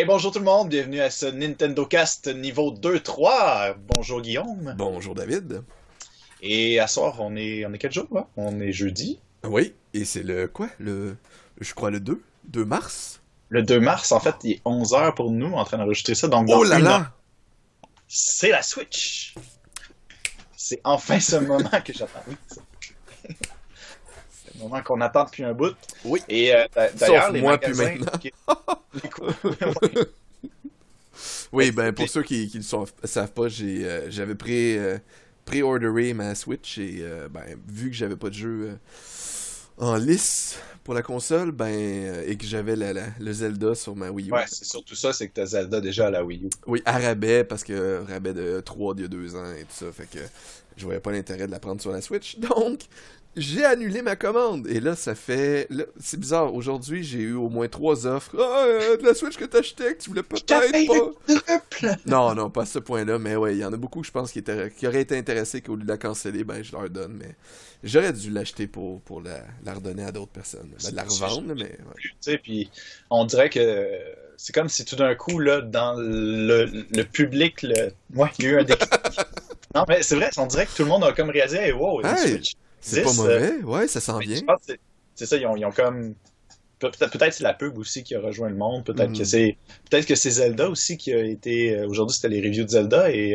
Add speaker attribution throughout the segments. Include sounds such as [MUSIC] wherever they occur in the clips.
Speaker 1: Et bonjour tout le monde, bienvenue à ce Nintendo Cast niveau 2-3. Bonjour Guillaume.
Speaker 2: Bonjour David.
Speaker 1: Et à soir, on est, on est quel jour là? On est jeudi.
Speaker 2: Oui, et c'est le quoi? Le, je crois le 2, 2 mars?
Speaker 1: Le 2 mars, en fait, il est 11h pour nous, en train d'enregistrer ça. Donc,
Speaker 2: oh là là!
Speaker 1: C'est la Switch! C'est enfin ce moment que j'attends. Moment qu'on attend depuis un bout.
Speaker 2: Oui.
Speaker 1: Et euh, d'ailleurs,
Speaker 2: les moi magasins... Maintenant. [LAUGHS] oui, ben pour ceux qui ne savent pas, j'avais pré, euh, pré-orderé ma Switch et euh, ben, vu que j'avais pas de jeu en lice pour la console, ben, euh, et que j'avais le Zelda sur ma Wii U.
Speaker 1: Ouais, c'est surtout ça, c'est que t'as Zelda déjà à la Wii U.
Speaker 2: Oui, à rabais, parce que rabais de 3 d'il y a 2 ans et tout ça, fait que je voyais pas l'intérêt de la prendre sur la Switch. [LAUGHS] Donc, j'ai annulé ma commande. Et là, ça fait. C'est bizarre. Aujourd'hui, j'ai eu au moins trois offres. Ah, euh, de la Switch que t'achetais, que tu voulais peut-être pas. non, non, pas à ce point-là. Mais ouais, il y en a beaucoup, je pense, qui, qui auraient été intéressés qu'au lieu de la canceller, ben, je leur donne. Mais j'aurais dû l'acheter pour, pour la, la redonner à d'autres personnes. Ben, de la revendre, mais.
Speaker 1: Tu sais, puis on dirait que c'est comme si tout d'un coup, là, dans le, le public, le... ouais, il y a eu un déclic. [LAUGHS] non, mais c'est vrai, on dirait que tout le monde a comme réalisé, hey, wow, Switch.
Speaker 2: C'est pas mauvais, ouais, ça sent bien.
Speaker 1: C'est ça, ils ont, ils ont comme. Peut-être peut c'est la pub aussi qui a rejoint le monde. Peut-être que mm. c'est peut-être que c'est Zelda aussi qui a été. Euh, aujourd'hui, c'était les reviews de Zelda et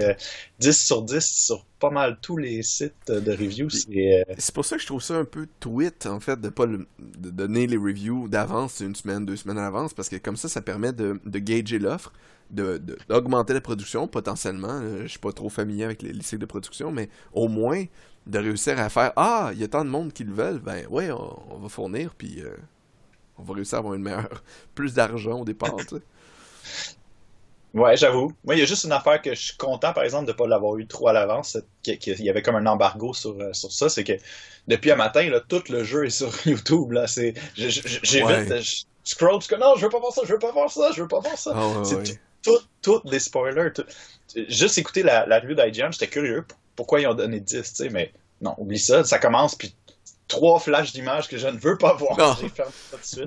Speaker 1: 10 euh, sur 10 sur pas mal tous les sites de reviews.
Speaker 2: Euh, c'est pour ça que je trouve ça un peu tweet, en fait, de pas de donner les reviews d'avance, une semaine, deux semaines à l'avance, parce que comme ça, ça permet de, de gager l'offre d'augmenter la production potentiellement. Je suis pas trop familier avec les, les de production, mais au moins de réussir à faire Ah, il y a tant de monde qui le veulent, ben ouais, on, va fournir, puis euh, on va réussir à avoir une meilleure, [LAUGHS] plus d'argent au départ, tu sais.
Speaker 1: Ouais, j'avoue. Moi, il y a juste une affaire que je suis content, par exemple, de ne pas l'avoir eu trop à l'avance. Qu'il y avait comme un embargo sur, euh, sur ça. C'est que depuis un matin, là, tout le jeu est [LAUGHS] sur YouTube. Là, c'est, j'ai vite, je scroll, je non, je veux pas voir ça, je veux pas voir ça, je veux pas voir ça.
Speaker 2: Ah
Speaker 1: c'est tout, les spoilers. Juste écouter la, la review d'IGN, j'étais curieux pourquoi ils ont donné 10, tu sais, mais non, oublie ça, ça commence, puis trois flashs d'images que je ne veux pas voir.
Speaker 2: Non,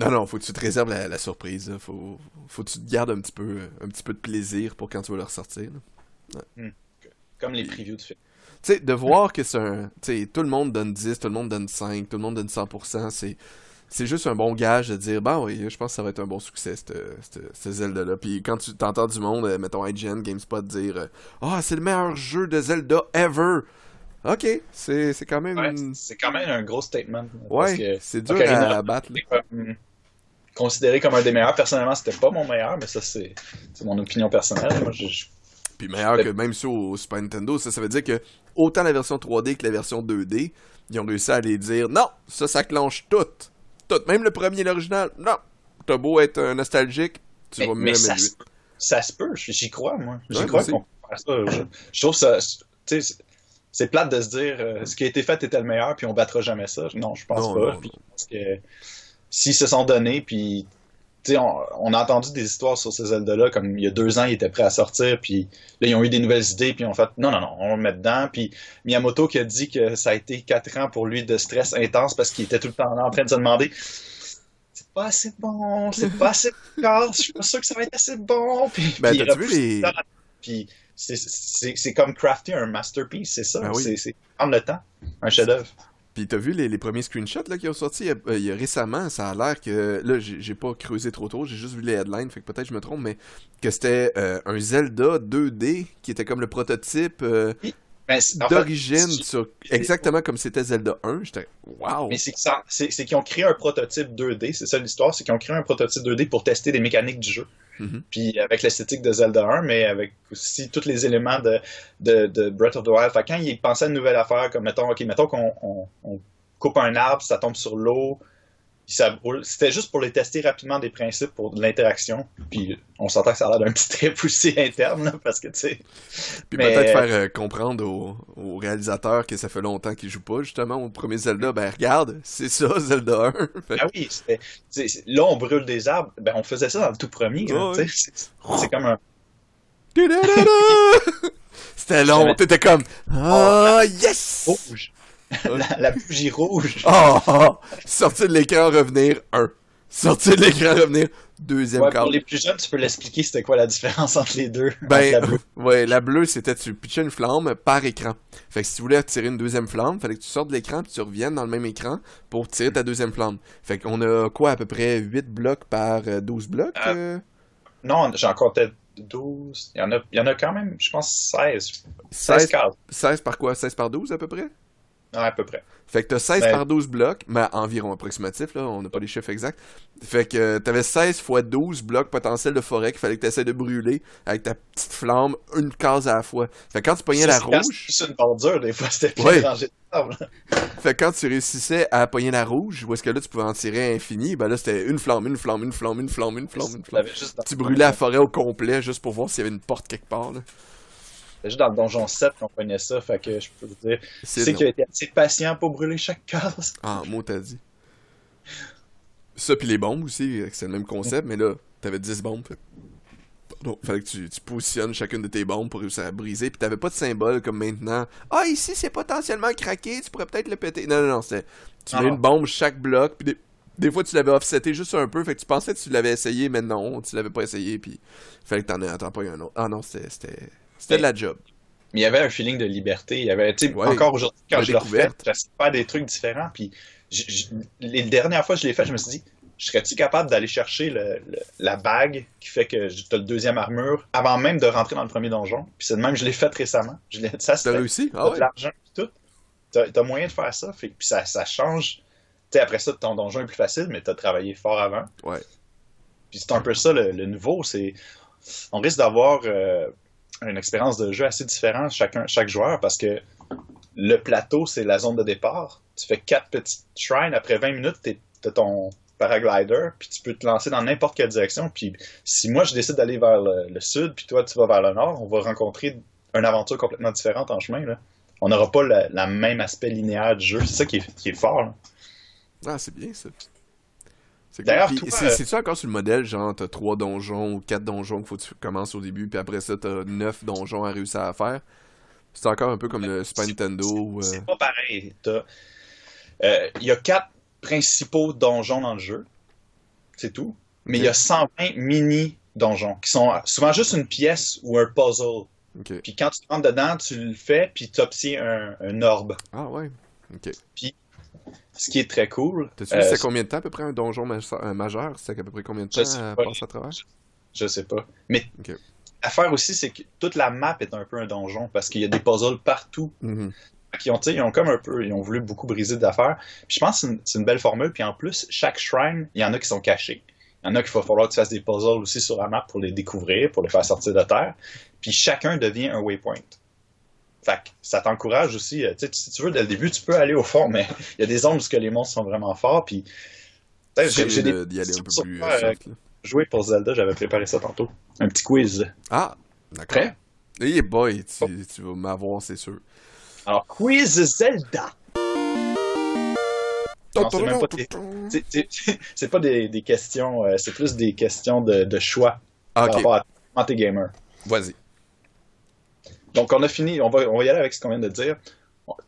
Speaker 2: non, non, faut que tu te réserves la, surprise. Faut, faut que tu te gardes un petit peu, un petit peu de plaisir pour quand tu vas le ressortir.
Speaker 1: Hmm. Comme les previews de films.
Speaker 2: Tu sais, de voir que c'est un. Tu sais, tout le monde donne 10, tout le monde donne 5, tout le monde donne 100%, c'est. C'est juste un bon gage de dire, bah oui, je pense que ça va être un bon succès, ce Zelda-là. Puis quand tu t'entends du monde, euh, mettons IGN, GameSpot, dire, euh, ah, oh, c'est le meilleur jeu de Zelda ever. Ok, c'est quand même.
Speaker 1: c'est quand même un gros statement.
Speaker 2: Ouais, c'est dur à, battre.
Speaker 1: Considéré comme un des meilleurs. Personnellement, c'était pas mon meilleur, mais ça, c'est mon opinion personnelle. Moi, je,
Speaker 2: Puis meilleur que même sur au Super Nintendo, ça, ça veut dire que autant la version 3D que la version 2D, ils ont réussi à aller dire non, ça, ça clenche tout. Tout. Même le premier, l'original, non. T'as beau être un nostalgique, tu vas mieux
Speaker 1: ça, ça se peut, j'y crois, moi. J'y crois qu'on peut faire ça. Je, je trouve ça c'est plate de se dire euh, ce qui a été fait était le meilleur, puis on battra jamais ça. Non, je pense pas. parce que s'ils se sont donnés, puis on, on, a entendu des histoires sur ces Zelda-là, comme il y a deux ans, ils étaient prêts à sortir, puis là, ils ont eu des nouvelles idées, puis ils ont fait non, non, non, on le met dedans. Puis Miyamoto qui a dit que ça a été quatre ans pour lui de stress intense parce qu'il était tout le temps en train de se demander c'est pas assez bon, c'est pas assez fort, je suis pas sûr que ça va être assez bon. Puis,
Speaker 2: ben, t'as-tu vu les.
Speaker 1: Puis c'est comme crafter un masterpiece, c'est ça. Ben c'est prendre le temps, un chef-d'œuvre.
Speaker 2: Puis t'as vu les, premiers screenshots là, qui ont sorti a, récemment, ça a l'air que là j'ai pas creusé trop tôt, j'ai juste vu les headlines, fait que peut-être je me trompe, mais que c'était euh, un Zelda 2D qui était comme le prototype euh, ben, d'origine sur exactement comme c'était Zelda 1. J'étais wow.
Speaker 1: Mais c'est qu'ils ont créé un prototype 2D, c'est ça l'histoire, c'est qu'ils ont créé un prototype 2D pour tester les mécaniques du jeu. Mm-hmm. Puis avec l'esthétique de Zelda 1, mais avec aussi tous les éléments de, de, Breath of the Wild. Fait quand ils pensaient à une nouvelle affaire, comme mettons, ok, mettons qu'on on, coupe un arbre, ça tombe sur l'eau, c'était juste pour les tester rapidement des principes pour l'interaction. Puis on s'entend que ça a l'air d'un petit trip aussi interne, parce que tu sais.
Speaker 2: Puis peut-être faire euh, comprendre aux, réalisateurs que ça fait longtemps qu'ils jouent pas, justement, au premier Zelda. Ben regarde, c'est ça, [LAUGHS] Zelda 1.
Speaker 1: ah oui, là on brûle des arbres. Ben on faisait ça dans le tout premier. c'est comme un. [LAUGHS]
Speaker 2: C'était long, t'étais comme. Ah, yes!
Speaker 1: Rouge. La, bougie rouge. [LAUGHS]
Speaker 2: Oh, oh, sortir de l'écran, revenir un. sortir de l'écran, revenir, deuxième
Speaker 1: ouais. Pour les plus jeunes, tu peux l'expliquer c'était quoi la différence entre les deux?
Speaker 2: Ben, la bleue. [LAUGHS] ouais, la bleue, c'était tu pitchais une flamme par écran. Fait que si tu voulais tirer une deuxième flamme, fallait que tu sortes de l'écran puis tu reviennes dans le même écran pour tirer ta deuxième flamme. Fait qu'on a quoi, à peu près 8 blocs par 12 blocs? Euh...
Speaker 1: Non, j'en comptais 12. Il y, en a, il y en a quand même, je pense, 16. 16, 16,
Speaker 2: 16 par quoi? 16 par 12 à peu près?
Speaker 1: Ouais, à peu près.
Speaker 2: Fait que t'as 16 par 12 blocs, mais environ approximatif, là, on n'a pas les chiffres exacts. Fait que t'avais 16 fois 12 blocs potentiels de forêt qu'il fallait que t'essaies de brûler avec ta petite flamme, une case à la fois. Fait que quand tu pognais la rouge...
Speaker 1: C'est une bordure, des fois, c'était de table.
Speaker 2: fait que quand tu réussissais à pogner la rouge, où est-ce que là, tu pouvais en tirer infini, ben là, c'était une flamme, une flamme, une flamme, une flamme, une flamme, une flamme. Tu brûlais la forêt au complet juste pour voir s'il y avait une porte quelque part, là.
Speaker 1: C'est juste dans le donjon 7 qu'on connaît ça, fait que je peux te dire. C'est qu'il a été assez patient pour brûler chaque case.
Speaker 2: Ah, moi t'as dit. Ça, puis les bombes aussi, c'est le même concept, mais là, t'avais 10 bombes. Pardon, fallait que tu, tu, positionnes chacune de tes bombes pour réussir à briser, puis t'avais pas de symbole comme maintenant. Ah, ici c'est potentiellement craqué, tu pourrais peut-être le péter. Non, non, non, c'était. Tu mets une bombe chaque bloc, puis des, des, fois tu l'avais offseté juste un peu, fait que tu pensais que tu l'avais essayé, mais non, tu l'avais pas essayé, puis fallait que t'en aies attends pas un autre. Ah non, c'était. C'était de la job.
Speaker 1: Mais il y avait un feeling de liberté. Il y avait, ouais, encore aujourd'hui, quand je le refais, j'essaie de faire des trucs différents. Puis les dernières fois que je l'ai fait, je me suis dit, serais-tu capable d'aller chercher le, le, la bague qui fait que tu as le deuxième armure avant même de rentrer dans le premier donjon? Puis c'est de même, je l'ai fait récemment. Je ça,
Speaker 2: T'as réussi? Ah ouais.
Speaker 1: l'argent tout. T'as as moyen de faire ça. Fait, puis ça, ça change. Tu sais, après ça, ton donjon est plus facile, mais t'as travaillé fort avant.
Speaker 2: Ouais.
Speaker 1: Puis c'est un peu ça, le, le nouveau. c'est On risque d'avoir... Euh, une expérience de jeu assez différente chacun, chaque joueur parce que le plateau, c'est la zone de départ. Tu fais quatre petites shrines. Après 20 minutes, tu as ton paraglider, puis tu peux te lancer dans n'importe quelle direction. Puis si moi, je décide d'aller vers le, sud, puis toi, tu vas vers le nord, on va rencontrer une aventure complètement différente en chemin. Là. On n'aura pas le, le, même aspect linéaire du jeu. C'est ça qui est, qui est fort. Là.
Speaker 2: Ah, c'est bien ça. D'ailleurs, c'est-tu encore sur le modèle, genre, t'as trois donjons ou quatre donjons qu'il faut que tu commences au début, puis après ça, t'as neuf donjons à réussir à faire? C'est encore un peu comme le Super Nintendo.
Speaker 1: C'est pas pareil. Il euh, y a quatre principaux donjons dans le jeu. C'est tout. Mais il okay. y a 120 mini-donjons qui sont souvent juste une pièce ou un puzzle.
Speaker 2: Okay.
Speaker 1: Puis quand tu rentres dedans, tu le fais, puis tu obtiens un, un orbe.
Speaker 2: Ah ouais. OK.
Speaker 1: Puis ce qui est très cool.
Speaker 2: T'as-tu vu, euh, c'est combien de temps à peu près un donjon majeur? C'est à peu près combien de temps à passer à travers?
Speaker 1: Je, je, sais pas. Mais
Speaker 2: okay.
Speaker 1: l'affaire aussi, c'est que toute la map est un peu un donjon parce qu'il y a des puzzles partout.
Speaker 2: Mm -hmm.
Speaker 1: Qui ont, ils ont comme un peu, ils ont voulu beaucoup briser d'affaires. Puis je pense que c'est une, une, belle formule. Puis en plus, chaque shrine, il y en a qui sont cachés. Il y en a qu'il va falloir que tu fasses des puzzles aussi sur la map pour les découvrir, pour les faire sortir de terre. Puis chacun devient un waypoint. Fait que ça t'encourage aussi. Sais, si tu veux, dès le début, tu peux aller au fond, mais [LAUGHS] il y a des zones où les monstres sont vraiment forts. Puis,
Speaker 2: j'ai des. d'y aller un peu plus.
Speaker 1: Euh, jouer pour Zelda, j'avais préparé ça tantôt. Un petit quiz.
Speaker 2: Ah, d'accord.
Speaker 1: Prêt?
Speaker 2: Hey boy, tu, oh. tu vas m'avoir, c'est sûr.
Speaker 1: Alors, quiz Zelda. [LAUGHS] C'est pas des, des questions, euh, c'est plus des questions de, de choix
Speaker 2: ah, okay.
Speaker 1: par rapport à tes gamers.
Speaker 2: Vas-y.
Speaker 1: Donc, on a fini, on va, on va y aller avec ce qu'on vient de dire.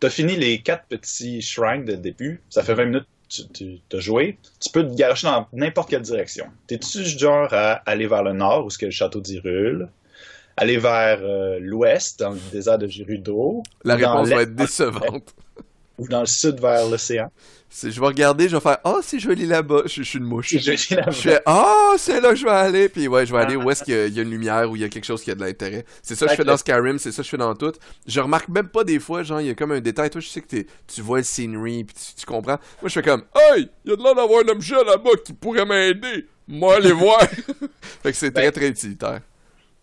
Speaker 1: Tu as fini les quatre petits shrines de début. Ça fait 20 minutes que tu, tu as joué. Tu peux te garocher dans n'importe quelle direction. T'es-tu genre à aller vers le nord, où est le château d'Hyrule? Aller vers euh, l'ouest, dans le désert de Gerudo?
Speaker 2: La réponse va être décevante.
Speaker 1: Ou dans le sud, vers l'océan?
Speaker 2: Je vais regarder, je vais faire Ah, oh, c'est joli là-bas. Je, je, suis une mouche.
Speaker 1: Je,
Speaker 2: fais Ah, oh, c'est là que je vais aller. Puis ouais, je vais aller où est-ce qu'il y, y, a une lumière, où il y a quelque chose qui a de l'intérêt. C'est ça que je fais dans Skyrim, c'est ça que je fais dans tout. Je remarque même pas des fois, genre, il y a comme un détail. Toi, je sais que tu vois le scenery, puis tu, tu, comprends. Moi, je fais comme Hey, il y a de l'air d'avoir un objet là-bas qui pourrait m'aider. Moi, aller [LAUGHS] voir. [LAUGHS] fait que c'est très, très utilitaire.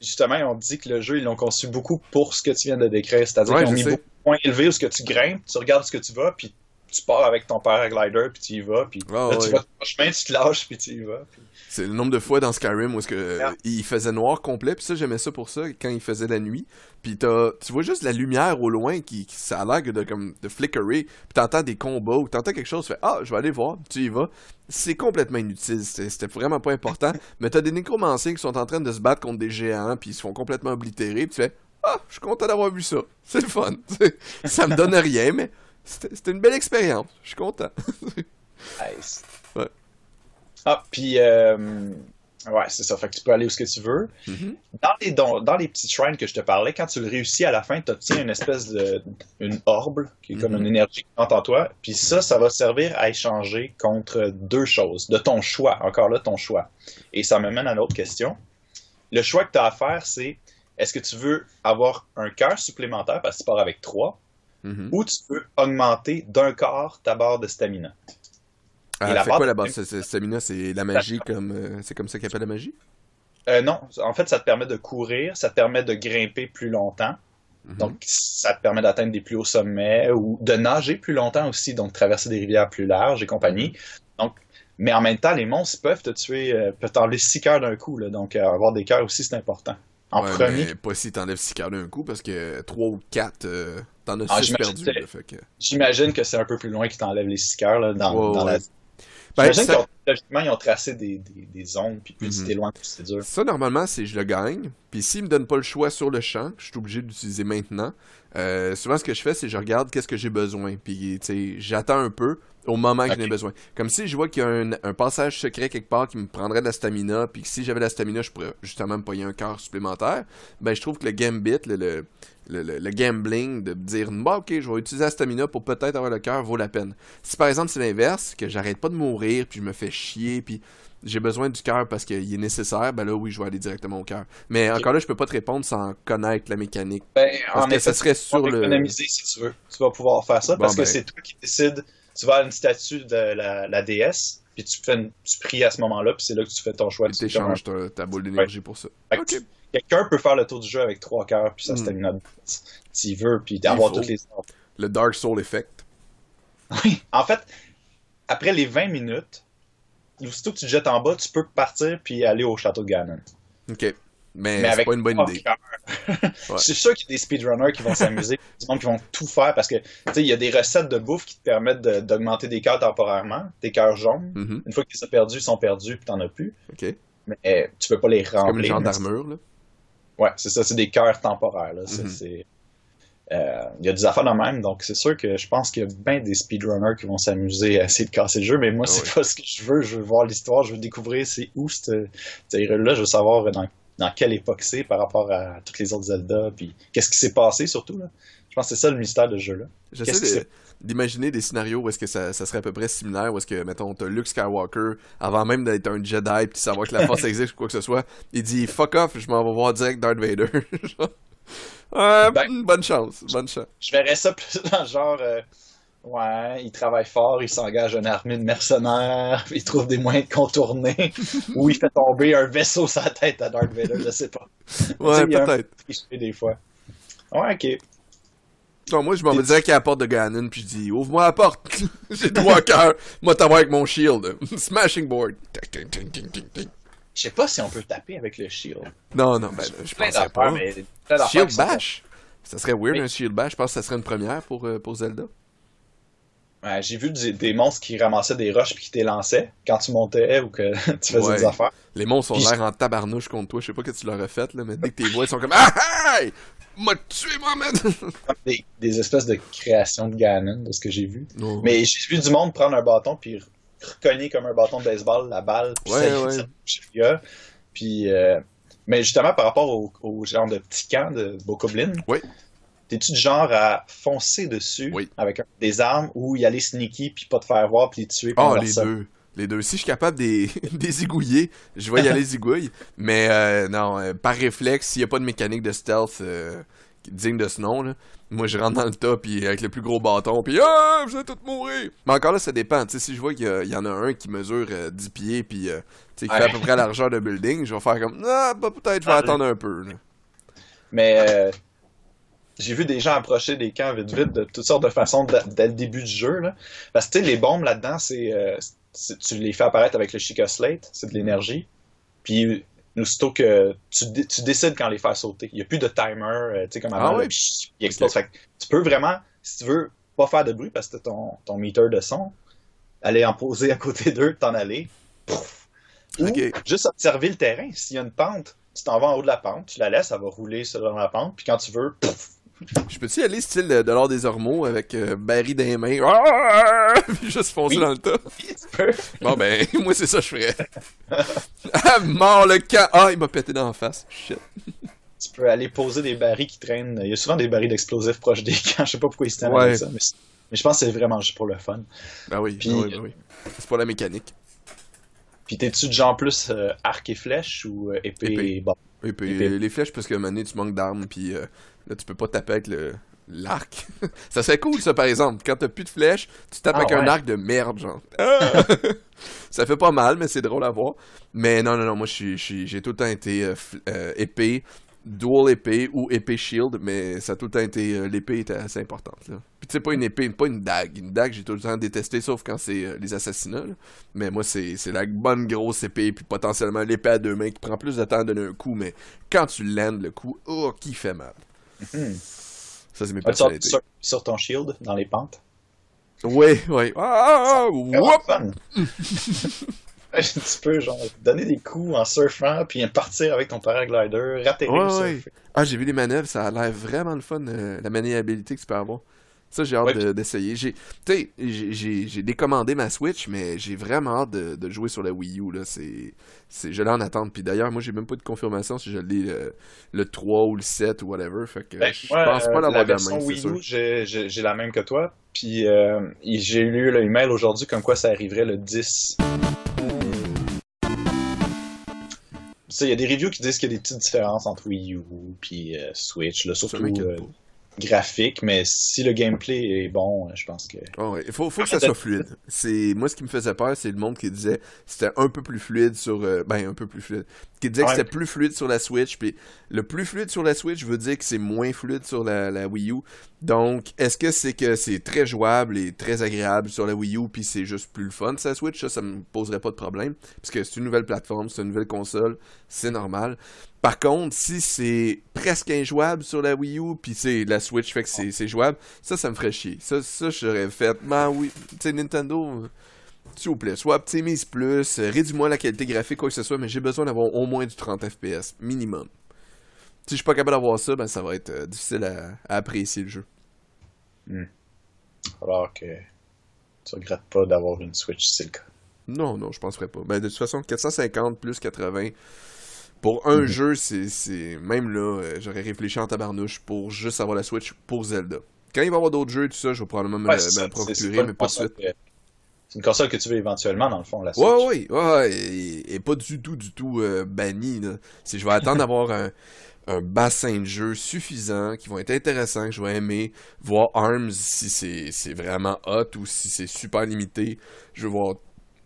Speaker 1: Justement, on dit que le jeu, ils l'ont conçu beaucoup pour ce que tu viens de décrire. C'est-à-dire
Speaker 2: ouais,
Speaker 1: qu'ils ont mis sais. beaucoup de points élevés où ce que tu grimpes, tu regardes ce que tu vas, puis tu pars avec ton paraglider puis tu y vas puis
Speaker 2: oh,
Speaker 1: là,
Speaker 2: ouais.
Speaker 1: tu vas ton chemin tu te lâches puis tu y vas puis...
Speaker 2: c'est le nombre de fois dans Skyrim où est-ce que yeah. il faisait noir complet puis ça j'aimais ça pour ça quand il faisait la nuit. Puis tu vois juste la lumière au loin qui, qui ça a l'air de comme de flickerer puis t'entends des combats ou t'entends quelque chose tu fais ah je vais aller voir tu y vas. C'est complètement inutile c'était vraiment pas important. [LAUGHS] Mais t'as des nécromanciens qui sont en train de se battre contre des géants puis ils se font complètement oblitérer puis tu fais ah je suis content d'avoir vu ça. C'est le fun [LAUGHS] ça me donne rien mais c'était une belle expérience. Je suis content. [LAUGHS]
Speaker 1: nice.
Speaker 2: Ouais.
Speaker 1: Ah, puis euh, Ouais, c'est ça. Fait que tu peux aller où ce que tu veux. Mm-hmm. Dans les dans les petits shrines que je te parlais, quand tu le réussis à la fin, tu obtiens une espèce de une orbe qui est comme mm-hmm. une énergie qui entre en toi. Puis ça, ça va servir à échanger contre deux choses de ton choix. Encore là, ton choix. Et ça me mène à une autre question. Le choix que tu as à faire, c'est est-ce que tu veux avoir un cœur supplémentaire parce que tu pars avec trois, mm-hmm. ou tu peux augmenter d'un quart ta barre de stamina.
Speaker 2: Ah, la quoi la base stamina C'est la magie, comme euh, c'est comme ça qu'il appelle la magie?
Speaker 1: Euh, Non, en fait, ça te permet de courir, ça te permet de grimper plus longtemps. Mhm. Donc, ça te permet d'atteindre des plus hauts sommets ou de nager plus longtemps aussi, donc traverser des rivières plus larges et compagnie. Donc, mais en même temps, les monstres peuvent te tuer, euh, peuvent t'enlever six cœurs d'un coup. Là, donc, avoir des cœurs aussi, c'est important.
Speaker 2: En premier. Mais pas si t'enlèves six cœurs d'un coup, parce que trois ou quatre, t'en as ah, perdus.
Speaker 1: J'imagine que c'est un peu plus loin qu'ils t'enlèvent les six cœurs dans, dans la ben, J'imagine qu'ils ont, ils ont tracé des, des, des zones, puis plus mm loin, plus c'est dur.
Speaker 2: Ça, normalement, c'est je le gagne. Puis s'ils me donnent pas le choix sur le champ, je suis obligé d'utiliser maintenant. Euh, souvent, ce que je fais, c'est je regarde qu'est-ce que j'ai besoin. Puis, tu sais, j'attends un peu au moment que j'en ai besoin. Comme si je vois qu'il y a un, un, passage secret quelque part qui me prendrait de la stamina, puis que si j'avais la stamina, je pourrais justement me payer un cœur supplémentaire. Ben, je trouve que le gambit, le, le, le, gambling, de dire, bah, ok, je vais utiliser la stamina pour peut-être avoir le cœur, vaut la peine. Si par exemple c'est l'inverse, que j'arrête pas de mourir, puis je me fais chier, puis j'ai besoin du cœur parce qu'il est nécessaire, ben là, oui, je vais aller directement au cœur. Mais encore là, je peux pas te répondre sans connaître la mécanique.
Speaker 1: Ben, parce en que ça serait sur le. économiser si tu veux. Tu vas pouvoir faire ça parce que ben. c'est toi qui décides tu vas à une statue de la, la déesse, puis tu, fais tu pries à ce moment-là, puis c'est là que tu fais ton choix.
Speaker 2: Tu échanges ta, boule d'énergie pour ça.
Speaker 1: Quelqu'un peut faire le tour du jeu avec trois cœurs, puis ça mm. stamina s'il veut, puis d'avoir toutes les
Speaker 2: Le Dark Soul Effect.
Speaker 1: Oui, en fait, après les 20 minutes, aussitôt que tu te jettes en bas, tu peux partir puis aller au château de Ganon.
Speaker 2: Ok. Mais, c'est pas une bonne idée.
Speaker 1: C'est sûr qu'il y a des speedrunners qui vont s'amuser, qui vont tout faire parce que il y a des recettes de bouffe qui te permettent d'augmenter des cœurs temporairement, des cœurs jaunes. Mm-hmm. Une fois qu'ils sont perdus, ils sont perdus puis t'en as plus. Mais tu peux pas les remplir.
Speaker 2: Comme une genre d'armure, là.
Speaker 1: Ouais, c'est ça, c'est des cœurs temporaires. Là. Mm-hmm. Euh, il y a des affaires de même, donc c'est sûr que je pense qu'il y a bien des speedrunners qui vont s'amuser à essayer de casser le jeu, mais moi, ah c'est pas ce que je veux. Je veux voir l'histoire, je veux découvrir c'est où cette, là je veux savoir dans dans quelle époque c'est par rapport à toutes les autres Zelda, puis qu'est-ce qui s'est passé surtout. Là? Je pense que c'est ça le mystère de ce jeu-là.
Speaker 2: J'essaie d'imaginer des scénarios où est-ce que ça, serait à peu près similaire, où est-ce que, mettons, t'as Luke Skywalker, avant même d'être un Jedi, puis savoir que la force [LAUGHS] existe ou quoi que ce soit, il dit « fuck off, je m'en vais voir direct Darth Vader [LAUGHS] ben, bonne chance, bonne chance.
Speaker 1: Je verrais ça plus dans le genre... Euh, Ouais, il travaille fort, il s'engage une armée de mercenaires, [LAUGHS] il trouve des moyens de contourner, [LAUGHS] ou il fait tomber un vaisseau sur la tête à Darth Vader, je sais pas. [LAUGHS]
Speaker 2: Ouais, peut-être.
Speaker 1: des fois. Ouais, ok.
Speaker 2: Non, moi, je m'en vais direct à la porte de Ganon, puis je dis, ouvre-moi la porte. J'ai trois cœurs. Moi, t'avoir avec mon shield. Smashing board.
Speaker 1: Je sais pas si on peut taper avec le shield.
Speaker 2: Non, non, ben, je pense pas. shield bash? Ça serait weird, un shield bash. Je pense que ça serait une première pour, euh, pour Zelda
Speaker 1: j'ai vu des, monstres qui ramassaient des roches puis qui t'élançaient quand tu montais ou que [LAUGHS] tu faisais des affaires.
Speaker 2: Les monstres ont l'air en tabarnouche contre toi. Je sais pas ce que tu leur as fait, là, mais dès que tes voix ils sont comme Ah hey! M'a tué, Mohamed! [LAUGHS]
Speaker 1: des, des espèces de créations de Ganon, de ce que j'ai vu. Mais j'ai vu du monde prendre un bâton puis recogner comme un bâton de baseball la balle. Puis ça, Puis. Euh, mais justement, par rapport au, genre de petit camp de Bokoblin,
Speaker 2: oui.
Speaker 1: T'es-tu du genre à foncer dessus avec des armes ou y aller sneaky puis pas te faire voir puis les tuer
Speaker 2: Ah, oh, les deux. Les deux. Si je suis capable des, [LAUGHS] des zigouiller, je vais y aller [LAUGHS] zigouille. Mais euh, non, euh, par réflexe, s'il n'y a pas de mécanique de stealth euh, digne de ce nom, là, moi je rentre dans le tas puis avec le plus gros bâton puis ah, je vais tout mourir. Mais encore là, ça dépend. sais si je vois qu'il y, en a un qui mesure 10 pieds puis qui fait à peu près la largeur de building, je vais faire comme ah, bah, peut-être je vais ah, attendre un peu.
Speaker 1: Mais j'ai vu des gens approcher des camps vite vite de toutes sortes de façons dès le début du jeu. Là. Parce que les bombes là-dedans, euh, c'est, tu les fais apparaître avec le Chica Slate, c'est de l'énergie. Puis aussitôt que tu, tu, décides quand les faire sauter. Il n'y a plus de timer, euh, tu sais, comme avant, ah tu peux vraiment, si tu veux pas faire de bruit parce que ton, ton meter de son, aller en poser à côté d'eux, t'en aller. Ou juste observer le terrain. S'il y a une pente, tu t'en vas en haut de la pente, tu la laisses, elle va rouler sur la pente, puis quand tu veux, [LAUGHS]
Speaker 2: Je peux-tu y aller style de, l'ordre des ormeaux avec euh, Barry dans les mains, ah! [LAUGHS] puis juste foncer dans le tas? [LAUGHS] bon ben, moi c'est ça que je ferais. ah, mort le camp! Ah, il m'a pété dans la face. Shit.
Speaker 1: Tu peux aller poser des barils qui traînent. Il y a souvent des barils d'explosifs proches des camps. Je sais pas pourquoi ils se avec ça, mais, je pense que c'est vraiment juste pour le fun.
Speaker 2: Ben oui, ben oui, ben oui. C'est pour la mécanique.
Speaker 1: Puis t'es-tu de genre plus euh, arc et flèche ou euh, épée, et bon,
Speaker 2: épée. Les flèches, parce que maintenant tu manques d'armes, puis euh, là tu peux pas taper avec le l'arc. [LAUGHS] ça serait cool ça par exemple. Quand t'as plus de flèches, tu tapes ah, avec un arc de merde, genre. Ah! [LAUGHS] ça fait pas mal, mais c'est drôle à voir. Mais non, non, non, moi j'ai tout le temps été épée dual épée ou épée shield, mais ça a tout le temps été. Euh, l'épée était assez importante. Là. Puis tu sais, pas une épée, pas une dague. Une dague, j'ai tout le temps détesté, sauf quand c'est euh, les assassinats. Mais moi, c'est la bonne grosse épée, puis potentiellement l'épée à deux mains qui prend plus de temps à donner un coup, mais quand tu landes le coup, oh, qui fait mal. Hmm. Ça, c'est mes
Speaker 1: personnalités. Sur, sur, ton shield, dans les pentes?
Speaker 2: Oui, oui. Ah, ah, ah [LAUGHS]
Speaker 1: tu peux genre donner des coups en surfant puis partir avec ton paraglider, rater
Speaker 2: ouais, Ah, j'ai vu les manœuvres, ça a l'air vraiment le fun, euh, la maniabilité que tu peux avoir. Ça, j'ai hâte d'essayer. J'ai, tu j'ai décommandé ma Switch, mais j'ai vraiment hâte de, jouer sur la Wii U. Là. C'est, je l'ai en attente. Puis d'ailleurs, moi, j'ai même pas de confirmation si je l'ai le, le, 3 ou le 7 ou whatever. Fait que ben, je pense pas l'avoir
Speaker 1: de la main. Wii U, j'ai la même que toi. Puis euh, j'ai lu l'email aujourd'hui comme quoi ça arriverait le 10 il y a des reviews qui disent qu'il y a des petites différences entre Wii U et euh, Switch, là, surtout graphique, mais si le gameplay est bon, je pense que.
Speaker 2: Oh, Il faut, faut que ça soit fluide. C'est moi ce qui me faisait peur, c'est le monde qui disait c'était un peu plus fluide sur, euh, ben un peu plus fluide, qui disait que c'était plus fluide sur la Switch, puis le plus fluide sur la Switch veut dire que c'est moins fluide sur la, la Wii U. Donc, est-ce que c'est que c'est très jouable et très agréable sur la Wii U, puis c'est juste plus le fun sur la Switch? Ça, ça me poserait pas de problème, parce que c'est une nouvelle plateforme, c'est une nouvelle console, c'est normal. Par contre, si c'est presque injouable sur la Wii U, puis c'est la Switch fait que c'est jouable, ça, ça me ferait chier. Ça, ça j'aurais fait. Ben oui, tu sais, Nintendo, s'il vous plaît, soit optimise plus, réduis-moi la qualité graphique, quoi que ce soit, mais j'ai besoin d'avoir au moins du 30 FPS, minimum. Si je suis pas capable d'avoir ça, ben ça va être euh, difficile à, apprécier le jeu.
Speaker 1: Hmm. Alors que tu regrettes pas d'avoir une Switch, c'est le cas.
Speaker 2: Non, non, je penserais pas. Ben, de toute façon, 450 plus 80, pour un mhm. jeu, c'est. Même là, euh, j'aurais réfléchi en tabarnouche pour juste avoir la Switch pour Zelda. Quand il va y avoir d'autres jeux, tout ça, je vais probablement me, la procurer, mais pas de suite.
Speaker 1: C'est une console que tu veux éventuellement, dans le fond, la
Speaker 2: Switch. Ouais, ouais, ouais, et, pas du tout, du tout euh, banni. Si je vais attendre d'avoir un, un bassin de jeux suffisant, qui vont être intéressants, que je vais aimer, voir ARMS si c'est vraiment hot ou si c'est super limité. Je vais voir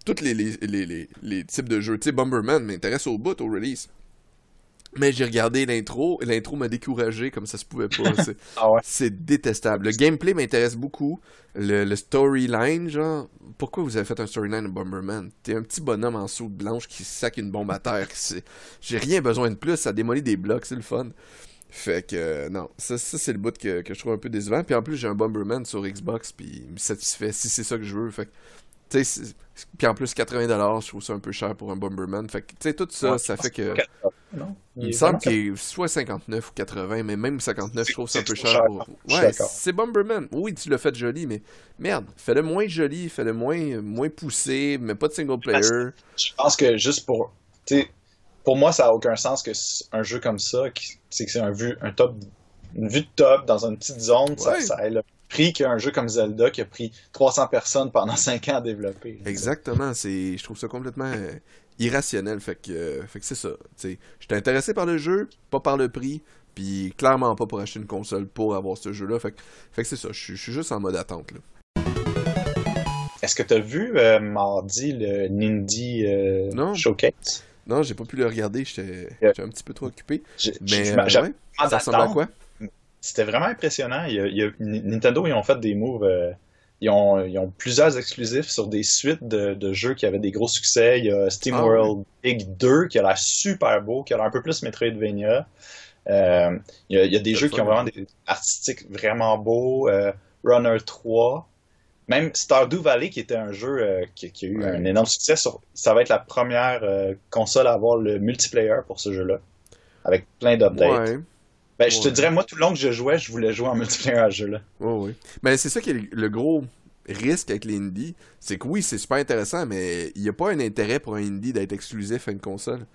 Speaker 2: tous les, les, les, les, types de jeux. Tu sais, Bomberman m'intéresse au bout, au release. Mais j'ai regardé l'intro, et l'intro m'a découragé comme ça se pouvait pas. [LAUGHS]
Speaker 1: Ah
Speaker 2: c'est détestable. Le gameplay m'intéresse beaucoup. Le, storyline, genre, pourquoi vous avez fait un storyline de Bomberman? T'es un petit bonhomme en soude blanche qui sac une bombe à terre. J'ai rien besoin de plus, ça démolit des blocs, c'est le fun. Fait que, euh, non, ça, c'est le bout que, que, je trouve un peu décevant. Puis en plus, j'ai un Bomberman sur Xbox, puis il me satisfait si c'est ça que je veux. Fait que, puis en plus, 80$, je trouve ça un peu cher pour un Bomberman. Fait que, tu sais, tout ça, ça fait que. il, me semble qu'il est soit 59 ou 80, mais même 59, je trouve ça un peu cher. Pour... Ouais, c'est Bomberman. Oui, tu l'as fait joli, mais merde, fais-le moins joli, fais-le moins, moins poussé, mais pas de single player.
Speaker 1: Je pense que juste pour. Tu pour moi, ça n'a aucun sens que un jeu comme ça, c'est que c'est un, vue, un top, une vue de top dans une petite zone, ça, ça prix qu'un jeu comme Zelda qui a pris 300 personnes pendant [LAUGHS] 5 ans à développer.
Speaker 2: Exactement, c'est je trouve ça complètement euh, irrationnel fait que euh, fait que c'est ça, tu j'étais intéressé par le jeu, pas par le prix, puis clairement pas pour acheter une console pour avoir ce jeu là, fait, fait que c'est ça, je suis juste en mode attente là.
Speaker 1: Est-ce que tu as vu euh, mardi le Nindy Showcase?
Speaker 2: Non, j'ai pas pu le regarder, j'étais un petit peu trop occupé. Mais ça ressemble à quoi?
Speaker 1: C'était vraiment impressionnant. Nintendo, ils ont fait des moves. Euh, ils, ont, plusieurs exclusifs sur des suites de, jeux qui avaient des gros succès. Il y a Steam ah World Big 2 qui a l'air super beau, qui a l'air un peu plus Metroidvania. Euh, il, y a, des jeux qui ont vraiment des artistiques vraiment beaux. Euh, Runner 3. Même Stardew Valley, qui était un jeu qui, a eu un énorme succès, ça va être la première console à avoir le multiplayer pour ce jeu-là, avec plein d'updates. Ben, je te dirais, moi, tout le long que je jouais, je voulais jouer en multiplayer à ce jeu-là.
Speaker 2: Oui, oui. Mais c'est ça qui est le gros risque avec les indies. C'est que oui, c'est super intéressant, mais il n'y a pas un intérêt pour un indie d'être exclusif à une console.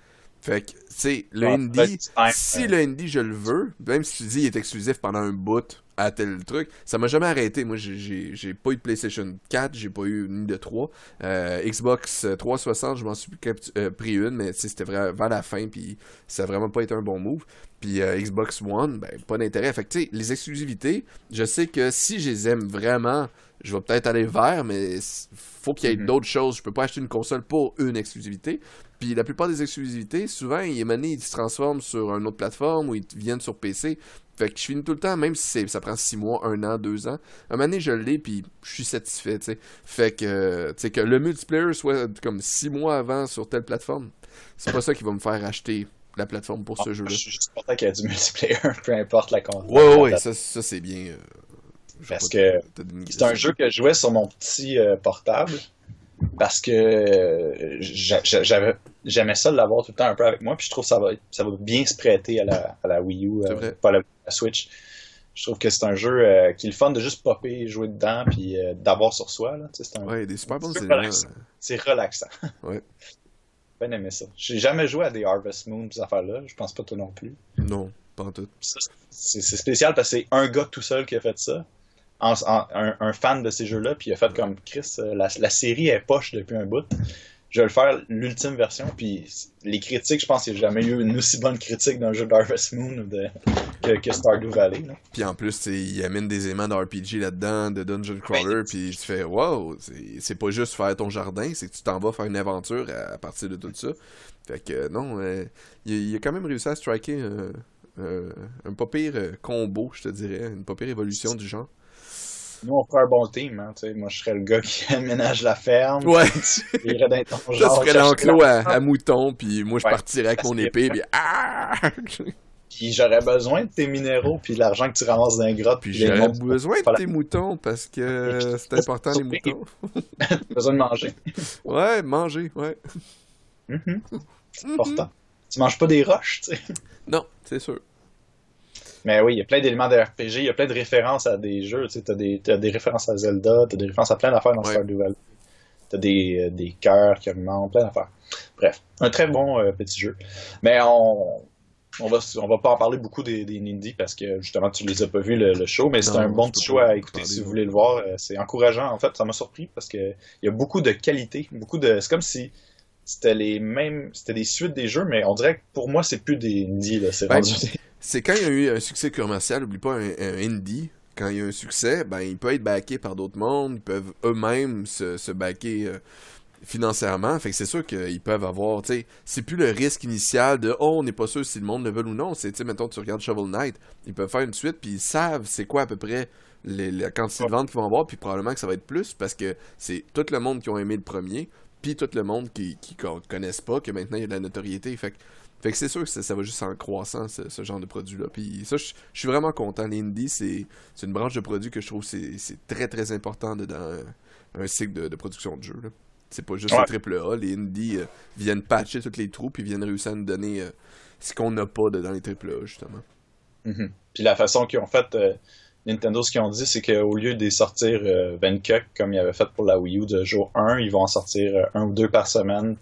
Speaker 2: Fait que, tu sais, le indie, si le indie je le veux, même si tu dis il est exclusif pendant un bout à tel truc, ça m'a jamais arrêté. Moi, j'ai pas eu de PlayStation 4, j'ai pas eu ni de 3. Euh, Xbox 360, je m'en suis euh, pris une, mais c'était vraiment vers la fin, puis ça a vraiment pas été un bon move. Puis euh, Xbox One, ben, pas d'intérêt. Fait que, tu sais, les exclusivités, je sais que si je les aime vraiment, je vais peut-être aller vers, mais faut qu'il y ait mhm. d'autres choses. Je peux pas acheter une console pour une exclusivité. Puis la plupart des exclusivités, souvent, ils, ils se transforment sur une autre plateforme ou ils viennent sur PC. Fait que je finis tout le temps, même si ça prend 6 mois, 1 an, 2 ans. À un moment donné, je l'ai, puis je suis satisfait, tu sais. Fait que, tu sais, que le multiplayer soit comme 6 mois avant sur telle plateforme, c'est pas ça qui va me faire acheter la plateforme pour ce ah, jeu-là. Je
Speaker 1: suis juste content qu'il y ait du multiplayer, [LAUGHS] peu importe la console.
Speaker 2: Ouais, ouais, ça, ça c'est bien. Euh,
Speaker 1: parce que c'est un jeu que je jouais sur mon petit euh, portable parce que euh, j'avais j'aimais ça de l'avoir tout le temps un peu avec moi puis je trouve que ça va ça va bien se prêter à la, à la Wii U euh, pas la, Switch. Je trouve que c'est un jeu qui est le fun de juste popper jouer dedans puis d'avoir sur soi là c'est un
Speaker 2: ouais des super bons
Speaker 1: c'est relaxant. [LAUGHS]
Speaker 2: Ouais.
Speaker 1: Bien aimé ça. J'ai jamais joué à des Harvest Moon ces affaires là je pense pas toi non plus.
Speaker 2: Non pas en tout.
Speaker 1: C'est spécial parce que c'est un gars tout seul qui a fait ça un, fan de ces jeux-là, puis il a fait comme Chris, euh, la, série est poche depuis un bout. Je vais le faire l'ultime version, puis les critiques, je pense qu'il n'y a jamais eu une aussi bonne critique d'un jeu d'Harvest Moon que, Stardew Valley.
Speaker 2: Puis en plus, il amène des éléments d'RPG là-dedans, de Dungeon Crawler, puis tu fais wow, c'est pas juste faire ton jardin, c'est que tu t'en vas faire une aventure à, partir de tout ça. Fait que non, euh, il, a quand même réussi à striker un pas pire euh, combo, je te dirais, une pas pire évolution du genre.
Speaker 1: Nous, on ferait un bon team. Hein, moi, je serais le gars qui [LAUGHS] aménage la ferme.
Speaker 2: Ouais. [LAUGHS] Tu serais l'enclos à, à mouton, puis moi, je partirais avec mon épée, puis ah! [LAUGHS]
Speaker 1: Puis j'aurais besoin de tes minéraux, puis l'argent que tu ramasses dans les grottes.
Speaker 2: Puis j'aurais besoin de tes moutons, parce que c'est important, les moutons.
Speaker 1: besoin de manger.
Speaker 2: Ouais, manger, ouais.
Speaker 1: C'est important. Tu manges pas des roches, tu sais.
Speaker 2: Non, c'est sûr.
Speaker 1: Mais oui, il y a plein d'éléments de RPG, il y a plein de références à des jeux. Tu as des, as des références à Zelda, tu as des références à plein d'affaires dans Stardew Valley. Tu as des, euh, des cœurs qui augmentent, plein d'affaires. Bref, un très bon euh, petit jeu. Mais on, on va, on va pas en parler beaucoup des, des Nindy parce que justement tu les as pas vus le, show, mais c'est un bon petit show à écouter si vous voulez le voir. Euh, c'est encourageant en fait, ça m'a surpris parce que il y a beaucoup de qualité, beaucoup de. C'est comme si c'était les mêmes, c'était des suites des jeux, mais on dirait que pour moi c'est plus des Nindy là, c'est ben,
Speaker 2: c'est quand il y a eu un succès commercial, oublie pas un, indie, quand il y a un succès, ben il peut être backé par d'autres mondes, ils peuvent eux-mêmes se, se backer euh, financièrement. Fait que c'est sûr qu'ils peuvent avoir, tu sais, c'est plus le risque initial de oh on n'est pas sûr si le monde le veut ou non. C'est tu sais mettons tu regardes Shovel Knight, ils peuvent faire une suite puis ils savent c'est quoi à peu près la quantité de ventes qu'ils vont avoir puis probablement que ça va être plus parce que c'est tout le monde qui ont aimé le premier puis tout le monde qui qui connaissent pas que maintenant il y a de la notoriété. Fait que fait que c'est sûr que ça, va juste en croissant, ce, genre de produit-là. Puis ça, je, suis vraiment content. L'indie, c'est une branche de produits que je trouve c'est très très important dans un, cycle de, production de jeux. C'est pas juste les triple A. Les indies euh, viennent patcher tous les trous puis viennent réussir à nous donner euh, ce qu'on n'a pas dans les triple A, justement.
Speaker 1: Mm-hmm. Puis la façon qu'ils ont fait, euh, Nintendo, ce qu'ils ont dit, c'est qu'au lieu de sortir 24 comme ils avaient fait pour la Wii U de jour 1, ils vont en sortir un ou deux par semaine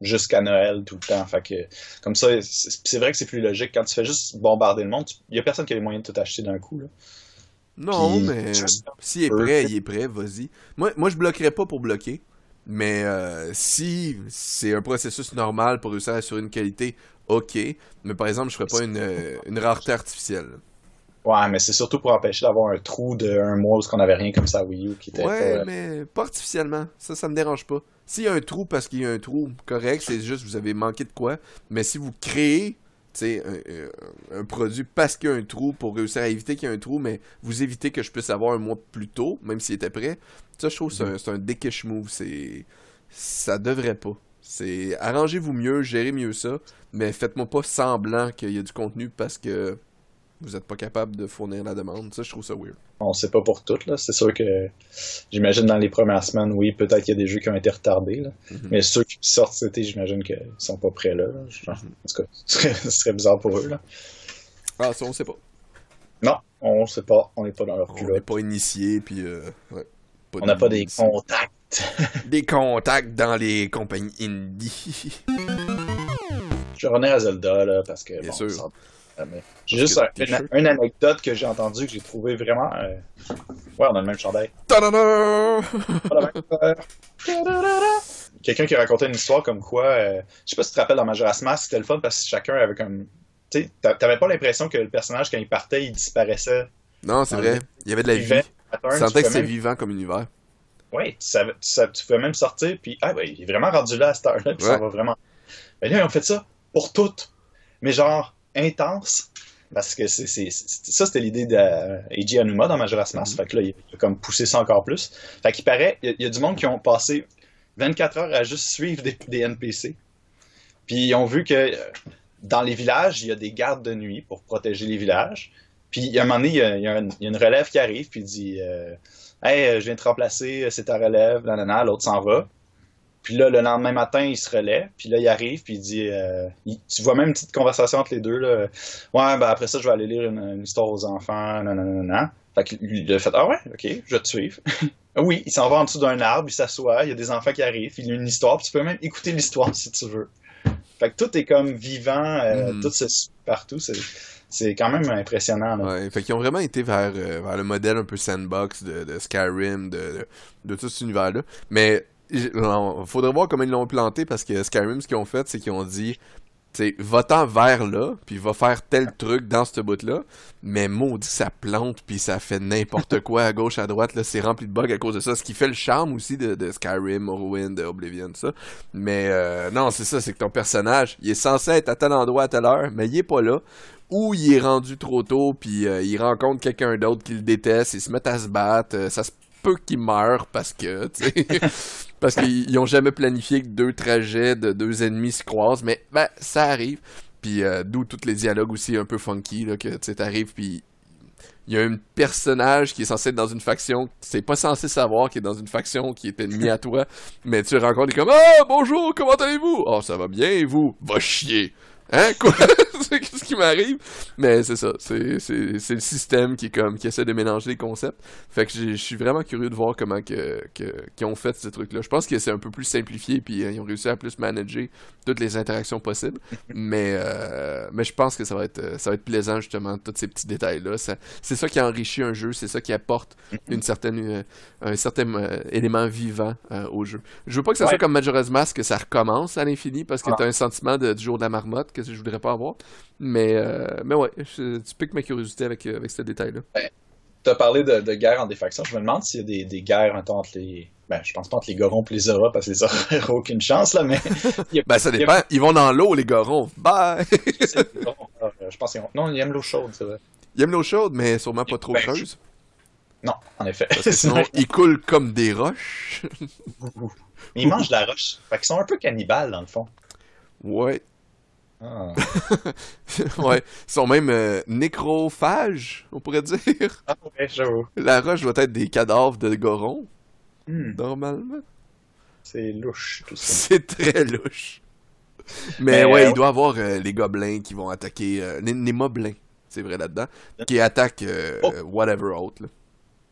Speaker 1: jusqu'à Noël tout le temps. Fait que, comme ça, c'est vrai que c'est plus logique. Quand tu fais juste bombarder le monde, il y a personne qui a les moyens de tout acheter d'un coup. Là.
Speaker 2: Non, mais s'il est prêt, il est prêt, vas-y. Moi, moi, je bloquerais pas pour bloquer. Mais euh, si c'est un processus normal pour réussir à assurer une qualité, ok. Mais par exemple, je ferais pas une, une rareté artificielle.
Speaker 1: Ouais, mais c'est surtout pour empêcher d'avoir un trou d'un mois où on n'avait rien comme ça à Wii U qui était
Speaker 2: Ouais, mais pas artificiellement. Ça, ça me dérange pas. S'il y a un trou parce qu'il y a un trou, correct, c'est juste vous avez manqué de quoi. Mais si vous créez un, un, produit parce qu'il y a un trou pour réussir à éviter qu'il y ait un trou, mais vous évitez que je puisse avoir un mois plus tôt, même s'il était prêt, ça, je trouve que c'est un, un dickish move. C'est... Ça devrait pas. C'est arrangez-vous mieux, gérez mieux ça, mais faites-moi pas semblant qu'il y a du contenu parce que vous n'êtes pas capable de fournir la demande. Ça, je trouve ça weird.
Speaker 1: On sait pas pour toutes, là. C'est sûr que j'imagine dans les premières semaines, oui, peut-être qu'il y a des jeux qui ont été retardés. Là. Mm-hmm. Mais ceux qui sortent cet été, j'imagine qu'ils sont pas prêts là. Mm-hmm. En tout cas, [LAUGHS] ce serait, bizarre pour eux. Là.
Speaker 2: Ah, ça, on sait pas.
Speaker 1: Non, on sait pas. On n'est pas dans leur
Speaker 2: culotte. On n'est pas initié, puis euh,
Speaker 1: on n'a pas des contacts. [LAUGHS]
Speaker 2: des contacts dans les compagnies indie.
Speaker 1: Je vais revenir à Zelda, là, parce que. Bien sûr. J'ai juste une, anecdote que j'ai entendue que j'ai trouvé vraiment. Euh, ouais, on a le même chandail. Quelqu'un qui racontait une histoire comme quoi. Euh, je sais pas si tu te rappelles dans Majora's Mask, c'était le fun parce que chacun avait comme. Tu sais, t'avais pas l'impression que le personnage, quand il partait, il disparaissait.
Speaker 2: Non, c'est vrai. Il y avait de la vie. Tu sentais que c'est vivant comme univers.
Speaker 1: Oui, tu, savais, tu, pouvais même sortir, puis ah, ben, il est vraiment rendu là à cette heure-là, puis ça va vraiment. Mais là, ils ont fait ça pour toutes. Mais genre, intense. Parce que c'est, ça, c'était l'idée d'Eiji Anuma dans Majora's Mask. Mm-hmm. Fait que là, il a comme poussé ça encore plus. Fait qu'il paraît, il y, a du monde qui ont passé 24 heures à juste suivre des, NPC. Puis ils ont vu que euh, dans les villages, il y a des gardes de nuit pour protéger les villages. Puis à un moment donné, il y a, une, relève qui arrive, puis il dit euh, Hey, euh, je viens te remplacer, c'est ta relève, l'autre s'en va. Puis là, le lendemain matin, il se relaie, puis là, il arrive, puis il dit euh, tu vois même une petite conversation entre les deux. Là. Ouais, ben après ça, je vais aller lire une, histoire aux enfants, nanana. Fait qu'il a fait Ah ouais, ok, je vais te suivre. [LAUGHS] oui, il s'en va en dessous d'un arbre, il s'assoit, il y a des enfants qui arrivent, il lit une histoire, puis tu peux même écouter l'histoire si tu veux. Fait que tout est comme vivant, euh, mm. tout se partout. C'est quand même impressionnant. Là.
Speaker 2: Ouais, fait qu'ils ont vraiment été vers, euh, vers le modèle un peu sandbox de, de Skyrim, de, de, de, tout cet univers-là. Mais il faudrait voir comment ils l'ont planté parce que Skyrim, ce qu'ils ont fait, c'est qu'ils ont dit va-t'en vers là, puis va faire tel truc dans ce bout-là, mais maudit ça plante, puis ça fait n'importe [LAUGHS] quoi à gauche, à droite, là, c'est rempli de bugs à cause de ça, ce qui fait le charme aussi de, Skyrim, Morrowind, Oblivion, ça. Mais euh, non, c'est ça, c'est que ton personnage, il est censé être à tel endroit à telle heure, mais il est pas là, ou il est rendu trop tôt, puis euh, il rencontre quelqu'un d'autre qui le déteste, ils se mettent à se battre, euh, ça se peut qu'il meure parce que, tu sais... [LAUGHS] parce qu'ils ont jamais planifié que deux trajets de deux ennemis se croisent, mais ben, ça arrive. Puis euh, d'où tous les dialogues aussi un peu funky, là, que tu arrives, puis il y a un personnage qui est censé être dans une faction, c'est pas censé savoir qu'il est dans une faction qui est ennemi à toi, mais tu rencontres, et comme « Ah, bonjour, comment allez-vous? »« Oh, ça va bien, et vous? »« Va chier! » Hein? Quoi? [LAUGHS] Qu'est-ce qui m'arrive? Mais c'est ça. C'est, c'est, c'est le système qui, comme, qui essaie de mélanger les concepts. Fait que je suis vraiment curieux de voir comment que, que, qu'ils ont fait ce truc-là. Je pense que c'est un peu plus simplifié, puis euh, ils ont réussi à plus manager toutes les interactions possibles. [LAUGHS] mais, euh, mais je pense que ça va être, ça va être plaisant, justement, tous ces petits détails-là. c'est ça qui enrichit un jeu, c'est ça qui apporte une certaine, euh, un certain élément vivant au jeu. Je veux pas que ça soit comme Majora's Mask, que ça recommence à l'infini, parce que tu as un sentiment de, du jour de la marmotte que je voudrais pas avoir. Mais, euh, mais ouais, tu piques ma curiosité avec, euh, avec ce détail-là.
Speaker 1: Ben, tu as parlé de, de, guerre en défaction. Je me demande s'il y a des, des guerres entre les. Ben, je pense pas entre les gorons et les Zora, parce que les Zora n'ont [LAUGHS] aucune chance, là, mais.
Speaker 2: ben, ça dépend. Ils vont dans l'eau, les gorons. Bye! [LAUGHS]
Speaker 1: je pense qu'ils ont... Non, ils aiment l'eau chaude, c'est vrai.
Speaker 2: Ils aiment l'eau chaude, mais sûrement pas trop ben, creuse.
Speaker 1: Non, en effet.
Speaker 2: Parce que [LAUGHS] sinon, ils coulent comme des roches.
Speaker 1: ils mangent de la roche. Fait qu'ils sont un peu cannibales, dans le fond.
Speaker 2: Ouais. Ah. [LAUGHS] ouais, ils sont même euh, nécrophages, on pourrait dire.
Speaker 1: Ah ouais, j'avoue.
Speaker 2: La roche doit être des cadavres de gorons, hmm. normalement.
Speaker 1: C'est louche, tout ça. [LAUGHS]
Speaker 2: C'est très louche. Mais, ouais, euh, il doit y avoir euh, les gobelins qui vont attaquer... les, moblins, c'est vrai là-dedans, qui attaquent oh. whatever autre. Là.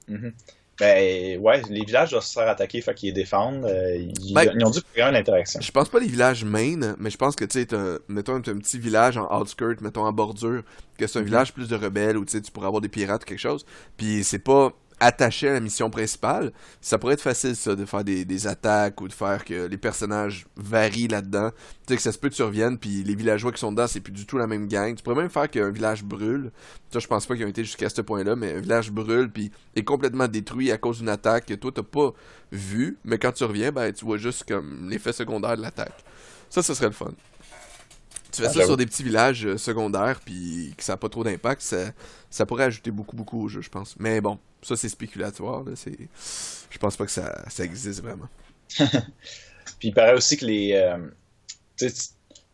Speaker 1: Mm-hmm. Ben ouais, les villages doivent se faire attaquer, fait qu'ils les défendent. Euh, ben, ils, ont dû créer une interaction.
Speaker 2: Je pense pas les villages main, mais je pense que tu sais, mettons un petit village en outskirt, mettons en bordure, que c'est un mm-hmm. village plus de rebelles où tu pourrais avoir des pirates ou quelque chose. Puis c'est pas attaché à la mission principale, ça pourrait être facile ça de faire des, attaques ou de faire que les personnages varient là-dedans. Tu sais que ça se peut que tu reviennes puis les villageois qui sont dedans, c'est plus du tout la même gang. Tu pourrais même faire qu'un village brûle. Ça je pense pas qu'ils ont été jusqu'à ce point-là, mais un village brûle puis est complètement détruit à cause d'une attaque que toi t'as pas vu, mais quand tu reviens, ben tu vois juste comme l'effet secondaire de l'attaque. Ça, ce serait le fun. Tu fais ah, ça sur des petits villages euh, secondaires, puis que ça n'a pas trop d'impact, ça, ça pourrait ajouter beaucoup, beaucoup au jeu, je pense. Mais bon, ça, c'est spéculatoire. Là, c'est... Je pense pas que ça, ça existe vraiment. [LAUGHS]
Speaker 1: puis il paraît aussi que les. Euh,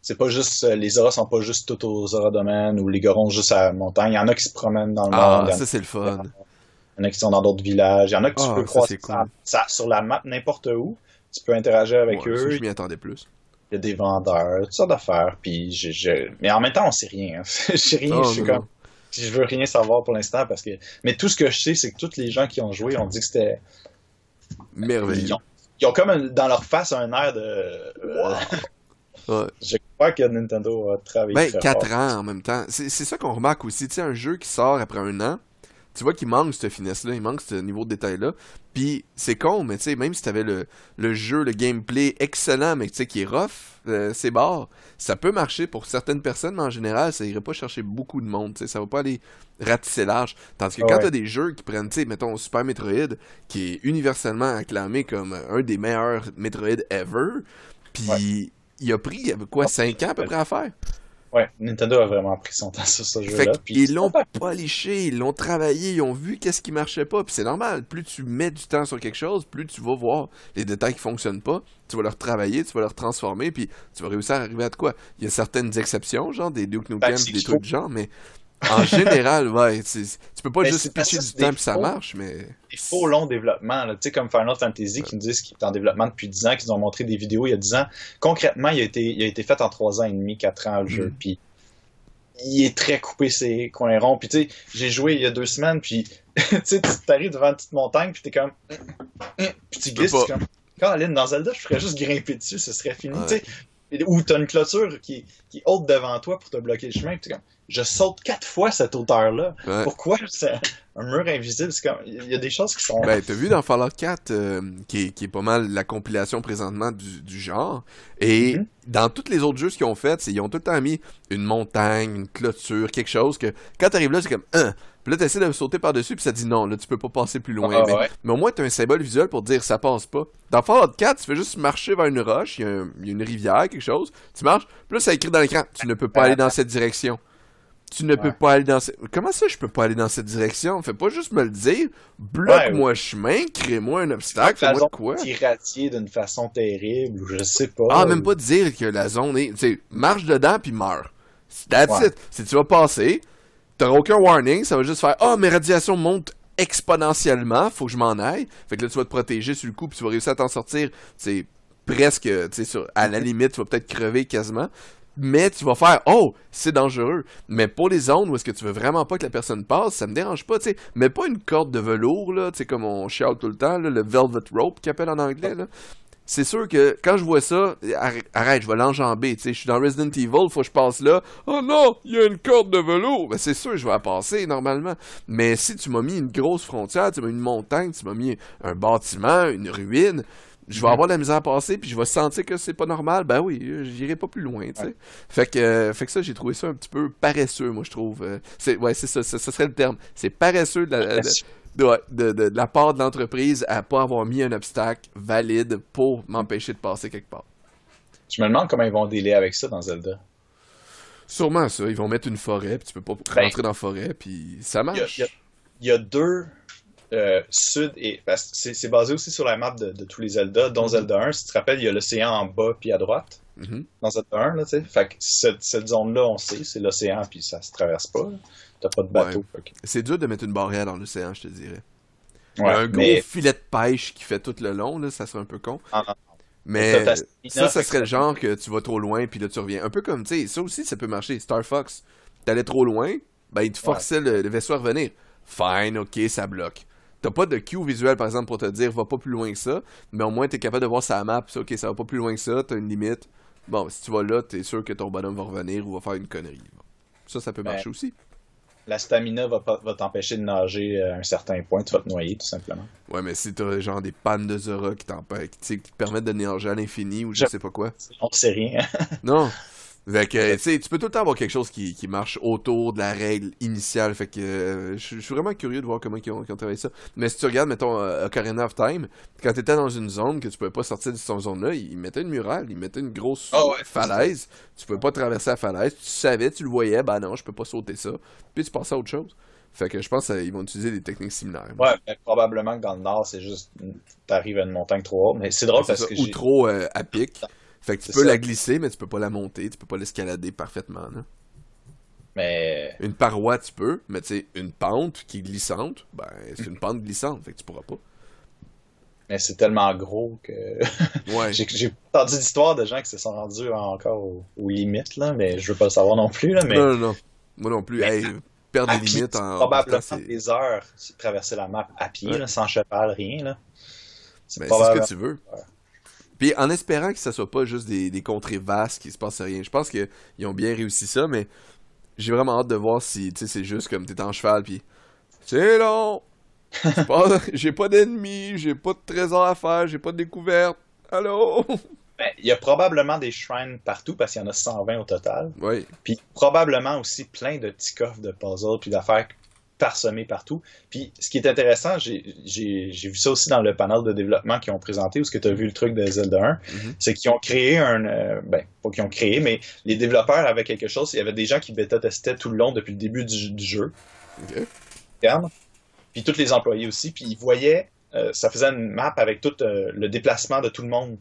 Speaker 1: c'est pas juste. Euh, les auras sont pas juste tout aux auras domaines ou les gorons juste à la montagne. Il y en a qui se promènent dans le
Speaker 2: ah, ça, c'est le fun.
Speaker 1: Il y en a qui sont dans d'autres villages. Il y en a que tu ah, peux croiser ça, sur la map n'importe où. Tu peux interagir avec eux.
Speaker 2: je m'y attendais plus
Speaker 1: il y a des vendeurs, toutes sortes d'affaires. Puis je, Mais en même temps, on sait rien. Hein. [LAUGHS] je sais rien, je suis comme. je veux rien savoir pour l'instant parce que. Mais tout ce que je sais, c'est que tous les gens qui ont joué ont dit que c'était.
Speaker 2: Merveilleux.
Speaker 1: Ils ont, comme dans leur face un air de. Euh, [LAUGHS]
Speaker 2: ouais.
Speaker 1: Je crois que Nintendo a travaillé.
Speaker 2: Ben, 4 ans en même temps. C'est ça qu'on remarque aussi. Tu sais, un jeu qui sort après un an, tu vois qu'il manque cette finesse-là, il manque ce niveau de détail-là. Puis c'est con, mais tu sais, même si t'avais le, le jeu, le gameplay excellent, mais tu sais, qui est rough, euh, c'est barre, ça peut marcher pour certaines personnes, mais en général, ça irait pas chercher beaucoup de monde, tu sais, ça va pas aller ratisser large. Tandis que quand t'as des jeux qui prennent, tu sais, mettons Super Metroid, qui est universellement acclamé comme un des meilleurs Metroid ever, puis il a pris, quoi, 5 ans à peu près à faire?
Speaker 1: Ouais, Nintendo a vraiment pris son temps sur ce jeu-là.
Speaker 2: Ils l'ont pas liché, ils l'ont travaillé, ils ont vu qu'est-ce qui marchait pas. Puis c'est normal, plus tu mets du temps sur quelque chose, plus tu vas voir les détails qui fonctionnent pas. Tu vas leur travailler, tu vas leur transformer, puis tu vas réussir à arriver à de quoi. Il y a certaines exceptions, genre des Duke Nukem, ben, des trucs de genre, mais en général, ouais, tu peux pas juste pitcher du temps puis ça marche, mais.
Speaker 1: Des faux longs développements, tu sais, comme Final Fantasy qui nous disent qu'il est en développement depuis 10 ans, qu'ils ont montré des vidéos il y a 10 ans. Concrètement, il a été, il a été fait en 3 ans et demi, 4 ans le jeu, mm. puis il est très coupé ses coins ronds. Puis tu sais, j'ai joué il y a deux semaines, puis [LAUGHS] tu sais, tu t'arrives devant une petite montagne, puis t'es comme. Puis tu glisses, tu comme. Caroline, dans Zelda, je ferais juste grimper dessus, ce serait fini. tu sais Ou t'as une clôture qui, qui haute devant toi pour te bloquer le chemin, puis t'es comme je saute quatre fois cette hauteur-là. Pourquoi? C'est un mur invisible? Comme... Il y a des choses qui sont.
Speaker 2: Ben, t'as vu dans Fallout 4, euh, qui, est, qui, est, pas mal la compilation présentement du, du genre. Et mm-hmm. dans tous les autres jeux qu'ils ont fait, ils ont tout le temps mis une montagne, une clôture, quelque chose que quand t'arrives là, c'est comme un. Puis là, t'essaies de sauter par-dessus, puis ça dit non, là, tu peux pas passer plus loin. Ah, mais, mais, au moins, t'as un symbole visuel pour dire ça passe pas. Dans Fallout 4, tu fais juste marcher vers une roche, il y, y, a une rivière, quelque chose, tu marches, puis là, ça écrit dans l'écran, tu ne peux pas aller dans cette direction. Tu ne peux pas aller dans cette... Comment ça, je peux pas aller dans cette direction? Fais pas juste me le dire. Bloque-moi le chemin, crée-moi un obstacle, fais-moi quoi?
Speaker 1: irradier d'une façon terrible, je sais pas.
Speaker 2: Ah, même pas dire que la zone est... Tu sais, marche dedans, puis meurs. That's it. Si tu vas passer, t'auras aucun warning, ça va juste faire « Ah, oh, mes radiations montent exponentiellement, faut que je m'en aille. » Fait que là, tu vas te protéger sur le coup, puis tu vas réussir à t'en sortir, c'est presque, tu sais, à la limite, tu vas peut-être crever quasiment mais tu vas faire oh c'est dangereux mais pour les zones où est-ce que tu veux vraiment pas que la personne passe ça me dérange pas tu sais mais pas une corde de velours là tu sais comme on chiale tout le temps le velvet rope qu'ils appelle en anglais là c'est sûr que quand je vois ça, arrête, je vais l'enjamber, tu sais, je suis dans Resident Evil, faut que je passe là. Oh non, il y a une corde de velours. Ben c'est sûr, je vais la passer normalement. Mais si tu m'as mis une grosse frontière, tu m'as mis une montagne, tu m'as mis un bâtiment, une ruine, je vais avoir de la misère à passer, puis je vais sentir que c'est pas normal, ben oui, j'irai pas plus loin, tu sais. Fait que, euh, fait que ça, j'ai trouvé ça un petit peu paresseux, moi, je trouve. Euh, c'est, ouais, c'est ça, ce serait le terme. C'est paresseux de la, de, de, la part de l'entreprise à pas avoir mis un obstacle valide pour m'empêcher de passer quelque part.
Speaker 1: Je me demande comment ils vont délai avec ça dans Zelda.
Speaker 2: Sûrement ça, ils vont mettre une forêt, puis tu peux pas ben, rentrer dans la forêt, puis ça marche.
Speaker 1: Il y, a deux euh, sud et c'est basé aussi sur la map de, tous les Zelda, dont mhm. Zelda 1. Si tu te rappelles, il y a l'océan en bas puis à droite. Mhm. Dans Zelda 1, là. Fait que cette, zone-là, on sait, c'est l'océan puis ça se traverse pas. T'as pas de bateau.
Speaker 2: C'est dur de mettre une barrière dans l'océan, je te dirais. un gros filet de pêche qui fait tout le long, là, ça serait un peu con. Ah, mais ça, ça serait le genre que tu vas trop loin puis là tu reviens. Un peu comme, tu sais, ça aussi ça peut marcher. Star Fox, t'allais trop loin, ben il te forçait le, vaisseau à revenir. Fine, ok, ça bloque. T'as pas de cue visuel, par exemple, pour te dire va pas plus loin que ça, mais au moins t'es capable de voir sa map, ça, ok, ça va pas plus loin que ça, t'as une limite. Bon, si tu vas là, t'es sûr que ton bonhomme va revenir ou va faire une connerie. Ça, ça peut ben, marcher aussi.
Speaker 1: La stamina va, va t'empêcher de nager à un certain point, tu vas te noyer tout simplement.
Speaker 2: Ouais, mais si t'as genre des pannes de Zora qui, qui, te permettent de nager à l'infini ou je, je sais pas quoi.
Speaker 1: On sait rien.
Speaker 2: non, [LAUGHS] fait que, tu peux tout le temps avoir quelque chose qui, qui marche autour de la règle initiale. Fait que euh, je suis vraiment curieux de voir comment ils ont, travaillé ça. Mais si tu regardes, mettons, euh, Ocarina of Time, quand tu étais dans une zone que tu pouvais pas sortir de cette zone-là, ils mettaient une murale, ils mettaient une grosse ah falaise. Tu pouvais pas traverser la falaise. Tu savais, tu le voyais, bah non, je peux pas sauter ça. Puis tu passais à autre chose. Fait que je pense qu'ils vont utiliser des techniques similaires.
Speaker 1: Ouais, probablement que dans le nord, c'est juste t'arrives à une montagne trop haute. Mais c'est drôle parce que.
Speaker 2: Ou trop euh, à pic. Fait que tu peux la glisser, mais tu peux pas la monter, tu peux pas l'escalader parfaitement. Là.
Speaker 1: Mais.
Speaker 2: Une paroi, tu peux, mais tu sais, une pente qui est glissante, ben, c'est une pente glissante, fait que tu pourras pas.
Speaker 1: Mais c'est tellement gros que. [LAUGHS]
Speaker 2: ouais.
Speaker 1: J'ai entendu d'histoires de gens qui se sont rendus encore aux, limites, là, mais je veux pas le savoir non plus, là. Mais...
Speaker 2: Non, non, non. Moi non plus. perds des limites en.
Speaker 1: Probablement des heures traverser la map à pied, sans cheval, rien. Là.
Speaker 2: C'est ben, ce que tu veux. Puis en espérant que ça soit pas juste des, des contrées vastes qui se passe rien. Je pense qu'ils ont bien réussi ça, mais j'ai vraiment hâte de voir si c'est juste comme t'es en cheval puis c'est long. [LAUGHS] j'ai pas d'ennemis, j'ai pas de trésor à faire, j'ai pas de découverte. Allô?
Speaker 1: Ben, il y a probablement des shrines partout parce qu'il y en a 120 au total.
Speaker 2: Oui.
Speaker 1: Puis probablement aussi plein de petits coffres de puzzles puis d'affaires parsemé partout. Puis ce qui est intéressant, j'ai vu ça aussi dans le panel de développement qu'ils ont présenté, où ce que tu as vu le truc de Zelda 1, mm-hmm. c'est qu'ils ont créé un... Euh, ben, pas qu'ils ont créé, mais les développeurs avaient quelque chose, il y avait des gens qui bêta-testaient tout le long depuis le début du, jeu. Puis tous les employés aussi, puis ils voyaient, euh, ça faisait une map avec tout euh, le déplacement de tout le monde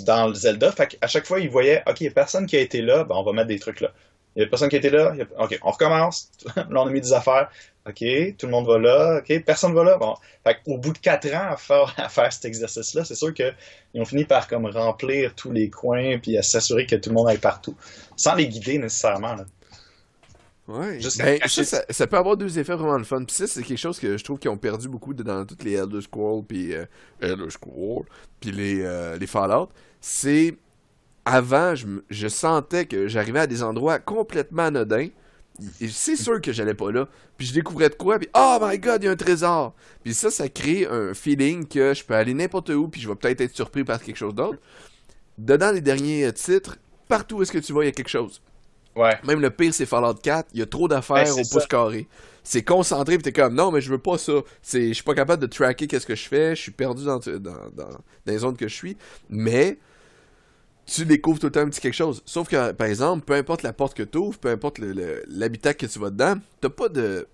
Speaker 1: dans le Zelda. Fait à chaque fois, ils voyaient, OK, personne qui a été là, ben, on va mettre des trucs là. Il y a personne qui était là. OK, on recommence. [LAUGHS] là, on a mis des affaires. OK, tout le monde va là. OK, personne va là. Bon. Fait au bout de quatre ans à faire, [LAUGHS] à faire cet exercice-là, c'est sûr qu'ils ont fini par comme remplir tous les coins puis à s'assurer que tout le monde aille partout. Sans les guider nécessairement. Là.
Speaker 2: Ouais. Ben, ça, ça, peut avoir deux effets vraiment le fun. Puis ça, c'est quelque chose que je trouve qu'ils ont perdu beaucoup dans toutes les Elder Scrolls puis euh, Elder Scrolls puis les, euh, les Fallout. C'est avant, je, sentais que j'arrivais à des endroits complètement anodins. C'est sûr que j'allais pas là. Puis je découvrais de quoi, puis oh my god, il y a un trésor. Puis ça, ça crée un feeling que je peux aller n'importe où, puis je vais peut-être être surpris par quelque chose d'autre. Dedans les derniers titres, partout où est-ce que tu vois, il y a quelque chose.
Speaker 1: Ouais.
Speaker 2: Même le pire, c'est Fallout 4. Il y a trop d'affaires au pouce carré. C'est concentré, puis t'es comme, non, mais je veux pas ça. Je suis pas capable de tracker qu'est-ce que je fais. Je suis perdu dans, dans, dans, dans les zones que je suis. Mais tu découvres tout le temps un petit quelque chose. Sauf que, par exemple, peu importe la porte que tu ouvres, peu importe l'habitat que tu vas dedans, t'as pas de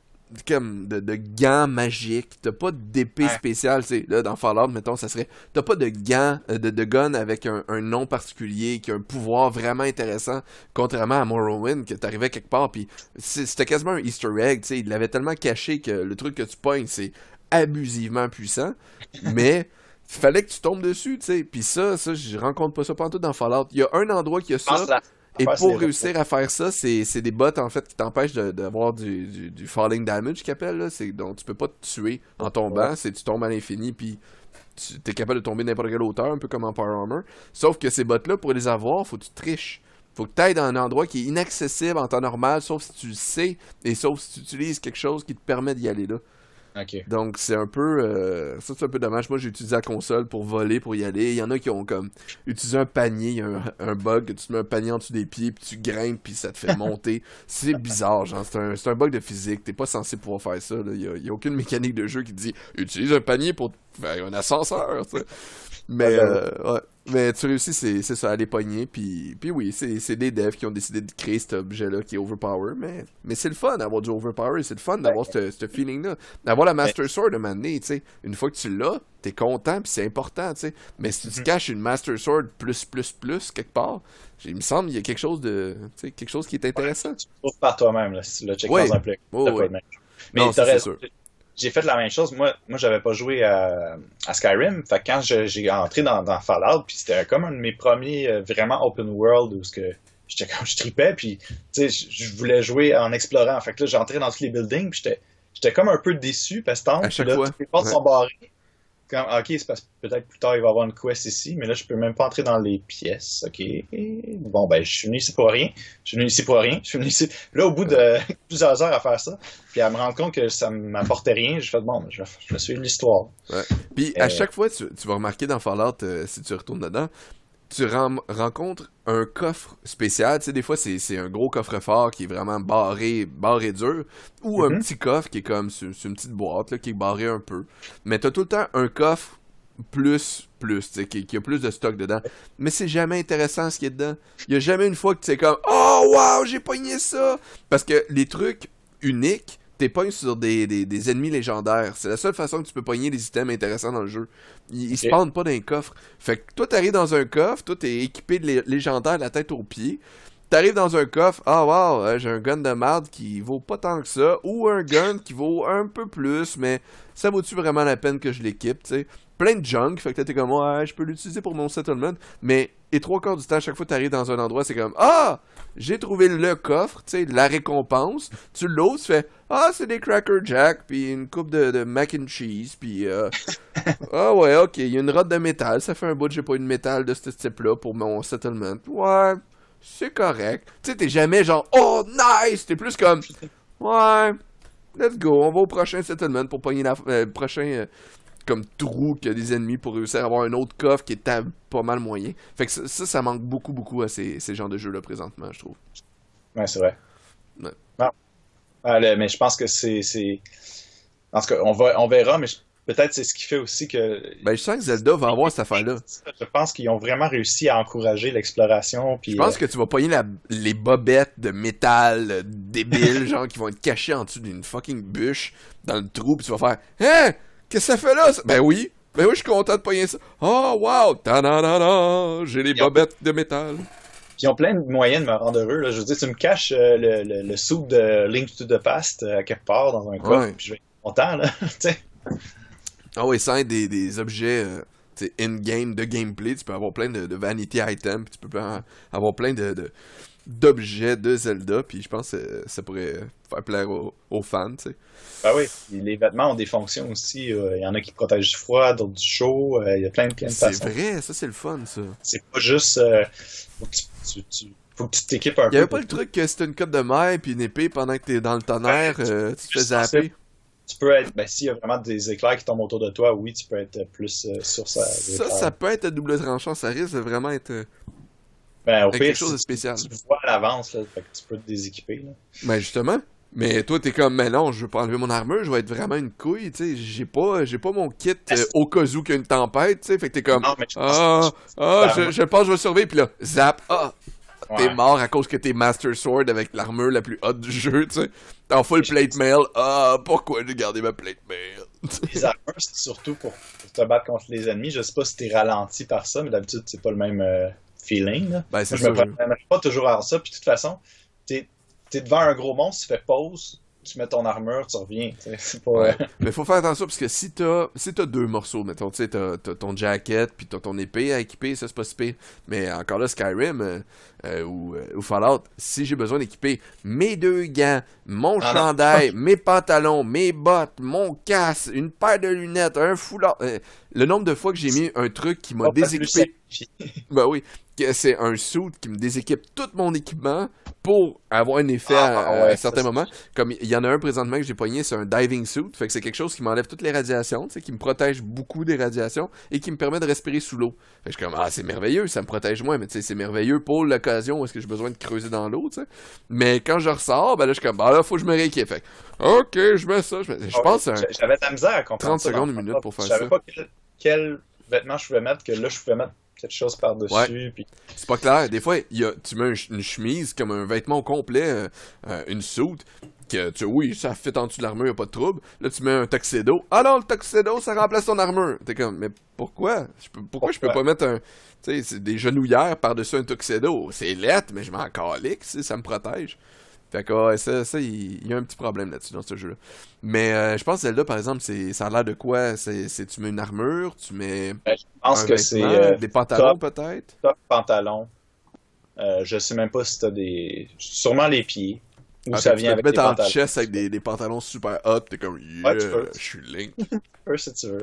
Speaker 2: comme de, de gants magiques, t'as pas d'épée spéciale, tu là dans Fallout, mettons, ça serait, t'as pas de gants, euh, de, de gun avec un, nom particulier, qui a un pouvoir vraiment intéressant, contrairement à Morrowind, que t'arrivais quelque part, puis c'était quasiment un easter egg, tu sais, il l'avait tellement caché que le truc que tu pognes, c'est abusivement puissant, mais fallait que tu tombes dessus, tu sais. Puis ça, ça, je rencontre pas ça tout dans Fallout. Il y a un endroit qui a ça. Et pour réussir à faire ça, c'est des bots en fait qui t'empêchent d'avoir du, du, falling damage qu'ils appellent. Donc tu peux pas te tuer en tombant, c'est tu tombes à l'infini puis tu es capable de tomber n'importe quelle hauteur, un peu comme en Power Armor. Sauf que ces bots-là, pour les avoir, faut que tu triches. Faut que tu ailles dans un endroit qui est inaccessible en temps normal, sauf si tu le sais, et sauf si tu utilises quelque chose qui te permet d'y aller là. Donc c'est un peu euh, ça c'est un peu dommage. Moi j'ai utilisé la console pour voler, pour y aller. Il y en a qui ont comme utilisé un panier, il y a un, bug, tu te mets un panier en dessous des pieds, puis tu grimpes, puis ça te fait [LAUGHS] monter. c'est bizarre, genre c'est un, un, bug de physique. T'es pas censé pouvoir faire ça. Il y a, aucune mécanique de jeu qui dit utilise un panier pour faire un ascenseur. Mais euh, ouais. Mais tu réussis, c'est, c'est ça, à les pogner. Puis, puis oui, c'est, c'est des devs qui ont décidé de créer cet objet-là qui est overpower. Mais, mais c'est le fun d'avoir du overpower. C'est le fun d'avoir ce feeling-là. D'avoir la Master Sword de manier, tu sais. Une fois que tu l'as, t'es content, puis c'est important, tu sais. Mais si tu te mhm. caches une Master Sword plus, plus, plus, quelque part, il me semble qu'il y a quelque chose de. Tu sais, quelque chose qui est intéressant.
Speaker 1: tu trouves par toi-même, là, si tu le check dans un play. Mais non, t'as sûr j'ai fait la même chose. Moi, moi j'avais pas joué à, Skyrim. Fait quand j'ai entré dans, Fallout, puis c'était comme un de mes premiers euh, vraiment open world où que j'étais comme je tripais, puis je voulais jouer en explorant. Fait que là, j'entrais dans tous les buildings, puis j'étais comme un peu déçu parce que là, les portes sont barrées ok, c'est parce que peut-être plus tard il va y avoir une quest ici, mais là je peux même pas entrer dans les pièces. Ok. Bon ben je suis venu ici pour rien. Je suis venu ici pour rien. Je suis venu ici. Là au bout de [LAUGHS] plusieurs heures à faire ça, puis à me rendre compte que ça m'apportait rien, j'ai fait bon, je vais, je vais suivre l'histoire.
Speaker 2: Ouais. Puis à euh, chaque fois tu, vas remarquer dans Fallout euh, si tu retournes dedans, tu rencontres un coffre spécial. Tu sais, des fois, c'est un gros coffre-fort qui est vraiment barré, barré dur. Ou un mm-hmm. petit coffre qui est comme sur, une petite boîte, là, qui est barré un peu. Mais t'as tout le temps un coffre plus, plus, tu sais, qui, a plus de stock dedans. Mais c'est jamais intéressant ce qui est dedans. Il y a jamais une fois que tu sais comme « Oh, wow, j'ai pogné ça! » Parce que les trucs uniques, t'es pognes sur des, des, ennemis légendaires. C'est la seule façon que tu peux pogner des items intéressants dans le jeu. Ils, ils spawnent pas dans un coffre. Fait que toi, t'arrives dans un coffre, toi, t'es équipé de légendaire la tête aux pieds. T'arrives dans un coffre, ah wow, euh, j'ai un gun de merde qui vaut pas tant que ça, ou un gun qui vaut un peu plus, mais ça vaut-tu vraiment la peine que je l'équipe, tu sais? Plein de junk, fait que t'es comme, ouais, je peux l'utiliser pour mon settlement, mais Et trois quarts du temps, à chaque fois que tu arrives dans un endroit, c'est comme Ah, j'ai trouvé le coffre, tu sais, la récompense. Tu l'oses, tu fais Ah, c'est des Cracker Jack, puis une coupe de, mac and cheese, puis euh, [LAUGHS] Ah ouais, ok, il y a une rotte de métal. Ça fait un bout que j'ai pas eu de métal de ce type-là pour mon settlement. Ouais, c'est correct. Tu sais, t'es jamais genre Oh, nice! T'es plus comme Ouais, let's go, on va au prochain settlement pour pogner la euh, prochain. Euh, comme trou qu'il y a des ennemis pour réussir à avoir un autre coffre qui est pas mal moyen. Fait que ça, ça, manque beaucoup, beaucoup à ces, ces genres de jeux-là présentement, je trouve.
Speaker 1: Ouais, c'est vrai. Ouais. Ah, mais je pense que c'est. En tout cas, on, va, on verra, mais peut-être c'est ce qui fait aussi que.
Speaker 2: Ben, je sens que Zelda va avoir cette affaire-là.
Speaker 1: Je pense qu'ils ont vraiment réussi à encourager l'exploration.
Speaker 2: Je pense euh, que tu vas pogner les bobettes de métal euh, débiles, [LAUGHS] genre qui vont être cachées en dessous d'une fucking bûche dans le trou, puis tu vas faire Hein? Qu'est-ce que ça fait là? Ben oui. Ben oui, je suis content de payer ça. Oh, wow! Ta-da-da-da! J'ai les bobettes de métal.
Speaker 1: Puis ils ont plein de moyens de me rendre heureux. Là. Je veux dire, tu me caches euh, le, le, le soupe de Link to the Past euh, à quelque part dans un coin, puis je vais être content, là. [LAUGHS]
Speaker 2: ah oui, ça des, des objets euh, in-game de gameplay. Tu peux avoir plein de, de vanity items, tu peux avoir plein de, de d'objets de Zelda, puis je pense que ça pourrait faire plaire aux, fans, tu sais.
Speaker 1: Ben oui, les vêtements ont des fonctions aussi. Euh, il y en a qui protègent du froid, d'autres du chaud. Euh, il y a plein, plein de façons.
Speaker 2: C'est vrai, ça c'est le fun, ça.
Speaker 1: C'est pas juste... Euh, faut que tu, tu, faut que tu t'équipes un peu.
Speaker 2: Il avait pas le truc que c'est une cote de mer puis une épée pendant que t'es dans le tonnerre, tu, te fais zapper.
Speaker 1: Tu peux être, ben s'il y a vraiment des éclairs qui tombent autour de toi, oui, tu peux être plus sur ça.
Speaker 2: Ça, ça peut être double tranchant, ça risque de vraiment être
Speaker 1: ben, au pire,
Speaker 2: quelque chose de spécial.
Speaker 1: Tu, vois à l'avance, là, fait que tu peux te déséquiper. Là.
Speaker 2: Ben, justement. Mais toi, t'es comme, mais non, je veux pas enlever mon armure, je vais être vraiment une couille, tu sais. J'ai pas, j'ai pas mon kit euh, au cas où qu'il y a une tempête, tu sais. Fait que t'es comme, ah, ah, je, je pense que je vais survivre, puis là, zap, ah, t'es mort à cause que t'es Master Sword avec l'armure la plus haute du jeu, tu sais. T'es en full plate mail, ah, pourquoi j'ai gardé ma plate mail? [LAUGHS]
Speaker 1: les armures, c'est surtout pour, te battre contre les ennemis. Je sais pas si t'es ralenti par ça, mais d'habitude, c'est pas le même. Euh, feeling. Là.
Speaker 2: Ben, je
Speaker 1: me pas toujours à ça. Puis de toute façon, t'es es devant un gros monstre, tu fais pause, tu mets ton armure, tu reviens.
Speaker 2: Pas... Mais faut faire attention parce que si t'as si as deux morceaux, mettons, tu sais, t'as ton jacket puis t'as ton épée à équiper, ça c'est pas si pire. Mais encore là, Skyrim euh, euh, ou, euh, ou, Fallout, si j'ai besoin d'équiper mes deux gants, mon ah chandail, [LAUGHS] mes pantalons, mes bottes, mon casque, une paire de lunettes, un foulard, le nombre de fois que j'ai mis un truc qui m'a déséquipé. ben oui, c'est un suit qui me déséquipe tout mon équipement pour avoir un effet ah, à, un certain moment. Comme il y en a un présentement que j'ai poigné, c'est un diving suit. Fait que c'est quelque chose qui m'enlève toutes les radiations, qui me protège beaucoup des radiations et qui me permet de respirer sous l'eau. Fait que je suis comme, ah, c'est merveilleux, ça me protège moins, mais tu sais, c'est merveilleux pour l'occasion où est-ce que j'ai besoin de creuser dans l'eau, tu sais. Mais quand je ressors, ben là, je suis comme, bah là, faut que je me rééquipe. Fait ok, je mets ça. Je, je pense
Speaker 1: J'avais de la misère à comprendre
Speaker 2: 30 secondes, une minute pour faire ça. Je
Speaker 1: savais pas quel, vêtement je pouvais mettre, que là, je pouvais mettre quelque chose par-dessus. Puis...
Speaker 2: C'est pas clair. Des fois, y a, tu mets une chemise comme un vêtement complet, euh, euh, une soute, que tu oui, ça fait en dessous de l'armure, pas de trouble. Là, tu mets un tuxedo. Ah non, le tuxedo, ça remplace ton armure. T'es comme, mais pourquoi? pourquoi, je peux pas mettre un, tu sais, des genouillères par-dessus un tuxedo? C'est lettre, mais je m'en calique, ça me protège. Fait que ouais, ça, ça il y, a un petit problème là-dessus dans ce jeu-là. Mais euh, je pense que celle-là, par exemple, c'est ça a l'air de quoi? C'est tu mets une armure, tu mets
Speaker 1: ben, je pense que c'est euh,
Speaker 2: des pantalons peut-être?
Speaker 1: Top pantalon. Euh, je sais même pas si t'as des sûrement les pieds. Ou ah, ça vient avec
Speaker 2: te mettre en chest avec des, des, pantalons super hot, t'es comme yeah, je suis Link. [LAUGHS]
Speaker 1: tu peux si tu veux.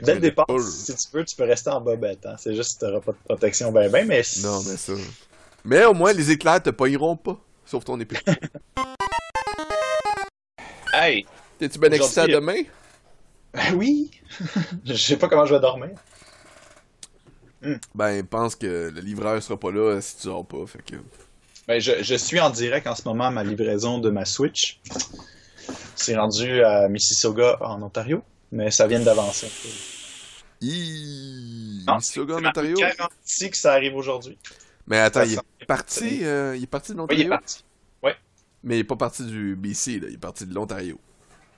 Speaker 1: Dès le départ, si tu veux, tu peux rester en bobette. Hein. C'est juste que t'auras pas de protection ben ben, mais
Speaker 2: Non, mais ça. Mais au moins les éclairs te iront pas. Sauf ton épée. [LAUGHS]
Speaker 1: hey!
Speaker 2: T'es-tu bien excité à demain?
Speaker 1: Ben [LAUGHS] oui! [LAUGHS] je sais pas comment je vais dormir.
Speaker 2: Hmm. Ben, pense que le livreur sera pas là si tu dors pas, fait que...
Speaker 1: Ben, je, je, suis en direct en ce moment à ma livraison de ma Switch. C'est rendu à Mississauga, en Ontario, mais ça vient d'avancer.
Speaker 2: Mississauga, en Ontario?
Speaker 1: garanti que ça arrive aujourd'hui.
Speaker 2: Mais attends, il est parti, euh, il est parti de l'Ontario?
Speaker 1: Oui, il est parti. Oui.
Speaker 2: Mais il est pas parti du BC, là. il est parti de l'Ontario.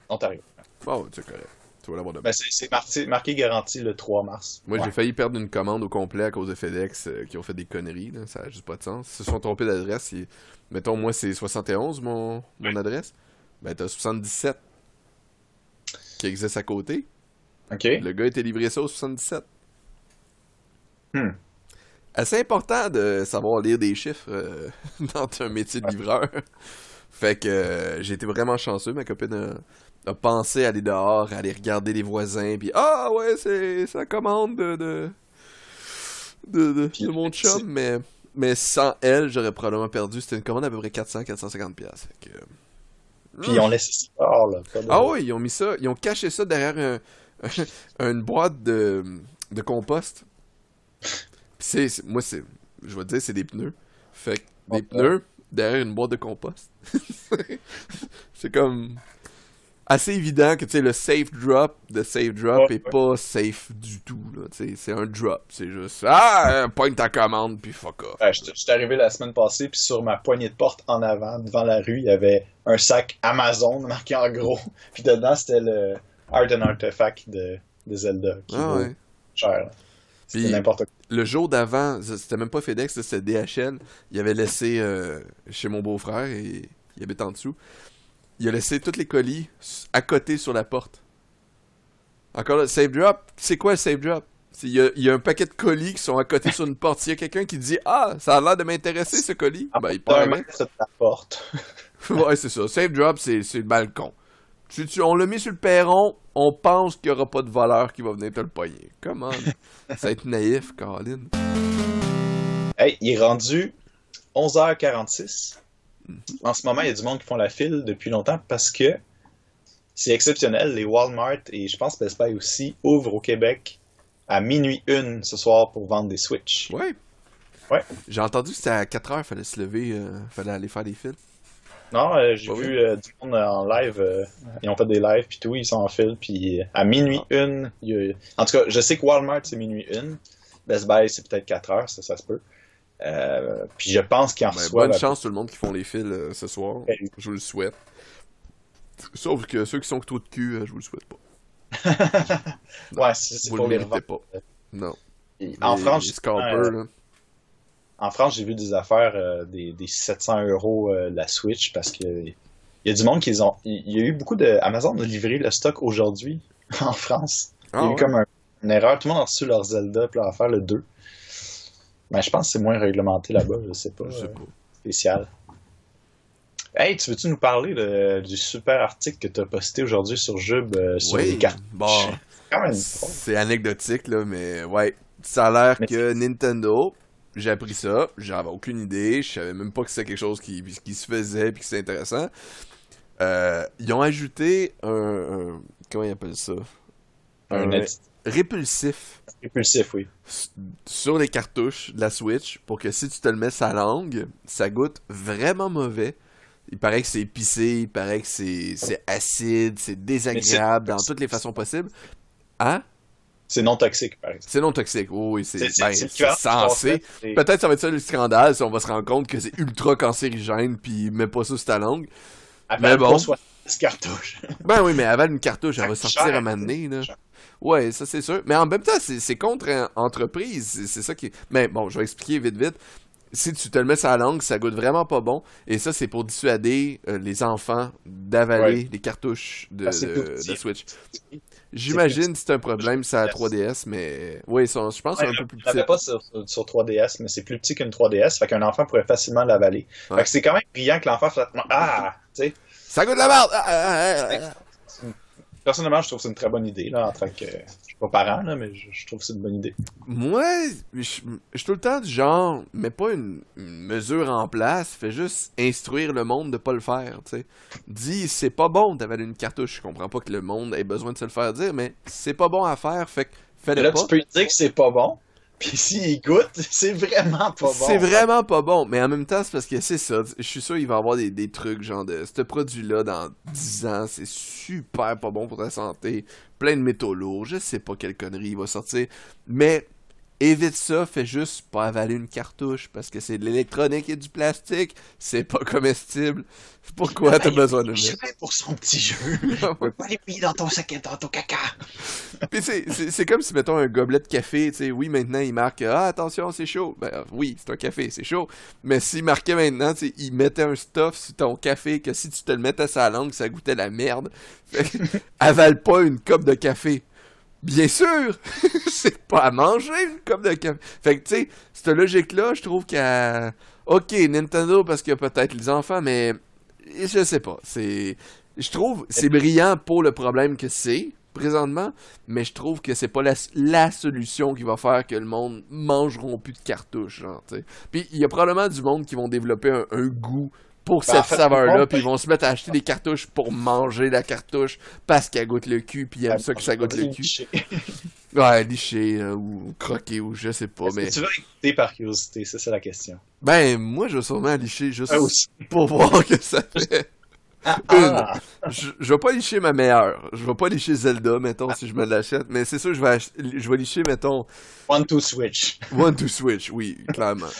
Speaker 1: Ontario.
Speaker 2: Oh, c'est correct. Tu vas l'avoir
Speaker 1: ben, c'est marqué, marqué, garanti le 3 mars.
Speaker 2: Moi, j'ai failli perdre une commande au complet à cause de FedEx euh, qui ont fait des conneries. Là. Ça n'a juste pas de sens. Ils se sont trompés d'adresse. Mettons, moi, c'est 71 mon, mon adresse. Ben, t'as 77 qui existe à côté.
Speaker 1: OK.
Speaker 2: Le gars était livré ça au 77.
Speaker 1: Hmm.
Speaker 2: assez important de savoir lire des chiffres euh, [LAUGHS] dans un métier de livreur. Fait que euh, j'ai été vraiment chanceux. Ma copine a, pensé à aller dehors, à aller regarder les voisins, puis ah ouais, c'est sa commande de de, de, de, mon chum, mais mais sans elle, j'aurais probablement perdu. C'était une commande à peu près 400-450$. Que...
Speaker 1: Puis ils ont laissé ça là.
Speaker 2: Ah oui, ils ont mis ça, ils ont caché ça derrière [LAUGHS] une boîte de, de compost. c'est, moi, c'est, je vais te dire, c'est des pneus. Fait que des pneus derrière une boîte de compost. [LAUGHS] c'est comme assez évident que le safe drop de safe drop est pas safe du tout c'est un drop c'est juste ah pointe ta commande puis fuck off.
Speaker 1: Ouais, j'étais arrivé la semaine passée puis sur ma poignée de porte en avant devant la rue il y avait un sac Amazon [LAUGHS] marqué en gros puis dedans c'était le Art and Artifact de, de Zelda qui ah, ouais. cher
Speaker 2: c'était n'importe quoi. le jour d'avant c'était même pas FedEx c'était DHL il avait laissé euh, chez mon beau-frère et il habite en dessous il a laissé tous les colis à côté sur la porte. Encore là, save drop. C'est quoi le save drop? Il y, a, un paquet de colis qui sont à côté sur une porte. S'il y a quelqu'un qui dit Ah, ça a l'air de m'intéresser ce colis, ah, ben il part
Speaker 1: sur la porte. [LAUGHS]
Speaker 2: ouais, c'est ça. Save drop, c'est le balcon. Tu, on l'a mis sur le perron, on pense qu'il n'y aura pas de voleur qui va venir te le payer. Comment? [LAUGHS] ça va être naïf, Caroline.
Speaker 1: Hey, il est rendu 11h46 en ce moment, il y a du monde qui font la file depuis longtemps parce que c'est exceptionnel. Les Walmart et je pense Best Buy aussi ouvrent au Québec à minuit une ce soir pour vendre des Switch.
Speaker 2: Ouais.
Speaker 1: Ouais.
Speaker 2: J'ai entendu que c'était à 4 heures, fallait se lever, euh, fallait aller faire des fils.
Speaker 1: Non, euh, j'ai vu euh, du monde en live, ils ont fait des lives puis tout, ils sont en file puis à minuit ah. une, en tout cas, je sais que Walmart c'est minuit une, Best Buy c'est peut-être 4 heures, ça, ça se peut. Euh, puis je pense qu'il en ben,
Speaker 2: Bonne chance tout le monde qui font les fils euh, ce soir. Je vous le souhaite. Sauf que ceux qui sont trop de cul, euh, je vous le souhaite pas. [LAUGHS]
Speaker 1: ouais, c'est
Speaker 2: Vous le méritez pas. Non.
Speaker 1: en France, en France, j'ai vu des affaires des, des, 700 euros la Switch parce que il y a du monde qui ont. Il y a eu beaucoup de. Amazon a livré le stock aujourd'hui [LAUGHS] en France. il y a eu ah comme une erreur. Tout le monde a reçu leur Zelda puis leur affaire le 2. Mais je pense que c'est moins réglementé là-bas, je sais pas. Je sais pas. spécial. Hey, tu veux-tu nous parler du super article que tu as posté aujourd'hui sur Jub euh, sur les cartes?
Speaker 2: Bon, c'est anecdotique, là, mais ouais. Ça a l'air que Nintendo, j'ai appris ça, j'avais aucune idée, je savais même pas que c'était quelque chose qui, qui se faisait puis que c'était intéressant. Euh, ils ont ajouté un, comment ils appellent ça?
Speaker 1: Un,
Speaker 2: répulsif.
Speaker 1: Répulsif, oui.
Speaker 2: Sur les cartouches de la Switch pour que si tu te le mets sa langue, ça goûte vraiment mauvais. Il paraît que c'est épicé, il paraît que c'est acide, c'est désagréable dans toutes les façons possibles. Hein?
Speaker 1: C'est non toxique, par exemple.
Speaker 2: C'est non toxique, oui, c'est ben, censé. Peut-être ça va être ça le scandale si on va se rendre compte que c'est ultra cancérigène puis mets pas ça sur ta langue.
Speaker 1: mais bon. cartouches.
Speaker 2: ben oui, mais avale une cartouche, elle va sortir à un moment donné, là. Ouais, ça c'est sûr. Mais en même temps, c'est contre entreprise. C'est ça qui. Mais bon, je vais expliquer vite vite. Si tu te le mets sur la langue, ça goûte vraiment pas bon. Et ça, c'est pour dissuader euh, les enfants d'avaler les cartouches de, Switch. J'imagine que c'est un problème, c'est à 3DS, mais oui, je pense que c'est un peu plus petit.
Speaker 1: pas sur, 3DS, mais c'est plus petit qu'une 3DS, fait qu'un enfant pourrait facilement l'avaler. Fait que c'est quand même brillant que l'enfant fasse Ah, tu sais.
Speaker 2: Ça goûte la merde! Ah, ah, ah,
Speaker 1: personnellement, je trouve que c'est une très bonne idée, là, en tant que. Je suis pas parent, là, mais je, trouve que c'est une bonne idée.
Speaker 2: Moi, je, suis tout le temps du genre, mets pas une, mesure en place, fais juste instruire le monde de pas le faire, tu sais. Dis, c'est pas bon d'avaler une cartouche. Je comprends pas que le monde ait besoin de se le faire dire, mais c'est pas bon à faire, fait que fais-le
Speaker 1: pas. Là, tu peux dire que c'est pas bon, puis s'il goûte, [LAUGHS] c'est vraiment pas bon.
Speaker 2: C'est vraiment pas bon, mais en même temps, c'est parce que c'est ça. Je suis sûr qu'il va y avoir des, des trucs, genre de ce produit-là, dans 10 ans, c'est super pas bon pour ta santé. Plein de métaux lourds, je sais pas quelle connerie il va sortir. Mais évite ça, fais juste pas avaler une cartouche parce que c'est de l'électronique et du plastique, c'est pas comestible. Pourquoi t'as besoin de
Speaker 1: ça? pour son petit jeu. [LAUGHS] pas les payer dans ton sac, dans ton caca. [LAUGHS]
Speaker 2: Puis c'est comme si, mettons, un gobelet de café, tu sais, oui, maintenant, il marque, ah, attention, c'est chaud. Ben, oui, c'est un café, c'est chaud. Mais s'il marquait maintenant, tu sais, il mettait un stuff sur ton café que si tu te le mettais à sa langue, ça goûtait la merde. [LAUGHS] avale pas une coupe de café Bien sûr! [LAUGHS] c'est pas à manger comme de. Fait que, tu sais, cette logique-là, je trouve qu'à. Ok, Nintendo parce qu'il y a peut-être les enfants, mais je sais pas. C'est. Je trouve c'est brillant pour le problème que c'est présentement, mais je trouve que c'est pas la, solution qui va faire que le monde mangeront plus de cartouches, genre. Puis il y a probablement du monde qui vont développer un, goût pour ben, cette saveur-là, puis ils vont se mettre à acheter des cartouches pour manger la cartouche parce qu'elle goûte le cul, puis ils aiment ça que ça goûte le cul. [LAUGHS] ouais, licher euh, ou croquer ou je sais pas. Mais...
Speaker 1: tu vas écouter par curiosité, c'est ça la question.
Speaker 2: Ben, moi, je vais sûrement licher juste ah, pour [LAUGHS] voir que ça fait. Ah, ah. Je, je, vais pas licher ma meilleure. Je vais pas licher Zelda, mettons, si je me l'achète. Mais c'est sûr, je vais, je vais licher, mettons.
Speaker 1: One to Switch.
Speaker 2: One to Switch, oui, clairement.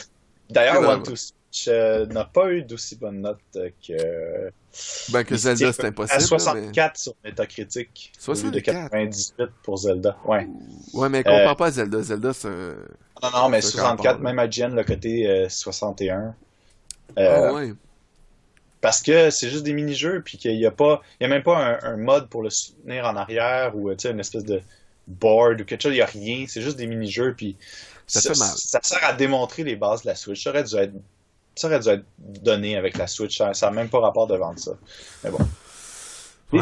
Speaker 1: D'ailleurs, One to Switch euh, n'a pas eu d'aussi bonne note que.
Speaker 2: Ben, que Zelda, c'est impossible. À
Speaker 1: 64 sur Metacritic. 64. de 98 pour Zelda. Ouais.
Speaker 2: Ouais, mais compare euh, pas à Zelda. Zelda, c'est un.
Speaker 1: Non, non, mais 64, même à Gen, le côté 61.
Speaker 2: Euh, ah, ouais
Speaker 1: parce que c'est juste des mini-jeux, puis qu'il n'y a pas, il y a même pas un, mode pour le soutenir en arrière ou une espèce de board ou quelque chose, il n'y a rien, c'est juste des mini-jeux, puis
Speaker 2: ça, ça,
Speaker 1: sert à démontrer les bases de la Switch. Ça aurait dû être, ça aurait dû être donné avec la Switch, ça n'a même pas rapport de vendre ça. Mais bon.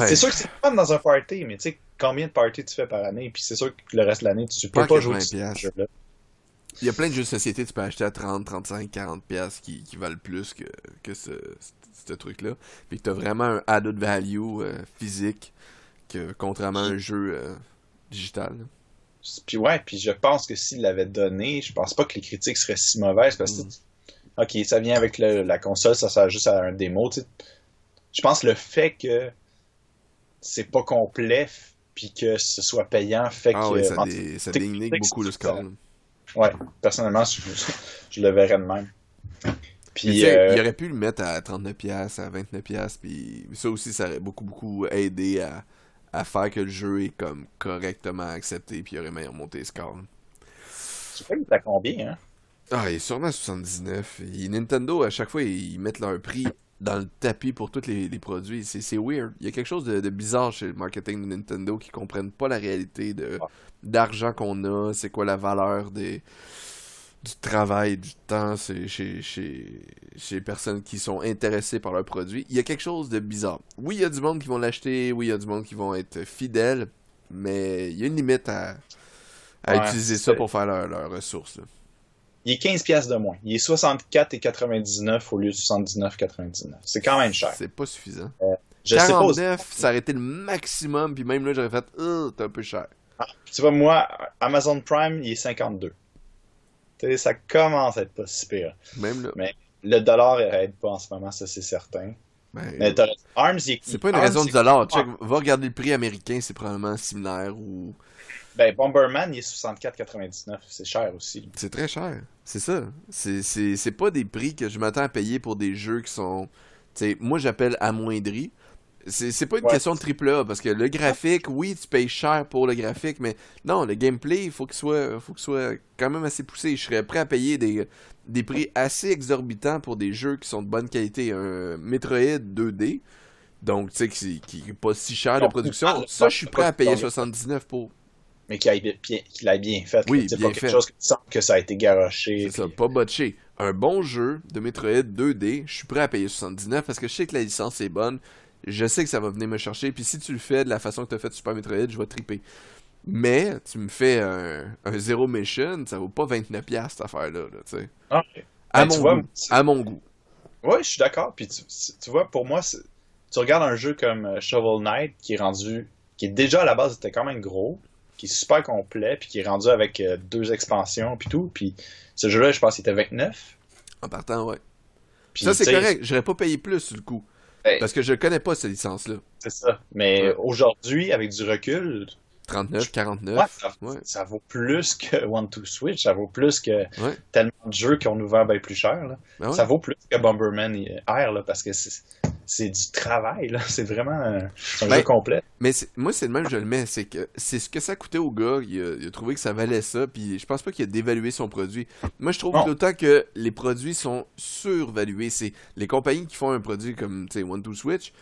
Speaker 1: C'est sûr que c'est pas dans un party, mais tu sais, combien de parties tu fais par année, puis c'est sûr que le reste de l'année, tu peux pas, jouer ce jeu-là.
Speaker 2: Il y a plein de jeux de société que tu peux acheter à 30, 35, 40 pièces qui, qui valent plus que, que ce, ce truc-là. Puis que t'as vraiment un added value euh, physique, que, contrairement à un jeu euh, digital.
Speaker 1: Puis ouais, puis je pense que s'il l'avait donné, je pense pas que les critiques seraient si mauvaises parce que mm. Ok, ça vient avec la console, ça sert juste à un démo. Je pense que le fait que c'est pas complet puis que ce soit payant fait
Speaker 2: ah
Speaker 1: que
Speaker 2: ça, ça dénigre beaucoup le score.
Speaker 1: Ouais, personnellement, je, [LAUGHS] je, le verrais de même.
Speaker 2: Puis, euh, Il aurait pu le mettre à 39$, à 29$, puis ça aussi, ça aurait beaucoup, beaucoup aidé à, à faire que le jeu est comme correctement accepté, puis il aurait meilleur monté le score.
Speaker 1: Tu sais, il à combien, hein?
Speaker 2: Ah, il est sûrement à 79. Et Nintendo, à chaque fois, ils mettent leur prix dans le tapis pour tous les, produits. C'est weird. Il y a quelque chose de, bizarre chez le marketing de Nintendo qui comprennent pas la réalité de d'argent qu'on a, c'est quoi la valeur des du travail, du temps chez, chez, chez, les personnes qui sont intéressées par leur produit. Il y a quelque chose de bizarre. Oui, il y a du monde qui vont l'acheter, oui, il y a du monde qui vont être fidèles, mais il y a une limite à, utiliser ça pour faire leurs leur ressources.
Speaker 1: Il est 15 pièces de moins. Il est 64,99 au lieu de 79,99. C'est quand même cher.
Speaker 2: C'est pas suffisant. Euh, je 49, sais pas. ça aurait été le maximum, puis même là, j'aurais fait, oh, c'est un peu cher.
Speaker 1: Ah, tu vois, moi, Amazon Prime, il est 52 ça commence à être pas si pire.
Speaker 2: Même
Speaker 1: Mais le dollar aide pas en ce moment, ça c'est certain.
Speaker 2: Ben, Arms, c'est pas une raison du dollar. va regarder le prix américain, c'est probablement similaire ou.
Speaker 1: Ben, Bomberman, il est 64,99. C'est cher aussi.
Speaker 2: C'est très cher. C'est ça. C'est pas des prix que je m'attends à payer pour des jeux qui sont. sais moi, j'appelle amoindris. C'est pas une question de triple A, parce que le graphique, oui, tu payes cher pour le graphique, mais non, le gameplay, il faut qu'il soit, faut soit quand même assez poussé. Je serais prêt à payer des, des prix assez exorbitants pour des jeux qui sont de bonne qualité. Un Metroid 2D, donc, tu sais, qui, qui est pas si cher de production, ça, je suis prêt à payer 79 pour.
Speaker 1: Mais qu'il l'a bien fait.
Speaker 2: Oui, bien pas quelque
Speaker 1: chose que, ça a été garoché.
Speaker 2: C'est ça, pas botché. Un bon jeu de Metroid 2D, je suis prêt à payer 79 parce que je sais que la licence est bonne je sais que ça va venir me chercher. Puis si tu le fais de la façon que tu as fait Super Metroid, je vais triper. Mais tu me fais un, un Zero Mission, ça vaut pas 29$ cette affaire-là. tu sais.
Speaker 1: Ah,
Speaker 2: à, ben, mon goût, à mon goût.
Speaker 1: Oui, je suis d'accord. Puis tu, vois, pour moi, tu regardes un jeu comme euh, Shovel Knight qui est rendu. qui est déjà à la base était quand même gros, qui est super complet, puis qui est rendu avec euh, deux expansions, puis tout. Puis ce jeu-là, je pense qu'il était 29.
Speaker 2: En partant, ouais. ça, c'est correct. J'aurais pas payé plus sur le coup. Ben, Parce que je connais pas cette licence-là.
Speaker 1: C'est ça. Mais aujourd'hui, avec du recul.
Speaker 2: 39, 49.
Speaker 1: ça, vaut plus que [LAUGHS] One to Switch, ça vaut plus que tellement de jeux qui ont ouvert bien plus cher. Là. Ben ça vaut plus que Bomberman Air là, parce que c'est du travail, là. [LAUGHS] C'est vraiment un, un ben, jeu complet.
Speaker 2: Mais moi, c'est le même, je le mets. C'est que c'est ce que ça coûtait au gars. Il a, trouvé que ça valait ça. Puis je pense pas qu'il a dévalué son produit. Moi, je trouve d'autant que les produits sont survalués. C'est les compagnies qui font un produit comme One to Switch.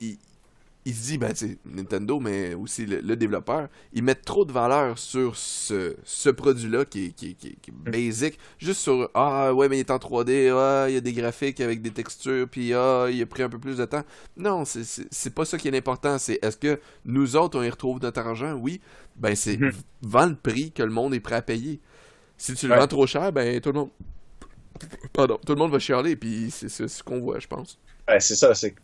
Speaker 2: Ils, il se dit, ben, tu Nintendo, mais aussi le, développeur, ils mettent trop de valeur sur ce, ce produit-là qui est, qui, qui, qui est basic, juste sur, ah, ouais, mais il est en 3D, ah, il y a des graphiques avec des textures, puis ah, il a pris un peu plus de temps. Non, c'est pas ça qui est important, c'est est-ce que nous autres, on y retrouve notre argent? Oui. Ben, c'est mm le prix que le monde est prêt à payer. Si tu le vends trop cher, ben, tout le monde. Pardon, tout le monde va chialer, puis c'est ce qu'on voit, je pense.
Speaker 1: Ouais, c'est ça, c'est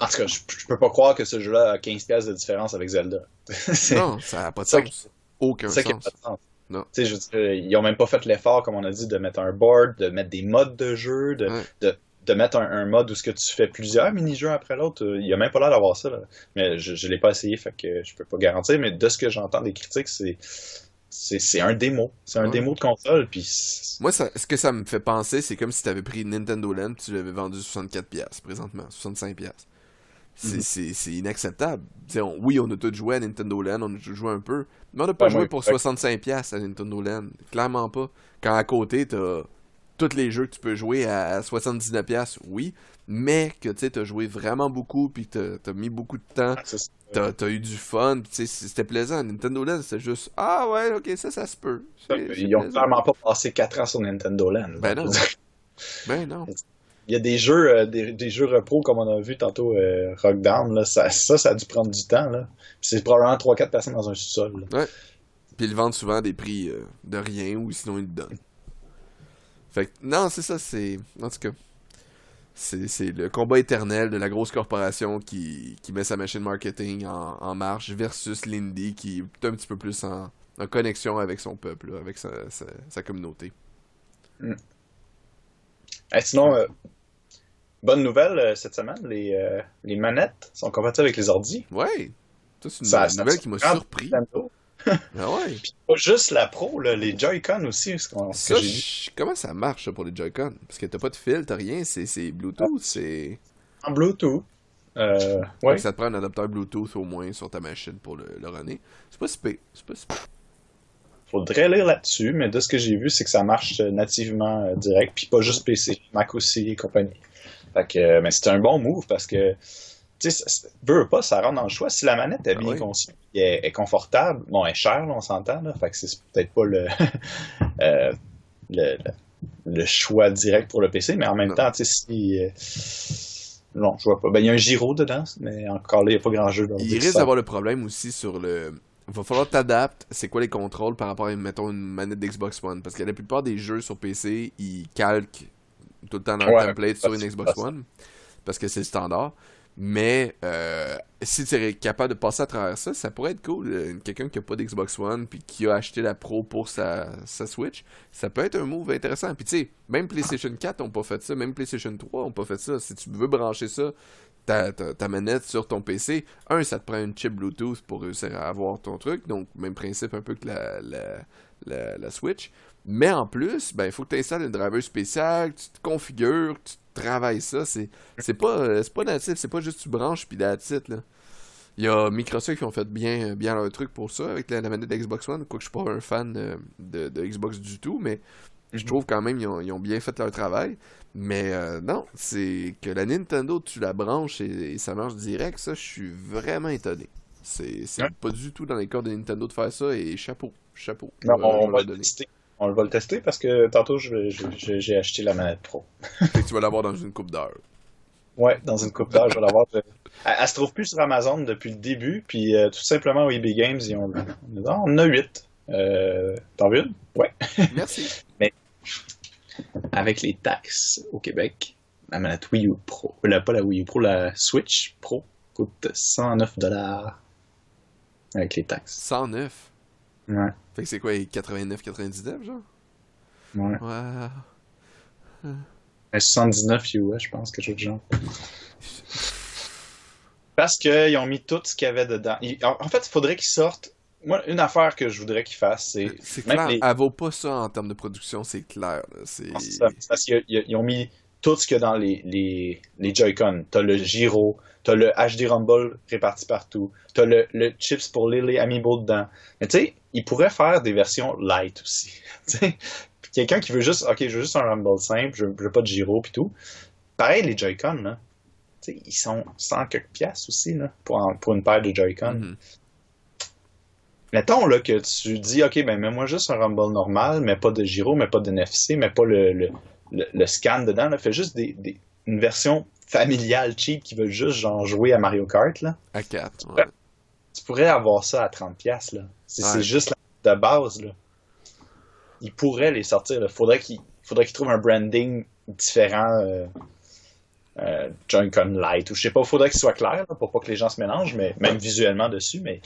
Speaker 1: en tout cas, je, peux pas croire que ce jeu-là a 15 pièces de différence avec Zelda. [LAUGHS]
Speaker 2: non, ça n'a pas de sens. Aucun sens. Pas de sens.
Speaker 1: Non. Je ils ont même pas fait l'effort, comme on a dit, de mettre un board, de mettre des modes de jeu, de, de, de, mettre un, mode où ce que tu fais plusieurs mini-jeux après l'autre. Il y a même pas l'air d'avoir ça. Là. Mais je, je l'ai pas essayé, fait que je peux pas garantir. Mais de ce que j'entends des critiques, c'est c'est un démo. C'est un démo de console. Puis
Speaker 2: Moi, ce que ça me fait penser, c'est comme si tu avais pris Nintendo Land tu l'avais vendu 64$ présentement, 65$. Mhm. C'est inacceptable. oui, on a tous joué à Nintendo Land, on a tous joué un peu, mais on n'a pas joué pour 65$ à Nintendo Land. Clairement pas. Quand à côté, t'as tous les jeux que tu peux jouer à 79$, oui, mais que tu as joué vraiment beaucoup, puis que t'as as mis beaucoup de temps, ah, t'as as eu du fun, c'était plaisant. Nintendo Land, c'est juste Ah ouais, ok, ça, ça se peut.
Speaker 1: Ils ont clairement pas passé 4 ans sur Nintendo Land.
Speaker 2: Ben non. [LAUGHS] ben non.
Speaker 1: Il y a des jeux, euh, des, jeux repro, comme on a vu tantôt, euh, Rockdown, là, ça, ça, ça, a dû prendre du temps. Là. c'est probablement 3-4 personnes dans un sous-sol.
Speaker 2: Ouais. Puis ils vendent souvent des prix euh, de rien ou sinon ils le donnent. Fait que, non, c'est ça, c'est. En tout cas. C'est le combat éternel de la grosse corporation qui, qui met sa machine marketing en, en marche versus l'indie qui est un petit peu plus en, en connexion avec son peuple, avec sa, sa, communauté.
Speaker 1: Mm. sinon, Bonne nouvelle euh, cette semaine, les, euh, les manettes sont compatibles avec les ordis.
Speaker 2: Ouais. c'est une nouvelle qui m'a surpris. [LAUGHS] ah ouais.
Speaker 1: Puis pas juste la Pro, là, les Joy-Con aussi. Ce
Speaker 2: ça, comment ça marche pour les Joy-Con? Parce que t'as pas de fil, t'as rien, c'est Bluetooth, c'est.
Speaker 1: En Bluetooth. Euh, ouais.
Speaker 2: Ça te prend un adapteur Bluetooth au moins sur ta machine pour le, le runner. C'est pas super. C'est pas.
Speaker 1: Faudrait lire là-dessus, mais de ce que j'ai vu, c'est que ça marche nativement direct, puis pas juste PC, Mac aussi et compagnie. Fait que, mais c'est un bon move parce que, tu sais, veut pas, ça rentre dans le choix. Si la manette est ah bien conçue, est, est, confortable, bon, elle est chère, on s'entend, là, fait que c'est peut-être pas [LAUGHS] euh, le, le, choix direct pour le PC, mais en même temps, tu sais, si. Euh, non, je vois pas. Ben, il y a un gyro dedans, mais encore là, il n'y a pas grand jeu.
Speaker 2: il risque d'avoir le problème aussi sur le. Il va falloir t'adapter. C'est quoi les contrôles par rapport à, mettons, une manette d'Xbox One? Parce que la plupart des jeux sur PC, ils calquent tout le temps dans le template sur une Xbox One, parce que c'est le standard. Mais euh, si tu es capable de passer à travers ça, ça pourrait être cool. Euh, quelqu'un qui n'a pas d'Xbox One puis qui a acheté la Pro pour sa, sa Switch, ça peut être un move intéressant. Puis tu sais, même PlayStation 4 n'ont pas fait ça, même PlayStation 3 n'ont pas fait ça. Si tu veux brancher ça, ta, ta, manette sur ton PC, un, ça te prend une chip Bluetooth pour réussir à avoir ton truc. Donc, même principe un peu que la, la, la Switch. Mais en plus, ben, il faut que tu installes un driver spécial, tu te configures, tu travailles ça. C'est, c'est pas, euh, c'est pas natif, c'est pas juste tu branches puis la titre, là. Il y a Microsoft qui ont fait bien, bien leur truc pour ça avec la, manette d'Xbox One. Quoique je suis pas un fan euh, de, de, Xbox du tout, mais je trouve quand même qu'ils ont, ils ont bien fait leur travail. Mais euh, non, c'est que la Nintendo, tu la branches et, ça marche direct, ça, je suis vraiment étonné. C'est, c'est pas du tout dans les corps de Nintendo de faire ça et chapeau, chapeau.
Speaker 1: Non, on, va le tester on va le tester parce que tantôt j'ai acheté la manette pro. [LAUGHS]
Speaker 2: Et tu vas l'avoir dans une coupe d'heure.
Speaker 1: Ouais, dans une coupe d'heure, je vais l'avoir. Elle, se trouve plus sur Amazon depuis le début, puis euh, tout simplement au EB Games, ils ont... on en a 8. Euh, T'en veux une? Ouais. [LAUGHS]
Speaker 2: Merci.
Speaker 1: Mais avec les taxes au Québec, la manette Wii U Pro, euh, pas la Wii U Pro, la Switch Pro coûte 109 dollars avec les taxes.
Speaker 2: 109?
Speaker 1: Ouais.
Speaker 2: Fait que c'est quoi, 89-99, genre?
Speaker 1: Ouais. Ouais. 79 US, je pense, quelque chose de genre. Parce qu'ils ont mis tout ce qu'il y avait dedans. En fait, il faudrait qu'ils sortent. Moi, une affaire que je voudrais qu'ils fassent, c'est.
Speaker 2: C'est clair, elle vaut pas ça en termes de production, c'est clair. C'est
Speaker 1: parce qu'ils ont mis tout ce qu'il y a dans les, les, les Joy-Con. T'as le gyro, t'as le HD Rumble réparti partout, t'as le, le chips pour Lily Amiibo dedans. Mais tu sais, ils pourraient faire des versions light aussi. [LAUGHS] Quelqu'un qui veut juste, ok, je veux juste un Rumble simple, je veux, pas de gyro puis tout. Pareil, les Joy-Con, là. ils sont 100 quelques piastres aussi, là, pour, pour une paire de Joy-Con. Mm-hmm. Mettons là, que tu dis, OK, ben mets-moi juste un Rumble normal, mais pas de gyro, mais pas de NFC, mais pas le, le, le, scan dedans. Là. Fais juste des, des, une version familiale cheap qui veut juste genre jouer à Mario Kart. Là.
Speaker 2: À 4.
Speaker 1: Tu pourrais avoir ça à 30$. Là. C'est, juste la de base. Là. Ils pourraient les sortir. Il faudrait qu'ils faudrait qu'ils trouvent un branding différent. Euh, euh, Joy-Con Light ou je sais pas, il faudrait qu'il soit clair pour pas que les gens se mélangent, mais même visuellement dessus, mais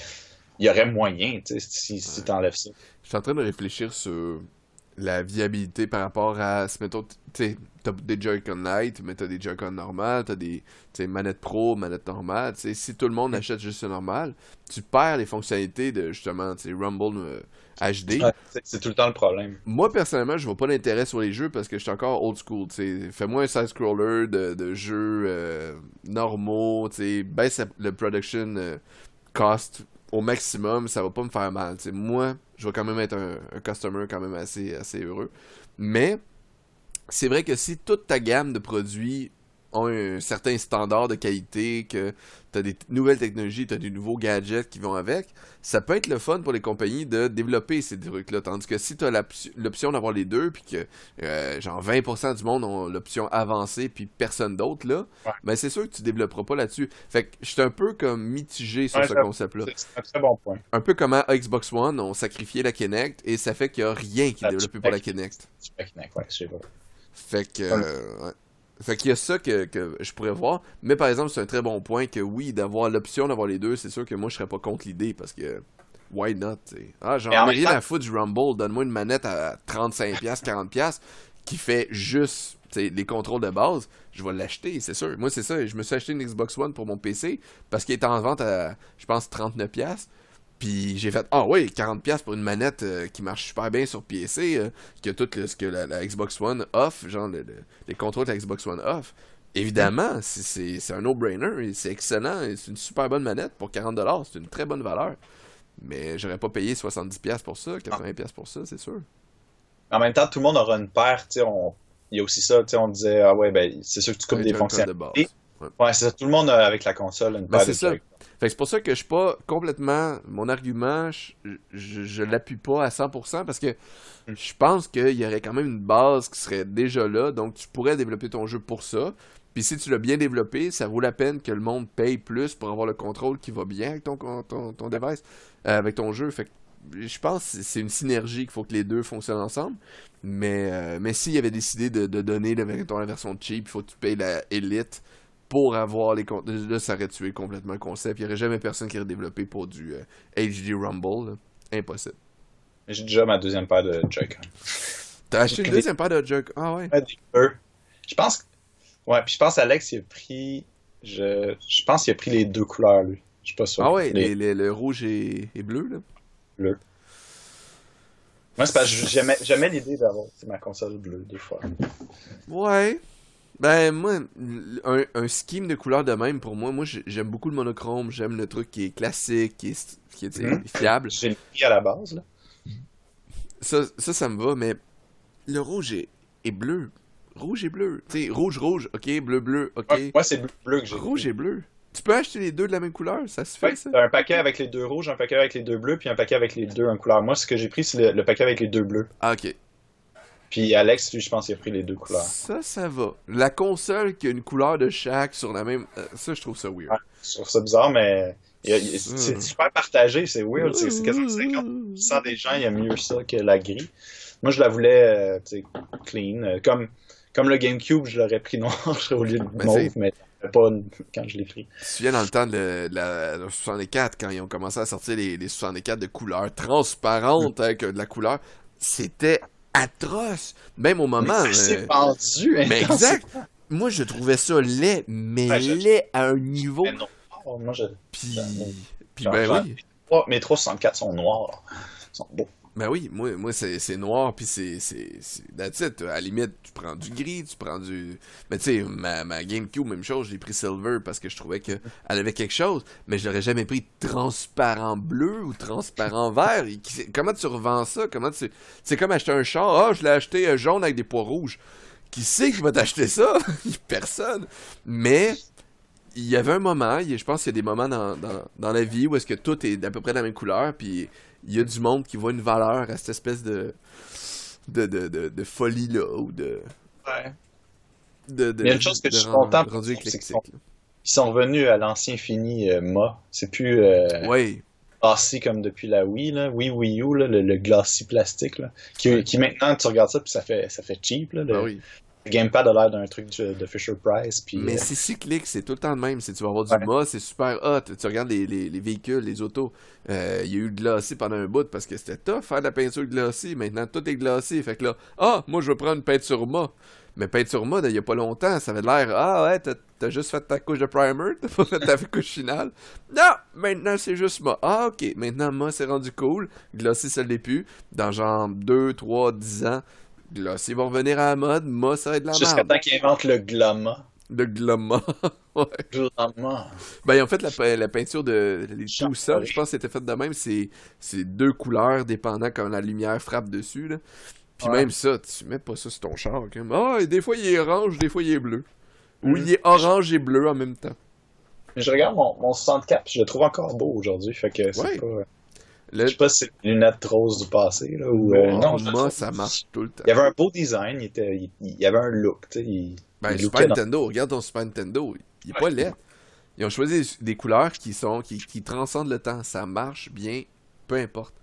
Speaker 1: il y aurait moyen, tu sais, si, si tu enlèves ça.
Speaker 2: Je suis en train de réfléchir sur la viabilité par rapport à, mettons, tu sais, t'as des Joy-Con Lite, mais t'as des Joy-Con normales, t'as des manettes pro, manettes normales, tu si tout le monde achète juste le normal, tu perds les fonctionnalités de, justement, tu Rumble HD.
Speaker 1: Euh, c'est tout le temps le problème.
Speaker 2: Moi, personnellement, je vois pas l'intérêt sur les jeux parce que je suis encore old school, tu Fais-moi un side-scroller de, de, jeux euh, normaux, tu sais, baisse le production euh, cost au maximum, ça va pas me faire mal. moi, je vais quand même être un, customer quand même assez, assez heureux. Mais c'est vrai que si toute ta gamme de produits ont un certain standard de qualité, que tu as des nouvelles technologies, tu as des nouveaux gadgets qui vont avec, ça peut être le fun pour les compagnies de développer ces trucs-là. Tandis que si tu as l'option d'avoir les deux, puis que euh, genre 20% du monde ont l'option avancée, puis personne d'autre, là, ben c'est sûr que tu développeras pas là-dessus. Fait que je suis un peu comme mitigé sur ce concept-là.
Speaker 1: C'est un très bon point.
Speaker 2: Un peu comme à Xbox One, on sacrifié la Kinect, et ça fait qu'il n'y a rien qui est développé pour la Kinect. Fait que... Euh, fait qu'il y a ça que, que, je pourrais voir. Mais par exemple, c'est un très bon point que oui, d'avoir l'option d'avoir les deux, c'est sûr que moi je serais pas contre l'idée parce que why not, t'sais. Ah, j'en ai rien à foutre du Rumble, donne-moi une manette à 35$, 40$ qui fait juste les contrôles de base, je vais l'acheter, c'est sûr. Moi, c'est ça. Je me suis acheté une Xbox One pour mon PC parce qu'il est en vente à, je pense, 39$. Puis j'ai fait, ah oui, 40$ pour une manette euh, qui marche super bien sur PC, euh, qui a tout ce que la, Xbox One off, genre les contrôles de la Xbox One off. Évidemment, c'est un no-brainer, c'est excellent, c'est une super bonne manette pour 40$, c'est une très bonne valeur. Mais j'aurais pas payé 70$ pour ça, 80$ pour ça, c'est sûr.
Speaker 1: En même temps, tout le monde aura une paire, tu sais, il y a aussi ça, tu sais, on disait, ah ouais, ben, c'est sûr que tu coupes des fonctionnalités. De ouais, c'est ça, tout le monde a avec la console une ben, paire de ça
Speaker 2: c'est pour ça que je suis pas complètement. Mon argument, je, je, l'appuie pas à 100% parce que hmm. je pense qu'il y aurait quand même une base qui serait déjà là. Donc tu pourrais développer ton jeu pour ça. Puis si tu l'as bien développé, ça vaut la peine que le monde paye plus pour avoir le contrôle qui va bien avec ton, ton, ton device, euh, avec ton jeu. Fait je pense que c'est une synergie qu'il faut que les deux fonctionnent ensemble. Mais, euh, mais s'il y avait décidé de, de donner la version cheap, il faut que tu payes la Elite pour avoir les Là, ça aurait tué complètement le concept. Il n'y aurait jamais personne qui aurait développé pour du HD euh, Rumble. Impossible.
Speaker 1: J'ai déjà ma deuxième paire de Joy-Con.
Speaker 2: T'as acheté une deuxième paire de Joy-Con? Ah ouais?
Speaker 1: Je pense Ouais, puis je pense Alex, il a pris... Je, je pense qu'il a pris les deux couleurs, lui. Je suis pas sûr.
Speaker 2: Ah ouais, les... le rouge et... bleu, là?
Speaker 1: Bleu. Moi, c'est parce que j'aimais l'idée d'avoir ma console bleue, des fois.
Speaker 2: Ouais. Ben, moi, un, un scheme de couleurs de même, pour moi, moi, j'aime beaucoup le monochrome. J'aime le truc qui est classique, qui est, qui est mhm. fiable.
Speaker 1: C'est le à la base, là.
Speaker 2: Ça, ça, ça me va, mais le rouge est, est bleu. Rouge et bleu. Tu sais, rouge, rouge, ok, bleu, bleu, ok.
Speaker 1: moi, c'est bleu, bleu que j'ai.
Speaker 2: Rouge et bleu. Tu peux acheter les deux de la même couleur, ça se fait, ça?
Speaker 1: Un paquet avec les deux rouges, un paquet avec les deux bleus, puis un paquet avec les deux en couleur. Moi, ce que j'ai pris, c'est le, paquet avec les deux bleus.
Speaker 2: Ah, ok.
Speaker 1: Puis Alex, lui, je pense qu'il a pris les deux couleurs.
Speaker 2: Ça, ça va. La console qui a une couleur de chaque sur la même. Euh, ça, je trouve ça weird.
Speaker 1: je trouve ça bizarre, mais. C'est super partagé, c'est weird. C'est quasiment [LAUGHS] 50% des gens, il y a mieux ça que la grille. Moi, je la voulais euh, clean. Euh, comme, comme le GameCube, je l'aurais pris [LAUGHS] noir au lieu de ben, mauve, mais pas quand je l'ai pris.
Speaker 2: Tu te souviens dans le temps de, la, 64, quand ils ont commencé à sortir les, les 64 de couleur transparente avec de la couleur, c'était atroce. Même au moment.
Speaker 1: C'est euh, pendu, hein,
Speaker 2: Mais exact. Moi, je trouvais ça laid, mais laid à un niveau.
Speaker 1: non. Oh, moi, je...
Speaker 2: Puis, puis ben oui.
Speaker 1: Mes 364 sont noirs. Ils sont beaux.
Speaker 2: Ben oui, moi, moi c'est noir, puis c'est. That's it. À la limite, tu prends du gris, tu prends du. Mais tu sais, ma, ma GameCube, même chose, j'ai pris Silver parce que je trouvais qu'elle [LAUGHS] avait quelque chose, mais je l'aurais jamais pris transparent bleu ou transparent [LAUGHS] vert. comment tu revends ça? Comment tu. C'est comme acheter un char. Ah, je l'ai acheté euh, jaune avec des pois rouges. Qui sait qui va t'acheter ça? [LAUGHS] Personne. Mais il y avait un moment, je pense qu'il y a des moments dans, dans, la vie où est-ce que tout est d'à peu près de la même couleur, puis il y a du monde qui voit une valeur à cette espèce de de, de, de, folie là ou de
Speaker 1: ouais.
Speaker 2: de, de
Speaker 1: il y a une chose que je suis content
Speaker 2: rendu éclectique.
Speaker 1: Ils sont revenus à l'ancien fini euh, Ma. C'est plus euh,
Speaker 2: oui.
Speaker 1: glacis comme depuis la Wii, là. Wii Wii U, là, le, le glacis plastique. Là. Qui, qui maintenant, tu regardes ça, puis ça fait, ça fait cheap. Là, le,
Speaker 2: ah oui.
Speaker 1: Gamepad a l'air d'un truc de Fisher Price. Puis,
Speaker 2: Mais
Speaker 1: euh,
Speaker 2: c'est cyclique, c'est tout le temps le même. C'est, tu vas avoir du
Speaker 1: Ouais.
Speaker 2: mât, c'est super hot. Tu regardes les, les, les véhicules, les autos. euh, Il y a eu le glacé pendant un bout parce que c'était tough faire de la peinture glacée. Maintenant, tout est glacé. Fait que là, ah, moi, je veux prendre une peinture mât. Mais peinture mât, il y a pas longtemps, ça avait l'air, ah ouais, t'as, juste fait ta couche de primer, t'as pas fait ta [LAUGHS] couche finale. Non, maintenant c'est juste mât. Ah ok, maintenant mât c'est rendu cool. Glacé, ça l'est plus. Dans genre 2, 3, 10 ans, glacé va revenir à la mode. Mât, ça va être de la
Speaker 1: Jusqu'à
Speaker 2: merde.
Speaker 1: temps qu'ils inventent le Glama.
Speaker 2: Le glama. [LAUGHS] ouais.
Speaker 1: Glama.
Speaker 2: Ben, en fait, la, pe- la peinture de les tout ça, je pense que c'était fait de même. C'est deux couleurs dépendant quand la lumière frappe dessus. Là. Puis
Speaker 1: Ouais.
Speaker 2: même ça, tu mets pas ça sur ton char. Comme, ah, et des fois il est orange, des fois il est bleu. Ou
Speaker 1: Mhm.
Speaker 2: il est orange et bleu en même temps.
Speaker 1: Je regarde mon, mon 64, puis je le trouve encore beau aujourd'hui. Fait que c'est
Speaker 2: Ouais.
Speaker 1: pas.
Speaker 2: Le
Speaker 1: Je sais pas si c'est les lunettes roses du passé, là, ou. euh, non,
Speaker 2: moi, ça marche tout le temps.
Speaker 1: Il y avait un beau design, il, était, il, il y avait un look. Il,
Speaker 2: Ben,
Speaker 1: il
Speaker 2: Super
Speaker 1: dans-
Speaker 2: Nintendo, regarde ton Super Nintendo, il est
Speaker 1: Ouais.
Speaker 2: pas laid. Ils ont choisi des couleurs qui sont qui, qui transcendent le temps. Ça marche bien, peu importe.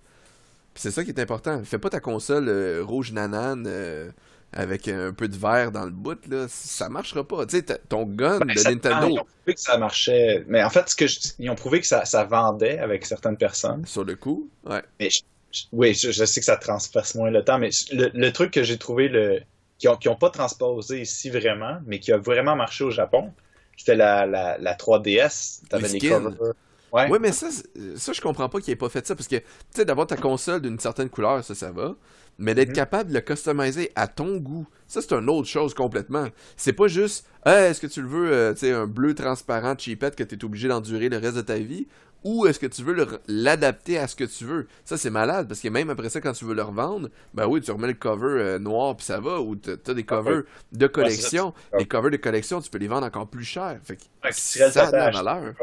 Speaker 2: C'est ça qui est important. Fais pas ta console euh, rouge nanane euh, avec un peu de vert dans le bout, là. Ça marchera pas. Tu sais, ton gun
Speaker 1: Ben,
Speaker 2: de
Speaker 1: ça-
Speaker 2: Nintendo
Speaker 1: Ils ont prouvé que ça marchait. Mais en fait, ce que je- ils ont prouvé que ça, ça vendait avec certaines personnes.
Speaker 2: sur le coup, ouais.
Speaker 1: Mais je- je- oui, je, sais que ça transperce moins le temps, mais le, le truc que j'ai trouvé le qui ont, qui ont pas transposé ici vraiment, mais qui a vraiment marché au Japon, c'était la, la, la 3DS. T'avais
Speaker 2: Les
Speaker 1: les covers. Ouais.
Speaker 2: Ouais, mais ça, c'est- ça je comprends pas qu'il ait pas fait ça parce que, tu sais, d'avoir ta console d'une certaine couleur, ça, ça va. Mais d'être
Speaker 1: Mhm.
Speaker 2: capable de le customiser à ton goût, ça, c'est une autre chose complètement. C'est pas juste, Hey, est-ce que tu le veux, euh, tu sais, un bleu transparent cheapette que t'es obligé d'endurer le reste de ta vie ou est-ce que tu veux l'adapter à ce que tu veux? Ça, c'est malade parce que même après ça, quand tu veux le revendre, ben oui, tu remets le cover euh, noir puis ça va ou t'as t'as des covers de collection. Les covers de collection, tu peux les vendre encore plus cher. Fait que
Speaker 1: tu
Speaker 2: ça a de la valeur.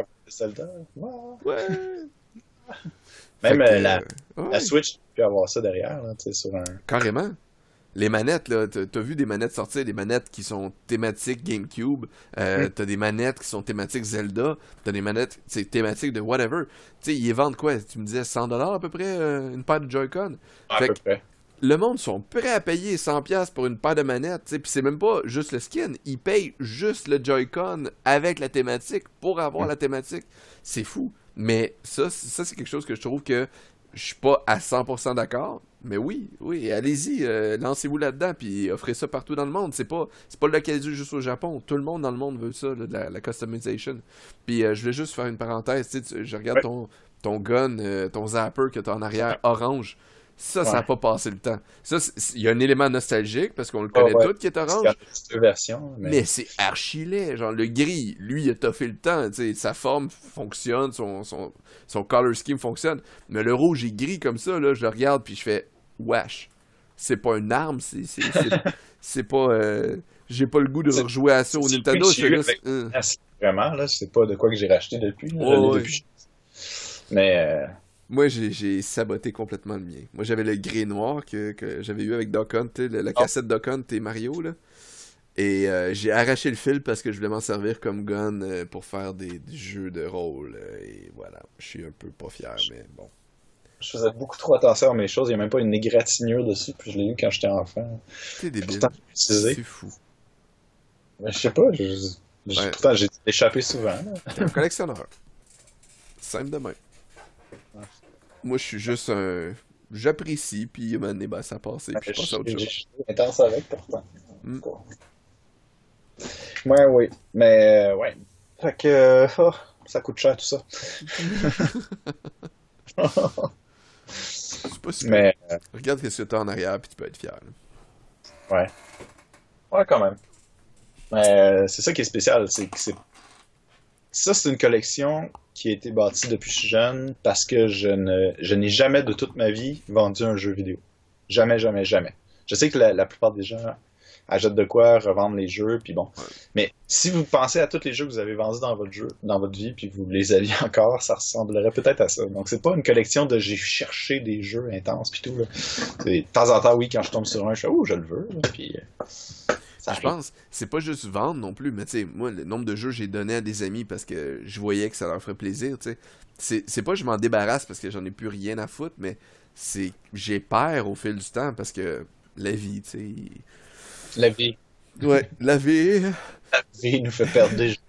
Speaker 1: Ouais.
Speaker 2: Ouais.
Speaker 1: Même euh, la, la Switch, tu peux avoir ça derrière, là, tu sais, sur un.
Speaker 2: carrément. Les manettes, là, t'as vu des manettes sortir, des manettes qui sont thématiques GameCube, euh,
Speaker 1: Mm.
Speaker 2: t'as des manettes qui sont thématiques Zelda, t'as des manettes thématiques de whatever. Tu sais, ils vendent quoi? Tu me disais 100$ à peu près, euh, une paire de Joy-Con?
Speaker 1: À
Speaker 2: Fait
Speaker 1: peu
Speaker 2: que-
Speaker 1: près.
Speaker 2: Le monde sont prêts à payer 100$ pour une paire de manettes, tu sais, puis c'est même pas juste le skin, ils payent juste le Joy-Con avec la thématique pour avoir
Speaker 1: Mm.
Speaker 2: la thématique. C'est fou. Mais ça, ça c'est quelque chose que je trouve que je suis pas à 100% d'accord. Mais oui, oui, allez-y, euh, lancez-vous là-dedans, puis offrez ça partout dans le monde. C'est pas, c'est pas localisé juste au Japon. Tout le monde dans le monde veut ça, là, de la, la customization. Puis euh, je voulais juste faire une parenthèse. Tu sais, tu- je regarde
Speaker 1: Ouais.
Speaker 2: ton, ton gun, euh, ton zapper que t'as en arrière, orange. Ça, ça a
Speaker 1: Ouais.
Speaker 2: pas passé le temps. Ça, il y a un élément nostalgique parce qu'on le
Speaker 1: Ah
Speaker 2: connaît
Speaker 1: ouais.
Speaker 2: tout qui est orange.
Speaker 1: a deux versions. Mais...
Speaker 2: Mais c'est archi laid. Genre, le gris, lui, il a toffé le temps. Sa forme fonctionne, son, son, son color scheme fonctionne. Mais le rouge est gris comme ça, là, je le regarde puis je fais wesh. C'est pas une arme, c'est [LAUGHS] pas. euh, J'ai pas le goût de rejouer à ça au Nintendo. juste, euh.
Speaker 1: C'est Vraiment, là, c'est pas de quoi que j'ai racheté depuis. là, depuis. Mais euh,
Speaker 2: Moi, j'ai saboté complètement le mien. Moi, j'avais le gris noir que, que j'avais eu avec Duck Hunt, le- la
Speaker 1: Ah.
Speaker 2: cassette Duck Hunt et Mario, là. Et euh, j'ai arraché le fil parce que je voulais m'en servir comme gun euh, pour faire des, des jeux de rôle. euh, et voilà, je suis un peu pas fier, mais bon.
Speaker 1: je faisais beaucoup trop attention à mes choses. Il n'y a même pas une égratignure dessus, puis je l'ai eu quand j'étais enfant.
Speaker 2: T'es débile. C'est fou.
Speaker 1: Mais je sais pas,
Speaker 2: Ouais.
Speaker 1: j'ai échappé souvent.
Speaker 2: un collectionneur. Simple de même. Moi, je suis juste un... J'apprécie, puis à ben, ça passe et puis je passe à autre
Speaker 1: Je
Speaker 2: chose.
Speaker 1: suis intense avec pourtant.
Speaker 2: Hmm.
Speaker 1: Ouais, oui. Mais euh, ouais. Fait que euh, oh, ça coûte cher tout ça. [LAUGHS]
Speaker 2: C'est pas super.
Speaker 1: Mais euh,
Speaker 2: Regarde ce que t'as en arrière, puis tu peux être fier. là.
Speaker 1: ouais. Ouais, quand même. Mais euh, c'est ça qui est spécial, c'est que c'est ça c'est une collection qui a été bâtie depuis que je suis jeune parce que je ne je n'ai jamais de toute ma vie vendu un jeu vidéo. Jamais, jamais, jamais. Je sais que la, la plupart des gens achète de quoi revendre les jeux, puis bon. Mais si vous pensez à tous les jeux que vous avez vendus dans votre jeu, dans votre vie, puis vous les aviez [LAUGHS] encore, ça ressemblerait peut-être à ça. Donc c'est pas une collection de j'ai cherché des jeux intenses puis tout. Là. De temps en temps, oui, quand je tombe sur un, je fais oh je le veux, puis.
Speaker 2: Je pense, c'est pas juste vendre non plus, mais tu sais, moi, le nombre de jeux j'ai donné à des amis parce que je voyais que ça leur ferait plaisir, tu sais. C'est pas que je m'en débarrasse parce que j'en ai plus rien à foutre, mais c'est j'ai peur au fil du temps parce que la vie, tu sais.
Speaker 1: La vie.
Speaker 2: Ouais, la vie.
Speaker 1: La vie nous fait perdre des jeux. [LAUGHS]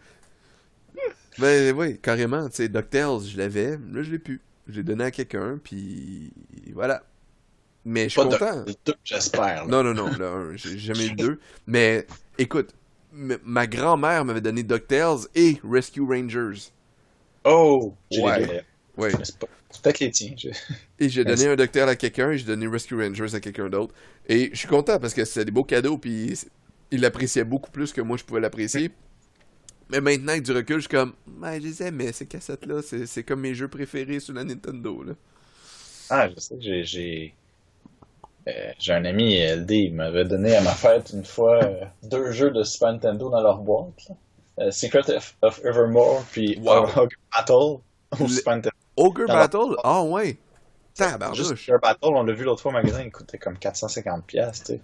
Speaker 2: Ben oui, carrément, tu sais, DuckTales, je l'avais, là je l'ai plus. Je l'ai donné à quelqu'un, puis voilà. Mais je suis content.
Speaker 1: j'espère.
Speaker 2: Non, non, non, j'ai jamais eu deux. Mais écoute, ma grand-mère m'avait donné DuckTales et Rescue Rangers.
Speaker 1: Oh!
Speaker 2: Ouais. ouais.
Speaker 1: C'est peut-être les tiens.
Speaker 2: Et j'ai donné un DuckTales à quelqu'un et j'ai donné Rescue Rangers à quelqu'un d'autre. Et je suis content parce que c'était des beaux cadeaux, puis il l'appréciait beaucoup plus que moi je pouvais l'apprécier. Mais maintenant, avec du recul, je suis comme, ben, je les aimais, ces cassettes-là. C'est comme mes jeux préférés sur la Nintendo. Là.
Speaker 1: Ah, je sais que j'ai euh, j'ai un ami, LD, il m'avait donné à ma fête une fois euh, deux jeux de Super Nintendo dans leur boîte. Euh, Secret of, Evermore, puis Ogre Battle
Speaker 2: Super Nintendo. Ogre Battle? Ah ouais! Tabarnouche!
Speaker 1: Ogre Battle, on l'a vu l'autre fois au magasin, il coûtait comme 450$, tu sais.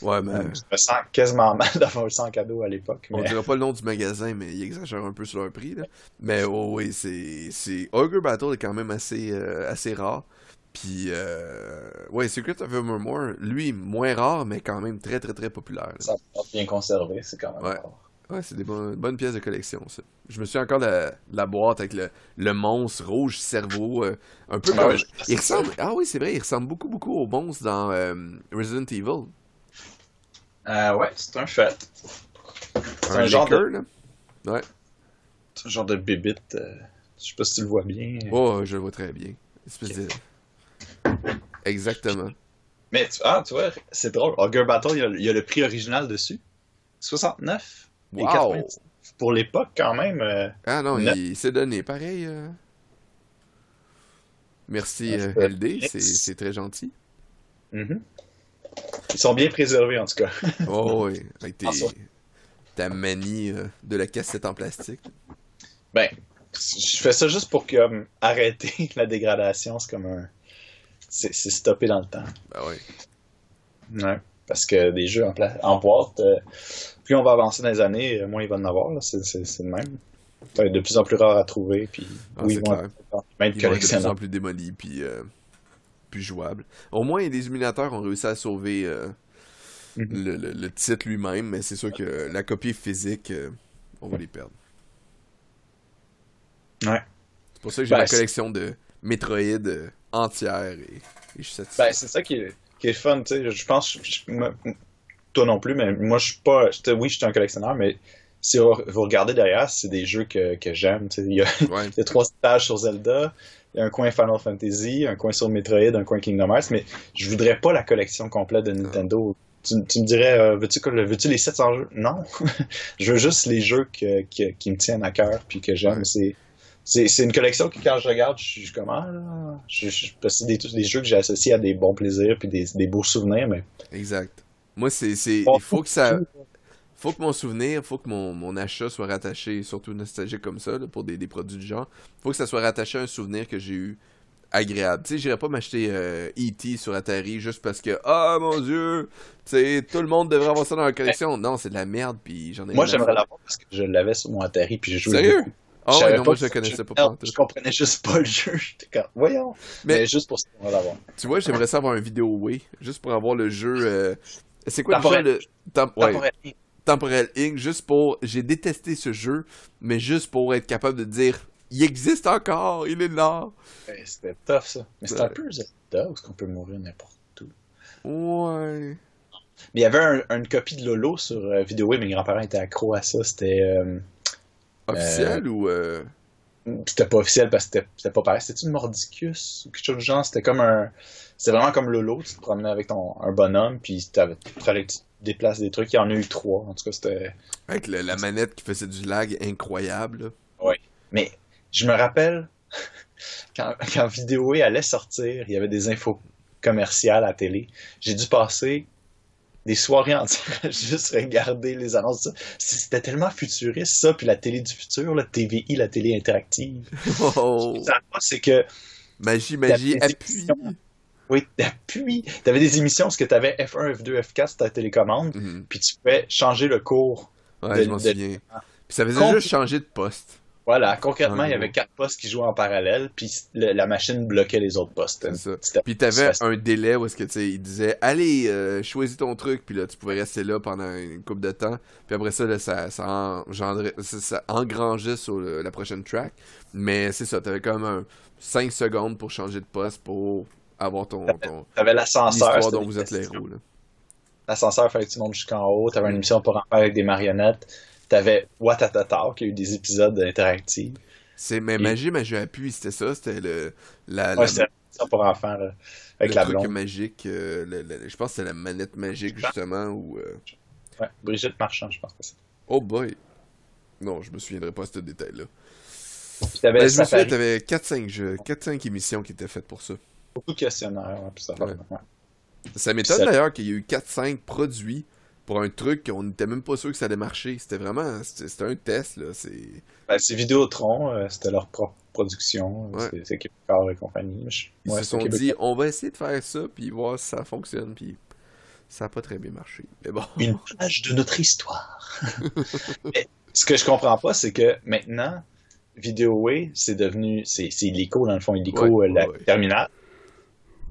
Speaker 2: Ouais, mais.
Speaker 1: je me sens quasiment mal [LAUGHS] d'avoir ça en cadeau à l'époque.
Speaker 2: On dirait pas le nom du magasin, mais il exagère un peu sur leur prix, là. Mais oh, oui, c'est. Ogre Battle est quand même assez, assez rare. Puis, euh, ouais, Secret of Evermore, lui, moins rare, mais quand même très, très, très populaire.
Speaker 1: Ça bien conservé, c'est quand même
Speaker 2: ouais. rare. Ouais, c'est des bonnes, pièces de collection, ça. Je me suis encore la, la boîte avec le, le monstre rouge cerveau, euh, un peu ah, il ressemble... Ah oui, c'est vrai, il ressemble beaucoup, beaucoup au monstre dans euh, Resident Evil.
Speaker 1: Euh, ouais, c'est un fait.
Speaker 2: C'est un, genre de... là? Ouais.
Speaker 1: C'est un genre de bibite. Euh, je sais pas si tu le vois bien.
Speaker 2: Oh, je le vois très bien. Espèce de Exactement.
Speaker 1: Mais tu, ah, tu vois, c'est drôle. Ogre Battle, il y, a, le prix original dessus. 69.
Speaker 2: Wow.
Speaker 1: Pour l'époque, quand même. Euh,
Speaker 2: ah non, il s'est donné. Pareil. Euh. Merci, euh, LD. C'est très gentil.
Speaker 1: Mm-hmm. Ils sont bien préservés, en tout cas. [LAUGHS]
Speaker 2: oh oui. Avec ta manie de la cassette en plastique.
Speaker 1: Ben, je fais ça juste pour arrêter [LAUGHS] la dégradation. C'est comme un c'est stoppé dans le temps.
Speaker 2: Ben oui.
Speaker 1: Ouais. Parce que des jeux en, en boîte, euh, plus on va avancer dans les années, euh, moins il va en avoir. C'est le même. Ça va être de plus en plus rare à trouver. Puis,
Speaker 2: ah, oui, ils vont, être, de plus en plus démolis, puis euh, plus jouables. Au moins, les émulateurs ont réussi à sauver mm-hmm. le, le, titre lui-même, mais c'est sûr que la copie physique, on va les perdre.
Speaker 1: Ouais.
Speaker 2: C'est pour ça que j'ai ben, la collection de Metroid entière et, je suis satisfait.
Speaker 1: Ben, c'est ça qui est, qui est fun, tu sais. Je pense, toi non plus, mais moi, je suis pas. Oui, je suis un collectionneur, mais si vous, regardez derrière, c'est des jeux que, que j'aime. Il, y a, [LAUGHS] il y a trois stages sur Zelda, il y a un coin Final Fantasy, un coin sur Metroid, un coin Kingdom Hearts, mais je voudrais pas la collection complète de Nintendo. Tu, tu, me dirais, euh, veux-tu veux les 700 jeux? Non. [LAUGHS] je veux juste les jeux que, qui me tiennent à cœur puis que j'aime. C'est c'est une collection que quand je regarde, je suis comme ah, je, je, que c'est des, des, jeux que j'ai associés à des bons plaisirs puis des, des beaux souvenirs, mais.
Speaker 2: Exact. Moi, c'est il faut que ça faut que mon souvenir, faut que mon, mon achat soit rattaché, surtout nostalgique comme ça, là, pour des, des produits du genre, faut que ça soit rattaché à un souvenir que j'ai eu agréable. Tu sais, j'irais pas m'acheter euh, E.T. sur Atari juste parce que, ah mon dieu, tu sais, tout le monde devrait avoir ça dans la collection. Non, c'est de la merde, puis j'en ai
Speaker 1: Moi, j'aimerais l'avoir parce que je l'avais sur mon Atari, puis je jouais.
Speaker 2: Sérieux? Ah ouais, non, moi je le connaissais pas.
Speaker 1: Je comprenais juste pas le jeu. [LAUGHS] J'étais comme, voyons. Mais, juste pour ça, on va l'avoir.
Speaker 2: Tu vois, j'aimerais ça avoir un vidéo oui, juste pour avoir le jeu. Euh... C'est quoi le jeu Temporel. Ouais. Temporel Inc. Juste pour. J'ai détesté ce jeu, mais juste pour être capable de dire il existe encore, il est là.
Speaker 1: C'était tough ça. Mais c'est un peu Zelda où est-ce qu'on peut mourir n'importe où.
Speaker 2: Ouais.
Speaker 1: Mais il y avait une copie de Lolo sur euh, Vidéo, mes grands-parents étaient accros à ça. C'était. Euh,
Speaker 2: Officiel ou. Euh...
Speaker 1: C'était pas officiel parce que c'était pas pareil. C'était une Mordicus ou quelque chose de genre? C'était comme un. C'était vraiment comme Lolo. Tu te promenais avec ton un bonhomme, puis il fallait que tu déplaces des trucs. Il y en a eu trois. En tout cas, c'était.
Speaker 2: Avec la manette qui faisait du lag incroyable.
Speaker 1: Oui. Mais je me rappelle [LAUGHS] quand, quand Vidéo allait sortir, il y avait des infos commerciales à la télé. J'ai dû passer des soirées entières à [LAUGHS] juste regarder les annonces. C'était tellement futuriste, ça, puis la télé du futur, la TVI, la télé interactive. [LAUGHS] Oh. C'est que.
Speaker 2: Magie, magie, appui.
Speaker 1: Oui, appui. Tu avais des émissions parce que tu avais F1, F2, F4 sur ta télécommande, mhm. puis tu pouvais changer le cours.
Speaker 2: Ouais, je m'en souviens. Puis ça faisait juste changer de poste.
Speaker 1: Voilà, concrètement, il y avait quatre postes qui jouaient en parallèle, puis la machine bloquait les autres postes.
Speaker 2: Puis t'avais un délai où est-ce que il disait allez euh, choisis ton truc, puis là tu pouvais rester là pendant une couple de temps, puis après ça ça, ça, ça, engrangeait sur la prochaine track. Mais c'est ça, t'avais comme un 5 secondes pour changer de poste pour avoir ton. ton
Speaker 1: t'avais l'ascenseur
Speaker 2: dont vous êtes les héros.
Speaker 1: L'ascenseur fallait que tu montes jusqu'en haut, t'avais une émission pour en faire avec des marionnettes. T'avais Watatata, qui a eu des épisodes interactifs.
Speaker 2: C'est mais Magie, Magie Appui, c'était ça, c'était le
Speaker 1: la, ouais, c'était ça pour enfants là, avec
Speaker 2: le
Speaker 1: la
Speaker 2: truc
Speaker 1: blonde.
Speaker 2: magique, euh, je pense que c'était la manette magique justement ou euh...
Speaker 1: ouais, Brigitte Marchand, je pense que c'est.
Speaker 2: Oh boy. Non, je me souviendrai pas de ce détail là. Ben, je me souviens, t'avais 4-5 jeux, 4-5 émissions qui étaient faites pour ça.
Speaker 1: Beaucoup de questionnaires, ouais, ça. Ouais.
Speaker 2: Ça m'étonne d'ailleurs qu'il y ait eu 4-5 produits pour un truc qu'on n'était même pas sûr que ça allait marcher. C'était vraiment c'était un test. là. C'est
Speaker 1: ben, Vidéotron, euh, c'était leur propre production. C'est Québécois et compagnie.
Speaker 2: Ils se sont dit, on va essayer de faire ça, puis voir si ça fonctionne. Puis ça n'a pas très bien marché. Mais bon.
Speaker 1: Une page de notre histoire. [LAUGHS] ce que je comprends pas, c'est que maintenant, VideoWay, c'est devenu. C'est illico, dans le fond, illico, euh, la terminale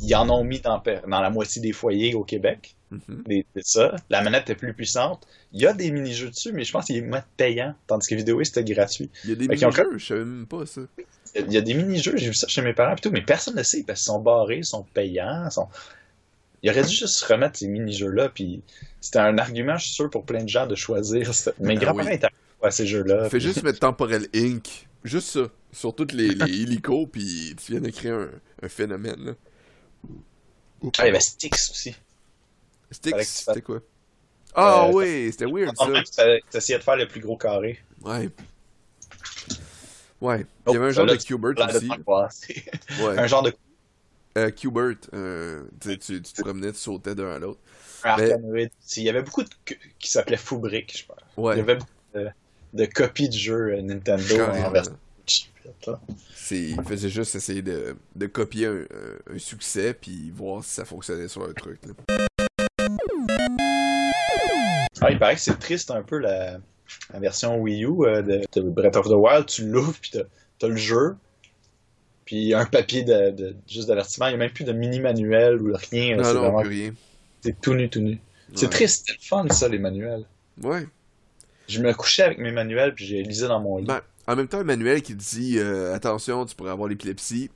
Speaker 1: ils en ont mis dans, dans la moitié des foyers au Québec. Mm-hmm. ça. La manette est plus puissante. Il y a des mini-jeux dessus, mais je pense qu'il est moins payant, tandis que vidéo c'était gratuit.
Speaker 2: Il y a des mini-jeux, je savais même pas ça.
Speaker 1: Il y a des mini-jeux, j'ai vu ça chez mes parents et tout, mais personne ne sait parce qu'ils sont barrés, ils sont payants. Sont... Il aurait dû juste remettre ces mini-jeux-là, puis c'était un argument, je suis sûr, pour plein de gens de choisir. Mes ben grands-parents étaient à ces jeux-là.
Speaker 2: Fais juste mettre Temporel Inc. Juste ça. Sur toutes les, les [LAUGHS] hélicos, puis tu viens de créer un, un phénomène. Là.
Speaker 1: Ah, il y avait Styx aussi.
Speaker 2: Styx, c'était quoi? Ah euh, oui, c'était weird ça.
Speaker 1: T'essayais de faire le plus gros carré.
Speaker 2: Ouais. Ouais. il y avait un genre de Qbert aussi. [LAUGHS]
Speaker 1: ouais. Un genre de.
Speaker 2: Euh, Qbert. Euh, tu, tu, te promenais, tu sautais d'un à l'autre.
Speaker 1: Mais... Il y avait beaucoup de... qui s'appelaient Fubrick, je pense.
Speaker 2: Ouais.
Speaker 1: Il y avait beaucoup de, de copies du jeu euh, Nintendo en version
Speaker 2: il faisait juste essayer de, de copier un, un, succès puis voir si ça fonctionnait sur un truc.
Speaker 1: Ah, il paraît que c'est triste un peu la, la version Wii U euh, de, de, Breath of the Wild. Tu l'ouvres puis t'as, as le jeu. Puis un papier de, de juste d'avertissement. Il n'y a même plus de mini-manuel ou rien.
Speaker 2: Non, c'est non, vraiment... plus rien.
Speaker 1: C'est tout nu, tout nu. C'est triste, c'est fun ça, les manuels.
Speaker 2: Ouais.
Speaker 1: Je me couchais avec mes manuels puis j'ai lisé dans mon lit.
Speaker 2: Ben, en même temps, un manuel qui dit euh, attention, tu pourrais avoir l'épilepsie.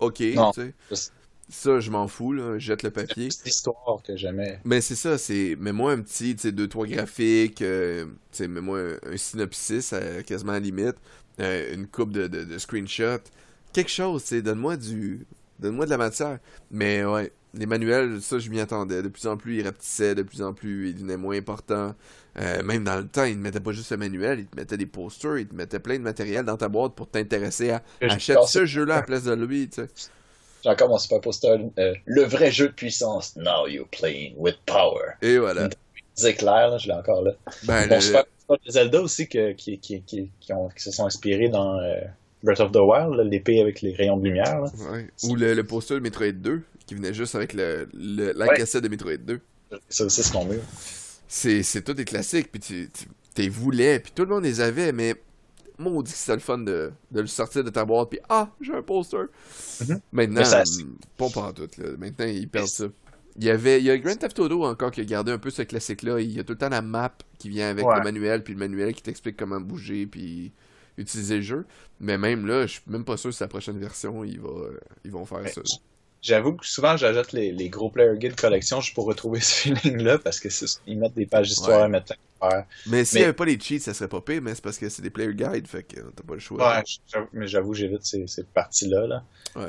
Speaker 2: Ok, tu sais. Ça, je m'en fous, là. Jette le papier.
Speaker 1: C'est histoire que jamais.
Speaker 2: Mais c'est ça, c'est. Mets-moi un petit, tu sais, deux, trois graphiques. Euh, tu sais, mets-moi un, synopsis, quasiment à la limite. Euh, une coupe de, de, de screenshots. Quelque chose, tu sais. Donne-moi du. Donne-moi de la matière. Mais ouais, les manuels, ça, je m'y attendais. De plus en plus, ils rapetissaient, de plus en plus, ils devenaient moins importants. Euh, même dans le temps, ils ne mettaient pas juste le manuel, ils te mettaient des posters, ils te mettaient plein de matériel dans ta boîte pour t'intéresser à acheter ce jeu-là à la place de lui, tu sais.
Speaker 1: Encore mon super poster, euh, le vrai jeu de puissance. Now you're playing with power.
Speaker 2: Et voilà.
Speaker 1: C'est clair, là, je l'ai encore là.
Speaker 2: Ben,
Speaker 1: super poster de Zelda aussi qui, qui, qui, qui, se sont inspirés dans euh, Breath of the Wild, l'épée avec les rayons de lumière.
Speaker 2: Ouais. Ou le, le, poster de Metroid 2 qui venait juste avec le, le la cassette de Metroid 2.
Speaker 1: Ça aussi, c'est mieux
Speaker 2: c'est, c'est tout des classiques, puis tu, tu voulais, puis tout le monde les avait, mais maudit que c'était le fun de, de le sortir de ta boîte, puis ah, j'ai un poster. Mm-hmm. Maintenant, ça, pas en tout, là. Maintenant, ils perdent ça. Il y avait il y a Grand Theft Auto encore qui a gardé un peu ce classique-là. Il y a tout le temps la map qui vient avec le manuel, puis le manuel qui t'explique comment bouger, puis utiliser le jeu. Mais même là, je suis même pas sûr si la prochaine version, ils, va, ils vont faire ça.
Speaker 1: J'avoue que souvent j'ajoute les, les, gros player guide collection juste pour retrouver [LAUGHS] ce feeling-là parce que ils mettent des pages d'histoire à mettre
Speaker 2: Mais s'il n'y avait pas les cheats, ça serait pas pire, mais c'est parce que c'est des player guides, fait que t'as pas le choix.
Speaker 1: Ouais, mais j'avoue, j'évite ces, cette partie-là. Là.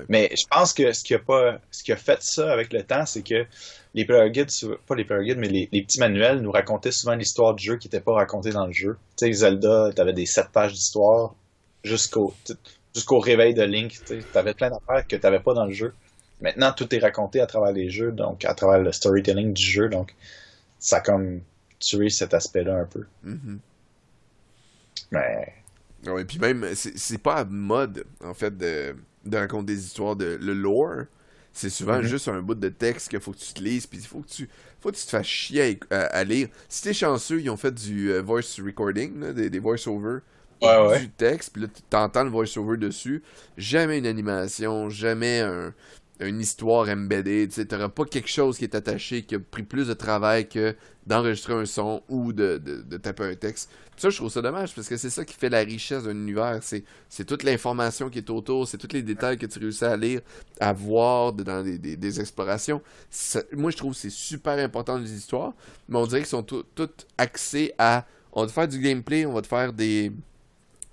Speaker 1: Mais je pense que ce qui a pas ce qui a fait ça avec le temps, c'est que les player guides, pas les player guides, mais les, les petits manuels nous racontaient souvent l'histoire du jeu qui n'était pas racontée dans le jeu. Tu sais, Zelda, t'avais des sept pages d'histoire jusqu'au jusqu'au réveil de Link. Tu avais plein d'affaires que t'avais pas dans le jeu. Maintenant, tout est raconté à travers les jeux, donc à travers le storytelling du jeu. Donc, ça a comme tué cet aspect-là un peu.
Speaker 2: Mm-hmm.
Speaker 1: Mais.
Speaker 2: Ouais, puis même, c'est pas à mode, en fait, de, de raconter des histoires de le lore. C'est souvent mm-hmm. juste un bout de texte qu'il faut que tu te lises, puis il faut que tu faut que tu te fasses chier à, lire. Si t'es chanceux, ils ont fait du euh, voice recording, des, des voice-over du texte, puis là, tu entends le voice-over dessus. Jamais une animation, jamais un, une histoire embedded. Tu n'auras pas quelque chose qui est attaché, qui a pris plus de travail que d'enregistrer un son ou de, taper un texte. Ça, je trouve ça dommage parce que c'est ça qui fait la richesse d'un univers. C'est toute l'information qui est autour, c'est tous les détails que tu réussis à lire, à voir dans des, explorations. moi, je trouve que c'est super important les histoires, mais on dirait qu'ils sont toutes axées à on va te faire du gameplay, on va te faire des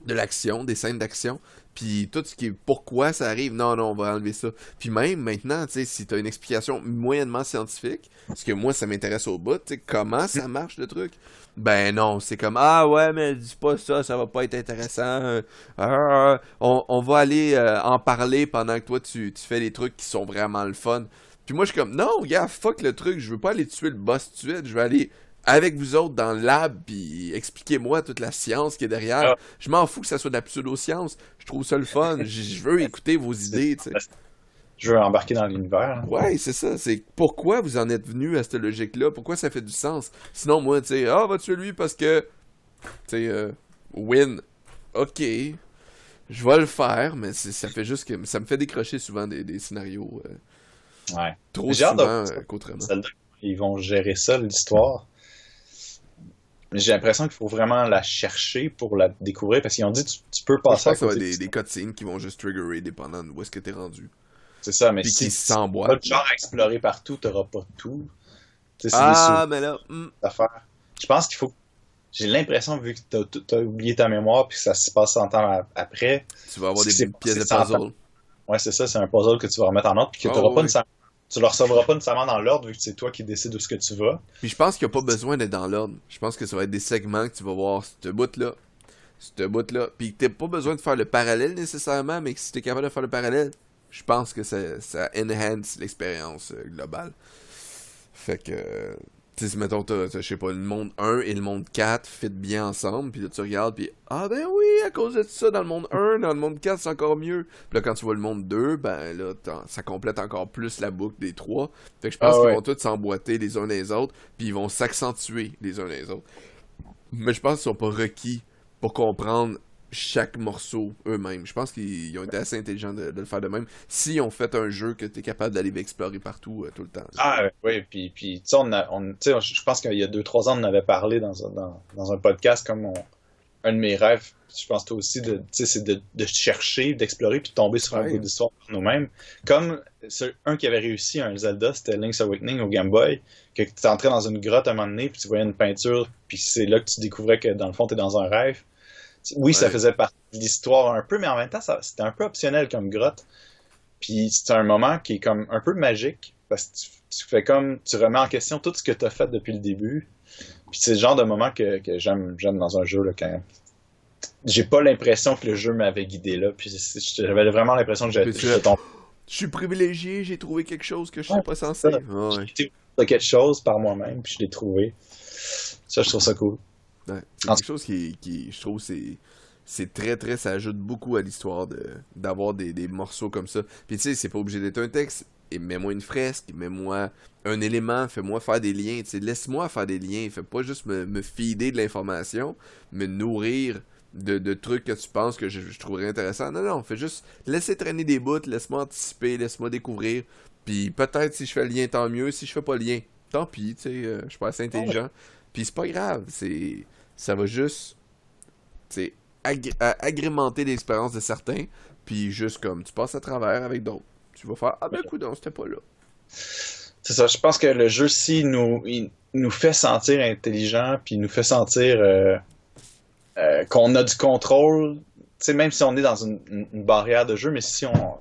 Speaker 2: de l'action, des scènes d'action, puis tout ce qui est pourquoi ça arrive, non, non, on va enlever ça. Puis même maintenant, tu sais, si t'as une explication moyennement scientifique, parce que moi, ça m'intéresse au bout, tu sais, comment ça marche le truc, ben non, c'est comme, ah ouais, mais dis pas ça, ça va pas être intéressant. Ah, on, va aller euh, en parler pendant que toi, tu, tu fais des trucs qui sont vraiment le fun. Puis moi, je suis comme, non, gars, fuck le truc, je veux pas aller tuer le boss de suite, je veux aller avec vous autres dans le lab, puis expliquez-moi toute la science qui est derrière. Ah. Je m'en fous que ça soit de la pseudo-science. Je trouve ça le fun. je veux écouter vos idées.
Speaker 1: Je veux embarquer dans l'univers.
Speaker 2: Ouais, c'est ça. C'est pourquoi vous en êtes venu à cette logique-là? Pourquoi ça fait du sens? Sinon, moi, tu sais, ah, va tuer lui parce que. Tu sais, euh, win. Ok. Je vais le faire, mais ça fait juste que. Ça me fait décrocher souvent des, scénarios.
Speaker 1: Euh, ouais.
Speaker 2: Trop souvent euh, qu'autrement.
Speaker 1: Ils vont gérer ça, l'histoire j'ai l'impression qu'il faut vraiment la chercher pour la découvrir parce qu'ils ont dit tu, tu peux passer
Speaker 2: je pense à des, des cutscenes qui vont juste triggerer dépendant de où est-ce que t'es rendu.
Speaker 1: C'est ça, mais si
Speaker 2: tu pas
Speaker 1: genre à explorer partout, t'auras pas tout.
Speaker 2: ah, mais là. Hmm.
Speaker 1: Je pense qu'il faut. J'ai l'impression, vu que t'as as oublié ta mémoire puis que ça se passe 100 ans après.
Speaker 2: Tu vas avoir des pièces de puzzle.
Speaker 1: Ouais, c'est ça, c'est un puzzle que tu vas remettre en ordre puis que tu t'auras ah, pas nécessairement tu le recevras pas nécessairement dans l'ordre vu que c'est toi qui décides où ce que tu vas.
Speaker 2: Puis je pense qu'il n'y a pas besoin d'être dans l'ordre. Je pense que ça va être des segments que tu vas voir ce bout-là, ce bout-là. Puis que t'as pas besoin de faire le parallèle nécessairement, mais que si t'es capable de faire le parallèle, je pense que ça, ça enhance l'expérience euh, globale. Fait que tu sais, mettons, t'as, je sais pas, le monde 1 et le monde 4 fit bien ensemble, puis là, tu regardes, puis ah ben oui, à cause de ça, dans le monde 1, dans le monde 4, c'est encore mieux. Puis là, quand tu vois le monde 2, ben là, ça complète encore plus la boucle des trois. Fait que je pense ah qu'ils vont tous s'emboîter les uns les autres, puis ils vont s'accentuer les uns les autres. Mais je pense qu'ils sont pas requis pour comprendre chaque morceau eux-mêmes. Je pense qu'ils ont été assez intelligents de, le faire de même. Si on fait un jeu que tu es capable d'aller explorer partout euh, tout le temps.
Speaker 1: Ah oui, puis, puis tu sais, on, on je pense qu'il y a deux, trois ans, on avait parlé dans, dans, dans un podcast comme un de mes rêves. Je pense toi aussi, c'est de, de chercher, d'explorer, puis de tomber sur un bout d'histoire par nous-mêmes. Comme un qui avait réussi un Zelda, c'était Link's Awakening au Game Boy, que tu entrais dans une grotte à un moment donné, puis tu voyais une peinture, puis c'est là que tu découvrais que dans le fond, tu es dans un rêve oui, ça faisait partie de l'histoire un peu, mais en même temps, c'était un peu optionnel comme grotte. Puis c'est un moment qui est comme un peu magique, parce que tu, fais comme, tu remets en question tout ce que tu as fait depuis le début. Puis c'est le genre de moment que, j'aime, j'aime dans un jeu, là, quand j'ai pas l'impression que le jeu m'avait guidé là. Puis j'avais vraiment l'impression que j'étais
Speaker 2: Je suis privilégié, j'ai trouvé quelque chose que je suis pas censé.
Speaker 1: J'ai quelque chose par moi-même, puis je l'ai trouvé. Ça, je trouve ça cool.
Speaker 2: C'est quelque chose qui, qui, je trouve, c'est c'est très très ça ajoute beaucoup à l'histoire de d'avoir des, des, morceaux comme ça. Puis tu sais c'est pas obligé d'être un texte. Et mets-moi une fresque mets-moi un élément fais-moi faire des liens tu laisse-moi faire des liens fais pas juste me, me feeder de l'information me nourrir de, de, trucs que tu penses que je, trouverais intéressant. Non non fais juste laisser traîner des bouts laisse-moi anticiper laisse-moi découvrir. Puis peut-être si je fais le lien tant mieux. Si je fais pas le lien tant pis tu sais euh, je suis pas assez intelligent. Puis c'est pas grave c'est ça va juste agrémenter l'expérience de certains, puis juste comme tu passes à travers avec d'autres. Tu vas faire Ah ben écoute, c'était pas là.
Speaker 1: C'est ça, je pense que le jeu, si nous, il nous fait sentir intelligent, puis nous fait sentir euh, euh, qu'on a du contrôle, même si on est dans une, barrière de jeu, mais si on,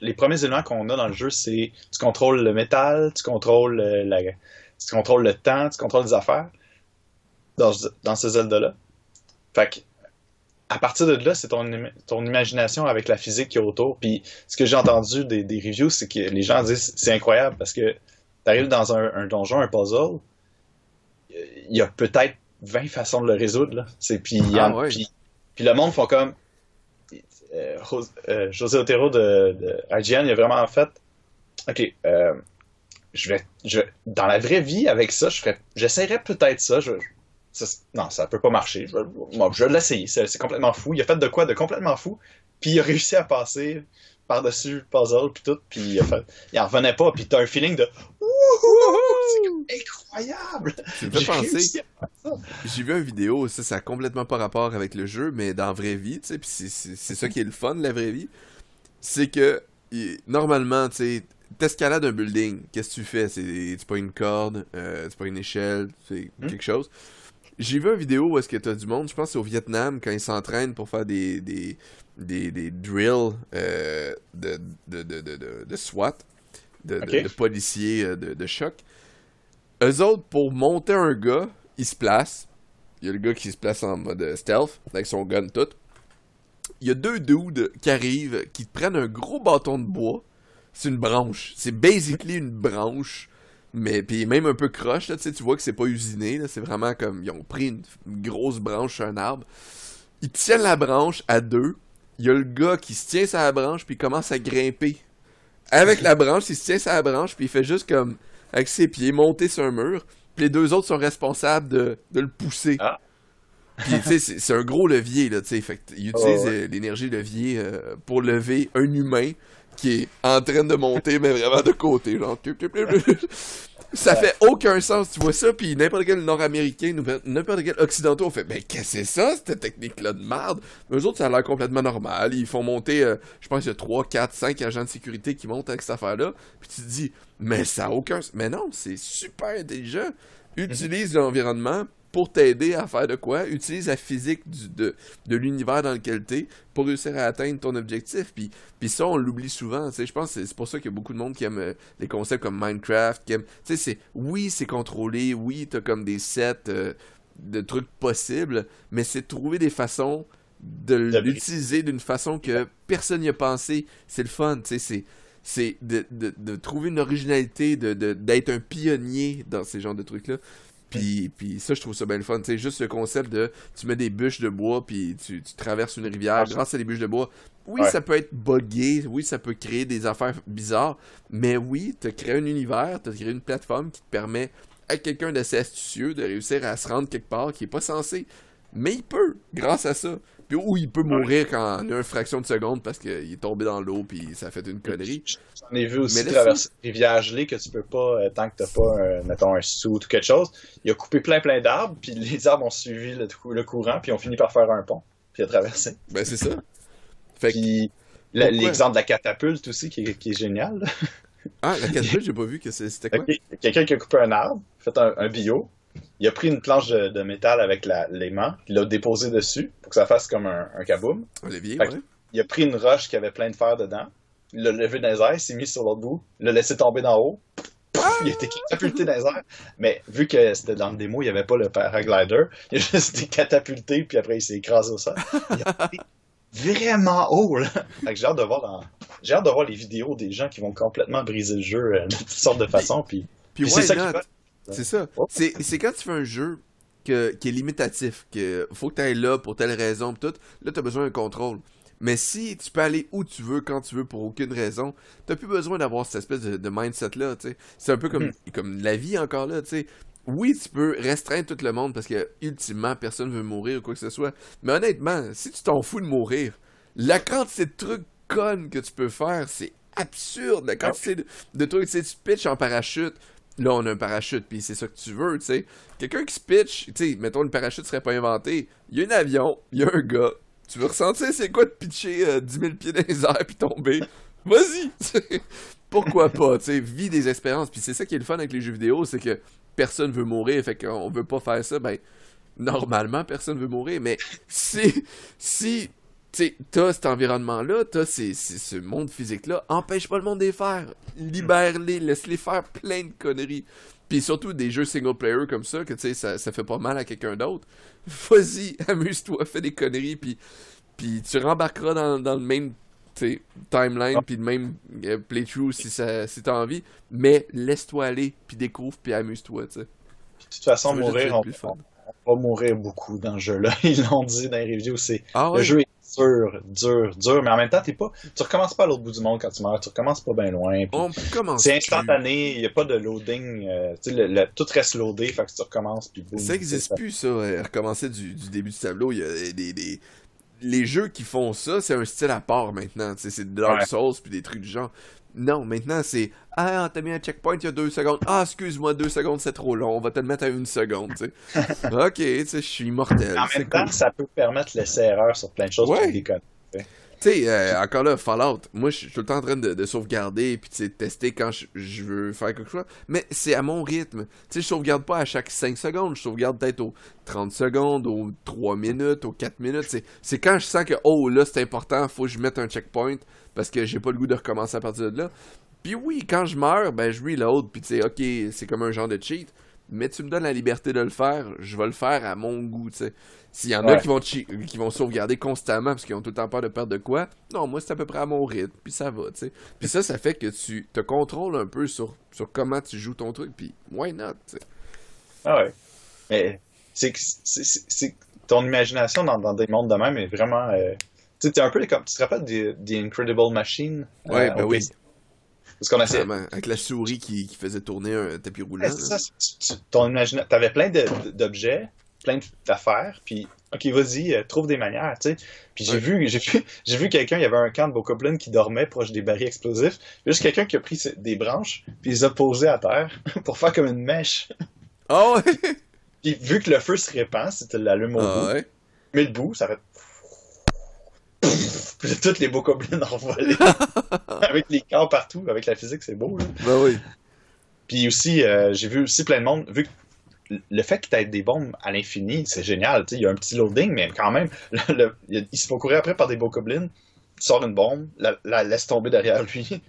Speaker 1: les premiers éléments qu'on a dans le jeu, c'est tu contrôles le métal, tu contrôles, euh, la, tu contrôles le temps, tu contrôles les affaires dans, dans ce Zelda-là. Fait que, à partir de là, c'est ton, ton imagination avec la physique qui est autour. Puis ce que j'ai entendu des, des reviews, c'est que les gens disent c'est incroyable parce que tu arrives dans un, donjon, un puzzle, il y a peut-être 20 façons de le résoudre. Là. C'est, puis, ah, puis, puis, le monde font comme. Euh, euh, José Otero de, de, IGN, il a vraiment fait. Ok, euh, je vais, je, dans la vraie vie, avec ça, je ferais, j'essaierais peut-être ça. Je, non, ça peut pas marcher. Je, je vais l'essayer. C'est, complètement fou. Il a fait de quoi de complètement fou. Puis il a réussi à passer par-dessus le puzzle, puis tout. Puis il, a fait, il en revenait pas. Puis t'as un feeling de c'est incroyable!
Speaker 2: J'ai vu une vidéo, ça, ça a complètement pas rapport avec le jeu, mais dans la vraie vie, tu sais, puis c'est ça qui est le fun de la vraie vie. C'est que, normalement, tu sais, t'escalades un building, qu'est-ce que tu fais? C'est pas une corde, euh, c'est pas une échelle, c'est hmm? quelque chose. J'ai vu une vidéo où est-ce que t'as du monde, je pense c'est au Vietnam, quand ils s'entraînent pour faire des, des, des, des drills euh, de, de, de, de, de SWAT de, policiers euh, de, choc. Eux autres, pour monter un gars, ils se placent. Il y a le gars qui se place en mode stealth, avec son gun tout. Il y a deux dudes qui arrivent, qui prennent un gros bâton de bois. C'est une branche. C'est basically une branche. Mais puis même un peu croche, là, tu vois que c'est pas usiné. C'est vraiment comme. Ils ont pris une, grosse branche sur un arbre. Ils tiennent la branche à deux. Il y a le gars qui se tient sur la branche puis il commence à grimper avec la branche, il se tient sur la branche, puis il fait juste comme, avec ses pieds, monter sur un mur. Puis les deux autres sont responsables de, de le pousser. Ah. Puis, tu sais, c'est un gros levier, là, tu sais. Fait il utilise oh, l'énergie levier euh, pour lever un humain qui est en train de monter, mais vraiment de côté, genre. ça fait aucun sens, tu vois ça, puis n'importe quel Nord-Américain, n'importe quel Occidentaux, fait, ben, qu'est-ce que c'est ça, cette technique-là de merde? Mais eux autres, ça a l'air complètement normal. Ils font monter, euh, je pense qu'il y a 3, 4, 5 agents de sécurité qui montent avec cette affaire-là, puis tu te dis, mais ça a aucun Mais non, c'est super intelligent. Utilise l'environnement pour t'aider à faire de quoi, utilise la physique de, de l'univers dans lequel t'es pour réussir à atteindre ton objectif. Puis, puis ça, on l'oublie souvent. Je pense que c'est pour ça qu'il y a beaucoup de monde qui aime euh, les concepts comme Minecraft, qui aime... c'est oui, c'est contrôlé, oui, t'as comme des sets euh, de trucs possibles, mais c'est trouver des façons de l'utiliser d'une façon que personne n'y a pensé. C'est le fun, tu sais, c'est c'est de, de, de, trouver une originalité, de, d'être un pionnier dans ces genres de trucs-là. Puis, puis ça, je trouve ça bien le fun. C'est juste le concept de tu mets des bûches de bois, puis tu, tu traverses une rivière grâce à des bûches de bois. Oui, ça peut être buggé, oui, ça peut créer des affaires bizarres, mais oui, tu créé un univers, tu créé une plateforme qui te permet à quelqu'un d'assez astucieux de réussir à se rendre quelque part qui est pas censé. Mais il peut, grâce à ça. Puis où il peut mourir quand a une fraction de seconde parce qu'il est tombé dans l'eau puis ça a fait une connerie.
Speaker 1: J'en ai vu aussi traverser une rivière gelée que tu peux pas, euh, tant que t'as pas, un, mettons, un sou ou quelque chose. Il a coupé plein plein d'arbres puis [LAUGHS] les arbres ont suivi le, le courant puis ont fini par faire un pont puis a traversé.
Speaker 2: Ben c'est ça. [LAUGHS]
Speaker 1: Fait puis l'exemple de la catapulte aussi qui est, génial.
Speaker 2: ah, la [LAUGHS] catapulte, j'ai pas vu que c'était quoi?
Speaker 1: Quelqu'un qui a coupé un arbre, fait un bio, il a pris une planche de, métal avec l'aimant, il l'a déposé dessus pour que ça fasse comme un, un kaboom. Il a pris une roche qui avait plein de fer dedans, il l'a levé dans les airs, s'est mis sur l'autre bout, l'a laissé tomber d'en haut. [LAUGHS] il a été catapulté dans les airs. Mais vu que c'était dans le démo, il n'y avait pas le paraglider, il a juste été catapulté, puis après il s'est écrasé au sol. Il a été vraiment haut, là. j'ai hâte de voir j'ai hâte de voir les vidéos des gens qui vont complètement briser le jeu euh, de toutes sortes de façons. Puis,
Speaker 2: puis, c'est ça qui c'est ça. C'est quand tu fais un jeu que, qui est limitatif, que faut que tu ailles là pour telle raison, tout, là, tu as besoin d'un contrôle. Mais si tu peux aller où tu veux, quand tu veux, pour aucune raison, t'as plus besoin d'avoir cette espèce de, mindset-là, tu sais. C'est un peu comme, hmm. comme la vie encore là, tu sais. Oui, tu peux restreindre tout le monde parce que, ultimement, personne veut mourir ou quoi que ce soit. Mais honnêtement, si tu t'en fous de mourir, la quantité de trucs connes que tu peux faire, c'est absurde. La quantité de, de trucs, tu sais, tu pitches en parachute, là, on a un parachute, puis c'est ça que tu veux, tu sais. Quelqu'un qui se pitch, tu sais, mettons, le parachute serait pas inventé. Il y a un avion, il y a un gars. Tu veux ressentir c'est quoi de pitcher euh, 10 000 pieds dans les airs puis tomber? Vas-y! [LAUGHS] Pourquoi pas, tu sais, vis des expériences. Puis c'est ça qui est le fun avec les jeux vidéo, c'est que personne veut mourir, fait qu'on veut pas faire ça, ben, normalement, personne veut mourir, mais si, si tu t'as cet environnement-là, t'as ce monde physique-là, empêche pas le monde de les faire. Libère-les, laisse-les faire plein de conneries. Puis surtout des jeux single-player comme ça, que tu sais, ça, ça fait pas mal à quelqu'un d'autre. [LAUGHS] Vas-y, amuse-toi, fais des conneries, puis, puis tu rembarqueras dans, dans le même timeline, ah. puis le même euh, playthrough si, ça, si t'as envie. Mais laisse-toi aller, puis découvre, puis amuse-toi, tu sais.
Speaker 1: De toute façon, mourir, on, on, va mourir beaucoup dans le jeu-là. [LAUGHS] Ils l'ont dit dans les reviews. C'est, ah Le jeu est dur, dur, dur, mais en même temps, t'es pas, tu recommences pas à l'autre bout du monde quand tu meurs, tu recommences pas bien loin. C'est instantané, il n'y a pas de loading, euh, le, tout reste loadé, fait que tu recommences, puis
Speaker 2: Ça n'existe plus, ça, recommencer du, du, début du tableau, il y a des, des, les jeux qui font ça, c'est un style à part maintenant, c'est Dark Souls, puis des trucs du genre. Non, maintenant c'est Ah, t'as mis un checkpoint il y a deux secondes. Ah, excuse-moi, deux secondes c'est trop long, on va te le mettre à une seconde. Ok, tu sais, je suis immortel.
Speaker 1: En même temps, ça peut permettre de laisser erreur sur plein de choses ouais. tu
Speaker 2: tu sais, euh, encore là, Fallout, moi, je suis tout le temps en train de, sauvegarder puis de tester quand je, veux faire quelque chose. Mais c'est à mon rythme. Tu sais, je sauvegarde pas à chaque 5 secondes. Je sauvegarde peut-être aux 30 secondes, aux 3 minutes, aux 4 minutes. C'est quand je sens que, oh, là, c'est important, faut que je mette un checkpoint parce que j'ai pas le goût de recommencer à partir de là. Puis oui, quand je meurs, ben, je reload. Puis tu sais, ok, c'est comme un genre de cheat mais tu me donnes la liberté de le faire, je vais le faire à mon goût, tu sais. S'il y en a qui vont, qui vont sauvegarder constamment parce qu'ils ont tout le temps peur de perdre de quoi, non, moi c'est à peu près à mon rythme, puis ça va, tu sais. Puis ça, ça fait que tu te contrôles un peu sur, sur comment tu joues ton truc, puis why not, tu sais.
Speaker 1: Ah ouais. Mais c'est c'est ton imagination dans, dans, des mondes de même est vraiment. Euh, tu sais, un peu comme. Tu te rappelles The Incredible Machine?
Speaker 2: Ouais, euh, ben oui. Parce qu'on Avec la souris qui, qui, faisait tourner un tapis roulant.
Speaker 1: ça, ton T'avais plein d'objets, plein d'affaires, puis ok, vas-y, euh, trouve des manières, tu sais. Puis j'ai vu, j'ai vu, j'ai vu quelqu'un, il y avait un camp de Bokoblin qui dormait proche des barils explosifs. Juste quelqu'un qui a pris des branches, puis les a posées à terre [LAUGHS] pour faire comme une mèche.
Speaker 2: Oh ouais.
Speaker 1: puis vu que le feu se répand, si tu l'allumes au ah bout, ouais. mais le bout, ça fait [LAUGHS] puis toutes les beaux gobelins envolés. [LAUGHS] avec les corps partout, avec la physique, c'est beau. Là.
Speaker 2: Ben oui.
Speaker 1: Puis aussi, euh, j'ai vu aussi plein de monde, vu que le fait que tu aies des bombes à l'infini, c'est génial. Il y a un petit loading, mais quand même, [LAUGHS] il se font courir après par des beaux gobelins. sort une bombe, la, laisse tomber derrière lui,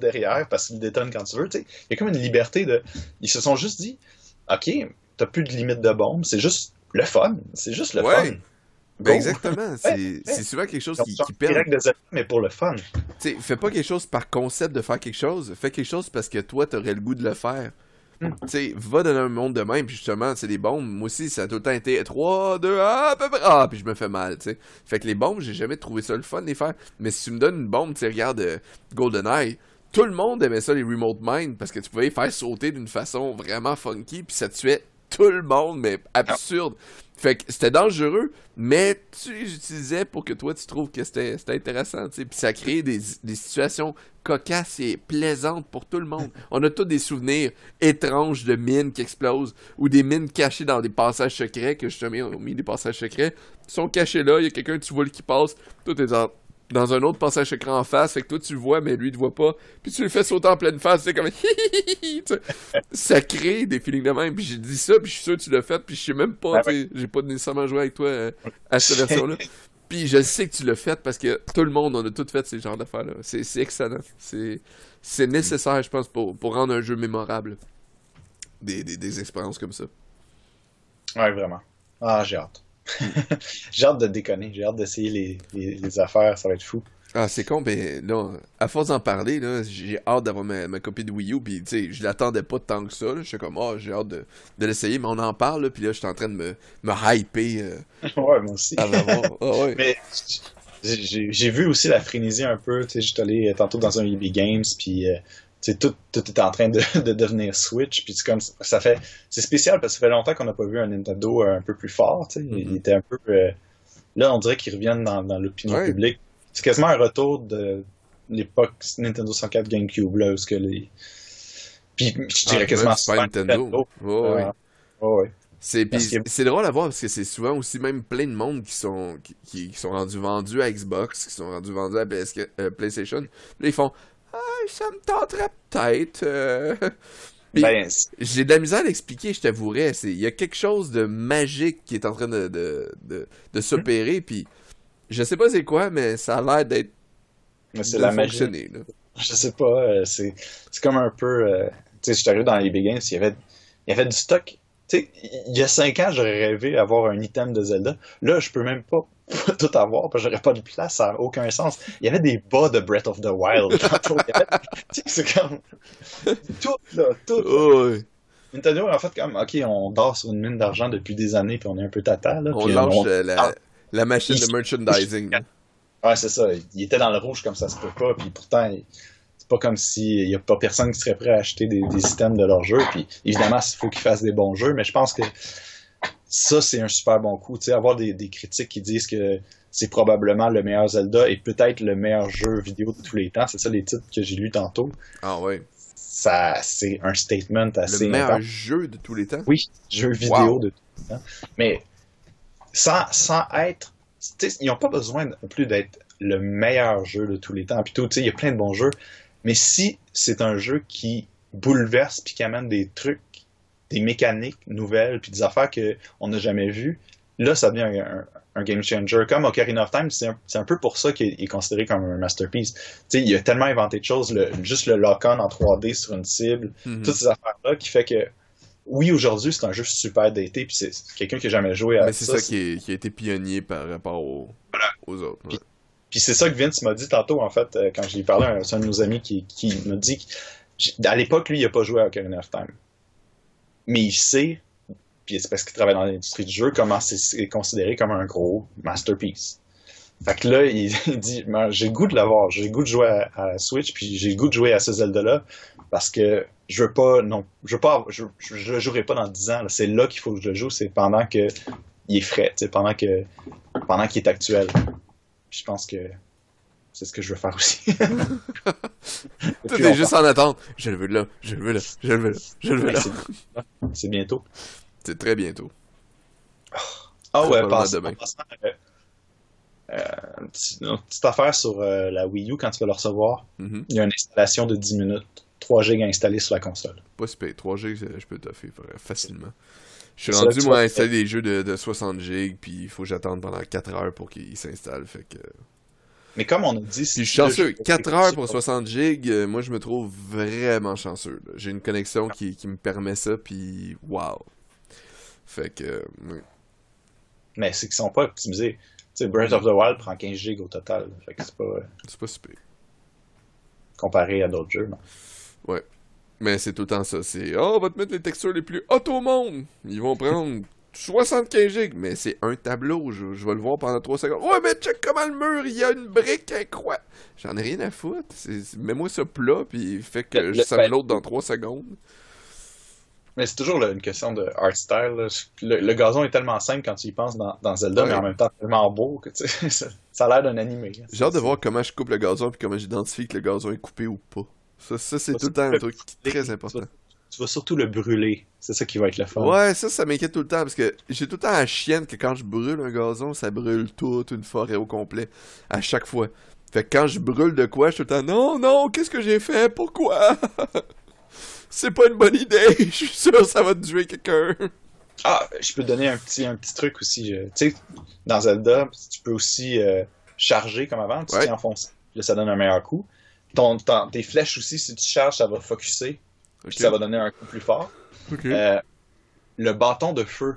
Speaker 1: derrière, parce qu'il détonne quand tu veux. Il y a comme une liberté de. Ils se sont juste dit, OK, t'as plus de limite de bombe, c'est juste le fun. C'est juste le fun.
Speaker 2: Ben exactement. [LAUGHS] C'est souvent quelque chose qui, qui perd.
Speaker 1: mais pour le fun.
Speaker 2: fais pas quelque chose par concept de faire quelque chose. Fais quelque chose parce que toi, t'aurais le goût de le faire. Hmm. Tu sais, va dans un monde de même, puis justement, c'est des bombes. Moi aussi, ça a tout le temps été 3, 2, ah, à peu près. Ah, puis je me fais mal, tu sais. Fait que les bombes, j'ai jamais trouvé ça le fun de les faire. Mais si tu me donnes une bombe, tu regarde euh, GoldenEye, tout le monde aimait ça, les Remote Mine, parce que tu pouvais les faire sauter d'une façon vraiment funky, puis ça tuait tout le monde, mais absurde. Fait que c'était dangereux, mais tu les utilisais pour que toi tu trouves que c'était intéressant, tu sais. Puis ça crée des, des, situations cocasses et plaisantes pour tout le monde. [LAUGHS] On a tous des souvenirs étranges de mines qui explosent ou des mines cachées dans des passages secrets que justement on mis des passages secrets. Ils sont cachés là, il y a quelqu'un tu vois qui passe, tout est dans dans un autre passage écran en face, fait que toi tu le vois, mais lui il te voit pas. Puis tu le fais sauter en pleine face, c'est comme [LAUGHS] ça crée des feelings de même. Puis j'ai dit ça, puis je suis sûr que tu l'as fait, puis je sais même pas, ben j'ai pas nécessairement joué avec toi euh, à cette [LAUGHS] version-là. puis je sais que tu l'as fait parce que tout le monde, on a tout fait ces genres d'affaires-là. C'est excellent. C'est nécessaire, je pense, pour, pour rendre un jeu mémorable. Des, des, des expériences comme ça.
Speaker 1: Ouais, vraiment. Ah, j'ai hâte. J'ai hâte de déconner, j'ai hâte d'essayer les, les, affaires, ça va être fou.
Speaker 2: Ah, c'est con, mais là, à force d'en parler, là, j'ai hâte d'avoir ma, ma, copie de Wii U, puis tu sais, je l'attendais pas tant que ça, je suis comme, oh, j'ai hâte de, de l'essayer, mais on en parle, puis là, je suis en train de me, me hyper. Euh, [LAUGHS]
Speaker 1: ouais, moi aussi. Ah, ouais. [LAUGHS] mais j'ai vu aussi la frénésie un peu, tu sais, j'étais allé tantôt dans un EB Games, puis euh, tout, tout est en train de, [LAUGHS] de devenir Switch. Puis comme ça fait, c'est spécial parce que ça fait longtemps qu'on n'a pas vu un Nintendo un peu plus fort. Tu sais. Il mm-hmm. était un peu, euh, là, on dirait qu'ils reviennent dans, dans l'opinion publique. C'est quasiment un retour de l'époque Nintendo 64 GameCube là, que les, puis je dirais ah, quasiment Super Nintendo.
Speaker 2: ouais. C'est drôle à voir parce que c'est souvent aussi même plein de monde qui sont qui, qui sont rendus vendus à Xbox, qui sont rendus vendus à PS, euh, PlayStation. Là ils font ah, ça me tenterait peut-être. Euh. [LAUGHS] Ben, j'ai de la misère à l'expliquer, je t'avouerais. Il y a quelque chose de magique qui est en train de, de, de, s'opérer, puis je sais pas c'est quoi, mais ça a l'air d'être.
Speaker 1: C'est la magie. [LAUGHS] Je sais pas, euh, c'est comme un peu. Euh, tu sais, je suis arrivé dans les Big Games, il y avait, il y avait du stock sais, il y a 5 ans, j'aurais rêvé d'avoir un item de Zelda. Là, je peux même pas [LAUGHS] tout avoir parce que j'aurais pas de place, ça n'a aucun sens. Il y avait des bas de Breath of the Wild. [LAUGHS] [LAUGHS] c'est comme. Tout, là, tout. Nintendo, en fait, comme, ok, on dort sur une mine d'argent depuis des années, puis on est un peu tata. Là,
Speaker 2: on lâche la, la, machine de merchandising.
Speaker 1: Ouais, c'est ça. Il était dans le rouge comme ça se peut pas, puis pourtant, c'est pas comme s'il y a pas personne qui serait prêt à acheter des, des items de leur jeu. Puis évidemment, il faut qu'ils fassent des bons jeux, mais je pense que ça, c'est un super bon coup. Tu sais, avoir des, des critiques qui disent que c'est probablement le meilleur Zelda et peut-être le meilleur jeu vidéo de tous les temps. C'est ça les titres que j'ai lus tantôt.
Speaker 2: Ah ouais.
Speaker 1: Ça, c'est un statement assez.
Speaker 2: Le meilleur jeu de tous les temps?
Speaker 1: Oui, jeu vidéo de tous les temps. Mais sans, sans être, ils n'ont pas besoin non plus d'être le meilleur jeu de tous les temps. Tu sais, il y a plein de bons jeux. Mais si c'est un jeu qui bouleverse puis qui amène des trucs, des mécaniques nouvelles puis des affaires qu'on n'a jamais vues, là, ça devient un, game changer. Comme Ocarina of Time, c'est un, peu pour ça qu'il est, considéré comme un masterpiece. Il a tellement inventé de choses, juste le lock-on en 3D sur une cible, mm-hmm. toutes ces affaires-là qui fait que oui, aujourd'hui, c'est un jeu super daté, puis c'est quelqu'un qui n'a jamais joué à
Speaker 2: Mais c'est ça, qui, a été pionnier par rapport aux autres.
Speaker 1: Puis, c'est ça que Vince m'a dit tantôt, en fait, euh, quand lui parlais, c'est un de nos amis qui, qui m'a dit qu'à l'époque, lui, il n'a pas joué à Ocarina of Time. Mais il sait, puis c'est parce qu'il travaille dans l'industrie du jeu, comment c'est considéré comme un gros masterpiece. Fait que là, [LAUGHS] il, dit, j'ai le goût de l'avoir, j'ai le goût de jouer à, à Switch, puis j'ai le goût de jouer à ce Zelda-là, parce que je veux pas, non, je veux pas, je, je, le jouerai pas dans 10 ans. C'est là qu'il faut que je le joue. C'est pendant que il est frais, pendant que, pendant qu'il est actuel. je pense que c'est ce que je veux faire aussi. [LAUGHS]
Speaker 2: Tout est juste en attente. Je le veux là, je le veux là, je le veux là, je le veux là.
Speaker 1: C'est [LAUGHS] bientôt.
Speaker 2: C'est très bientôt.
Speaker 1: Ah ouais, passe, demain. Euh, euh, une petite affaire sur euh, la Wii U quand tu vas le recevoir. Mm-hmm. Il y a une installation de 10 minutes. 3 GB installé sur la console.
Speaker 2: Pas super. 3 GB, je peux toffer facilement. Je suis rendu, moi, à installer des jeux de, 60 GB, puis il faut que j'attende pendant 4 heures pour qu'ils s'installent. Fait que.
Speaker 1: Mais comme on a dit,
Speaker 2: je suis chanceux. 4 heures pour 60 GB, euh, moi je me trouve vraiment chanceux. J'ai une connexion qui, me permet ça, puis waouh. Fait que.
Speaker 1: Mais c'est qu'ils sont pas optimisés. Tu sais, Breath of the Wild prend 15 GB au total. Fait que c'est pas.
Speaker 2: C'est pas super.
Speaker 1: Comparé à d'autres jeux.
Speaker 2: Ouais. Mais c'est tout le temps ça. C'est Oh, on va te mettre les textures les plus hautes au monde. Ils vont prendre 75 gigs. Mais c'est un tableau. Je, vais le voir pendant 3 secondes. Ouais, mais check comment le mur, il y a une brique incroyable. J'en ai rien à foutre. Mets-moi ça plat, puis fait que je sens l'autre dans 3 secondes.
Speaker 1: Mais c'est toujours une question de art style. Le, gazon est tellement simple quand tu y penses dans, Zelda, mais en même temps tellement beau que [LAUGHS] ça, ça a l'air d'un animé.
Speaker 2: J'ai hâte de voir comment je coupe le gazon puis comment j'identifie que le gazon est coupé ou pas. Ça, c'est tout le temps un truc très important.
Speaker 1: Tu vas, surtout le brûler. C'est ça qui va être le fun.
Speaker 2: Ouais, ça, ça m'inquiète tout le temps parce que j'ai tout le temps la chienne que quand je brûle un gazon, ça brûle toute une forêt au complet. À chaque fois. Fait que quand je brûle de quoi, je suis tout le temps non, non, qu'est-ce que j'ai fait? Pourquoi? [LAUGHS] c'est pas une bonne idée. [LAUGHS] Je suis sûr que ça va tuer quelqu'un.
Speaker 1: Ah, je peux te donner un petit, un petit truc aussi. Tu sais, dans Zelda, tu peux aussi euh, charger comme avant. Tu ouais. enfonces. Là, ça donne un meilleur coup ton, tes flèches aussi, si tu charges, ça va Puis ça va donner un coup plus fort. Euh, le bâton de feu,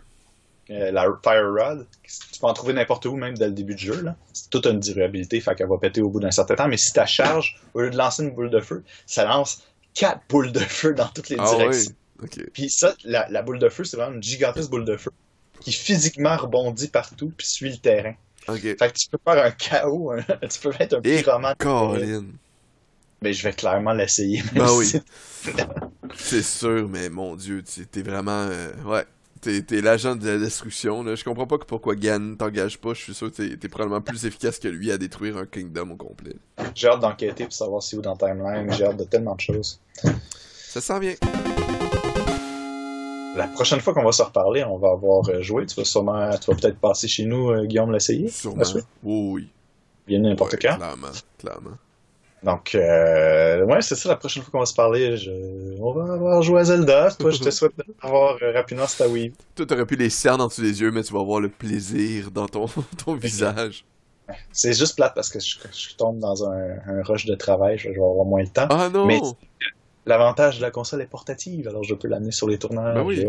Speaker 1: euh, la Fire Rod, tu peux en trouver n'importe où, même dès le début du jeu. C'est toute une durabilité, fait qu'elle va péter au bout d'un certain temps. Mais si tu charge, au lieu de lancer une boule de feu, ça lance quatre boules de feu dans toutes les ah directions. Puis ça, la, boule de feu, c'est vraiment une gigantesque boule de feu qui physiquement rebondit partout puis suit le terrain. Fait que tu peux faire un chaos, [LAUGHS] tu peux être un pyromane. Mais je vais clairement l'essayer.
Speaker 2: Ben oui. c'est sûr, mais mon dieu, t'es vraiment. Euh, ouais. T'es, l'agent de la destruction. Là. Je comprends pas pourquoi Gan t'engage pas. Je suis sûr que t'es, es probablement plus efficace que lui à détruire un kingdom au complet.
Speaker 1: J'ai hâte d'enquêter pour savoir si où dans Timeline. J'ai hâte de tellement de choses.
Speaker 2: Ça sent bien.
Speaker 1: La prochaine fois qu'on va se reparler, on va avoir euh, joué. Tu vas sûrement, tu vas peut-être passer chez nous, euh, Guillaume, l'essayer.
Speaker 2: Sûrement. Oui, oui.
Speaker 1: Bien n'importe quand.
Speaker 2: Clairement, clairement.
Speaker 1: Donc, euh, ouais, c'est ça, la prochaine fois qu'on va se parler, je... on va avoir joué à Zelda. Toi, je te [LAUGHS] souhaite d'avoir euh, rapidement ta Wii.
Speaker 2: Toi, t'aurais pu les cernes dans tous les yeux, mais tu vas avoir le plaisir dans ton, [LAUGHS] ton visage.
Speaker 1: C'est juste plate parce que je, tombe dans un, un, rush de travail, je, vais avoir moins de temps.
Speaker 2: Ah non! Mais
Speaker 1: l'avantage de la console est portative, alors je peux l'amener sur les tournages.
Speaker 2: Ben oui.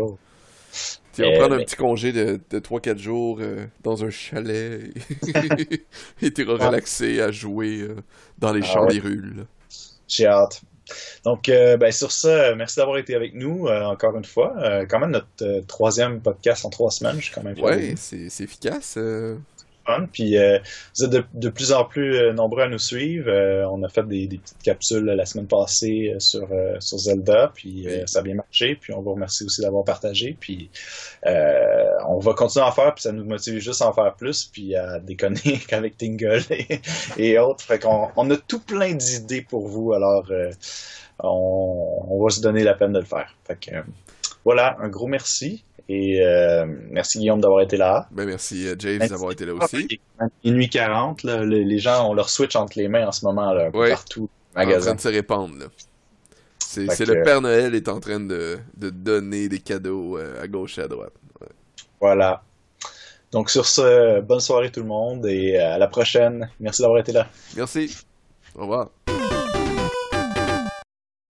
Speaker 2: Tu vas prendre un petit congé de, de 3-4 jours euh, dans un chalet et [LAUGHS] tu iras relaxer à jouer euh, dans les ah champs des rues.
Speaker 1: J'ai hâte. Donc, ben, sur ça, merci d'avoir été avec nous encore une fois. quand même notre troisième podcast en trois semaines, je suis quand même.
Speaker 2: Oui, c'est efficace.
Speaker 1: Puis euh, vous êtes de, plus en plus euh, nombreux à nous suivre. Euh, on a fait des, petites capsules la semaine passée sur, sur Zelda, puis ça a bien marché. Puis on vous remercie aussi d'avoir partagé. Puis on va continuer à en faire, puis ça nous motive juste à en faire plus, puis à déconner [LAUGHS] avec Tingle et, autres. Fait qu'on on a tout plein d'idées pour vous. Alors on, va se donner la peine de le faire. Fait que voilà, un gros merci. Et euh, merci Guillaume d'avoir été là.
Speaker 2: Ben merci euh, James d'avoir été là aussi.
Speaker 1: Minuit 40, les gens ont leur Switch entre les mains en ce moment, là, partout.
Speaker 2: Magasin. En train de se répandre. C'est le Père Noël est en train de, de donner des cadeaux euh, à gauche et à droite.
Speaker 1: Voilà. Donc sur ce, bonne soirée tout le monde et à la prochaine. Merci d'avoir été là.
Speaker 2: Merci. Au revoir.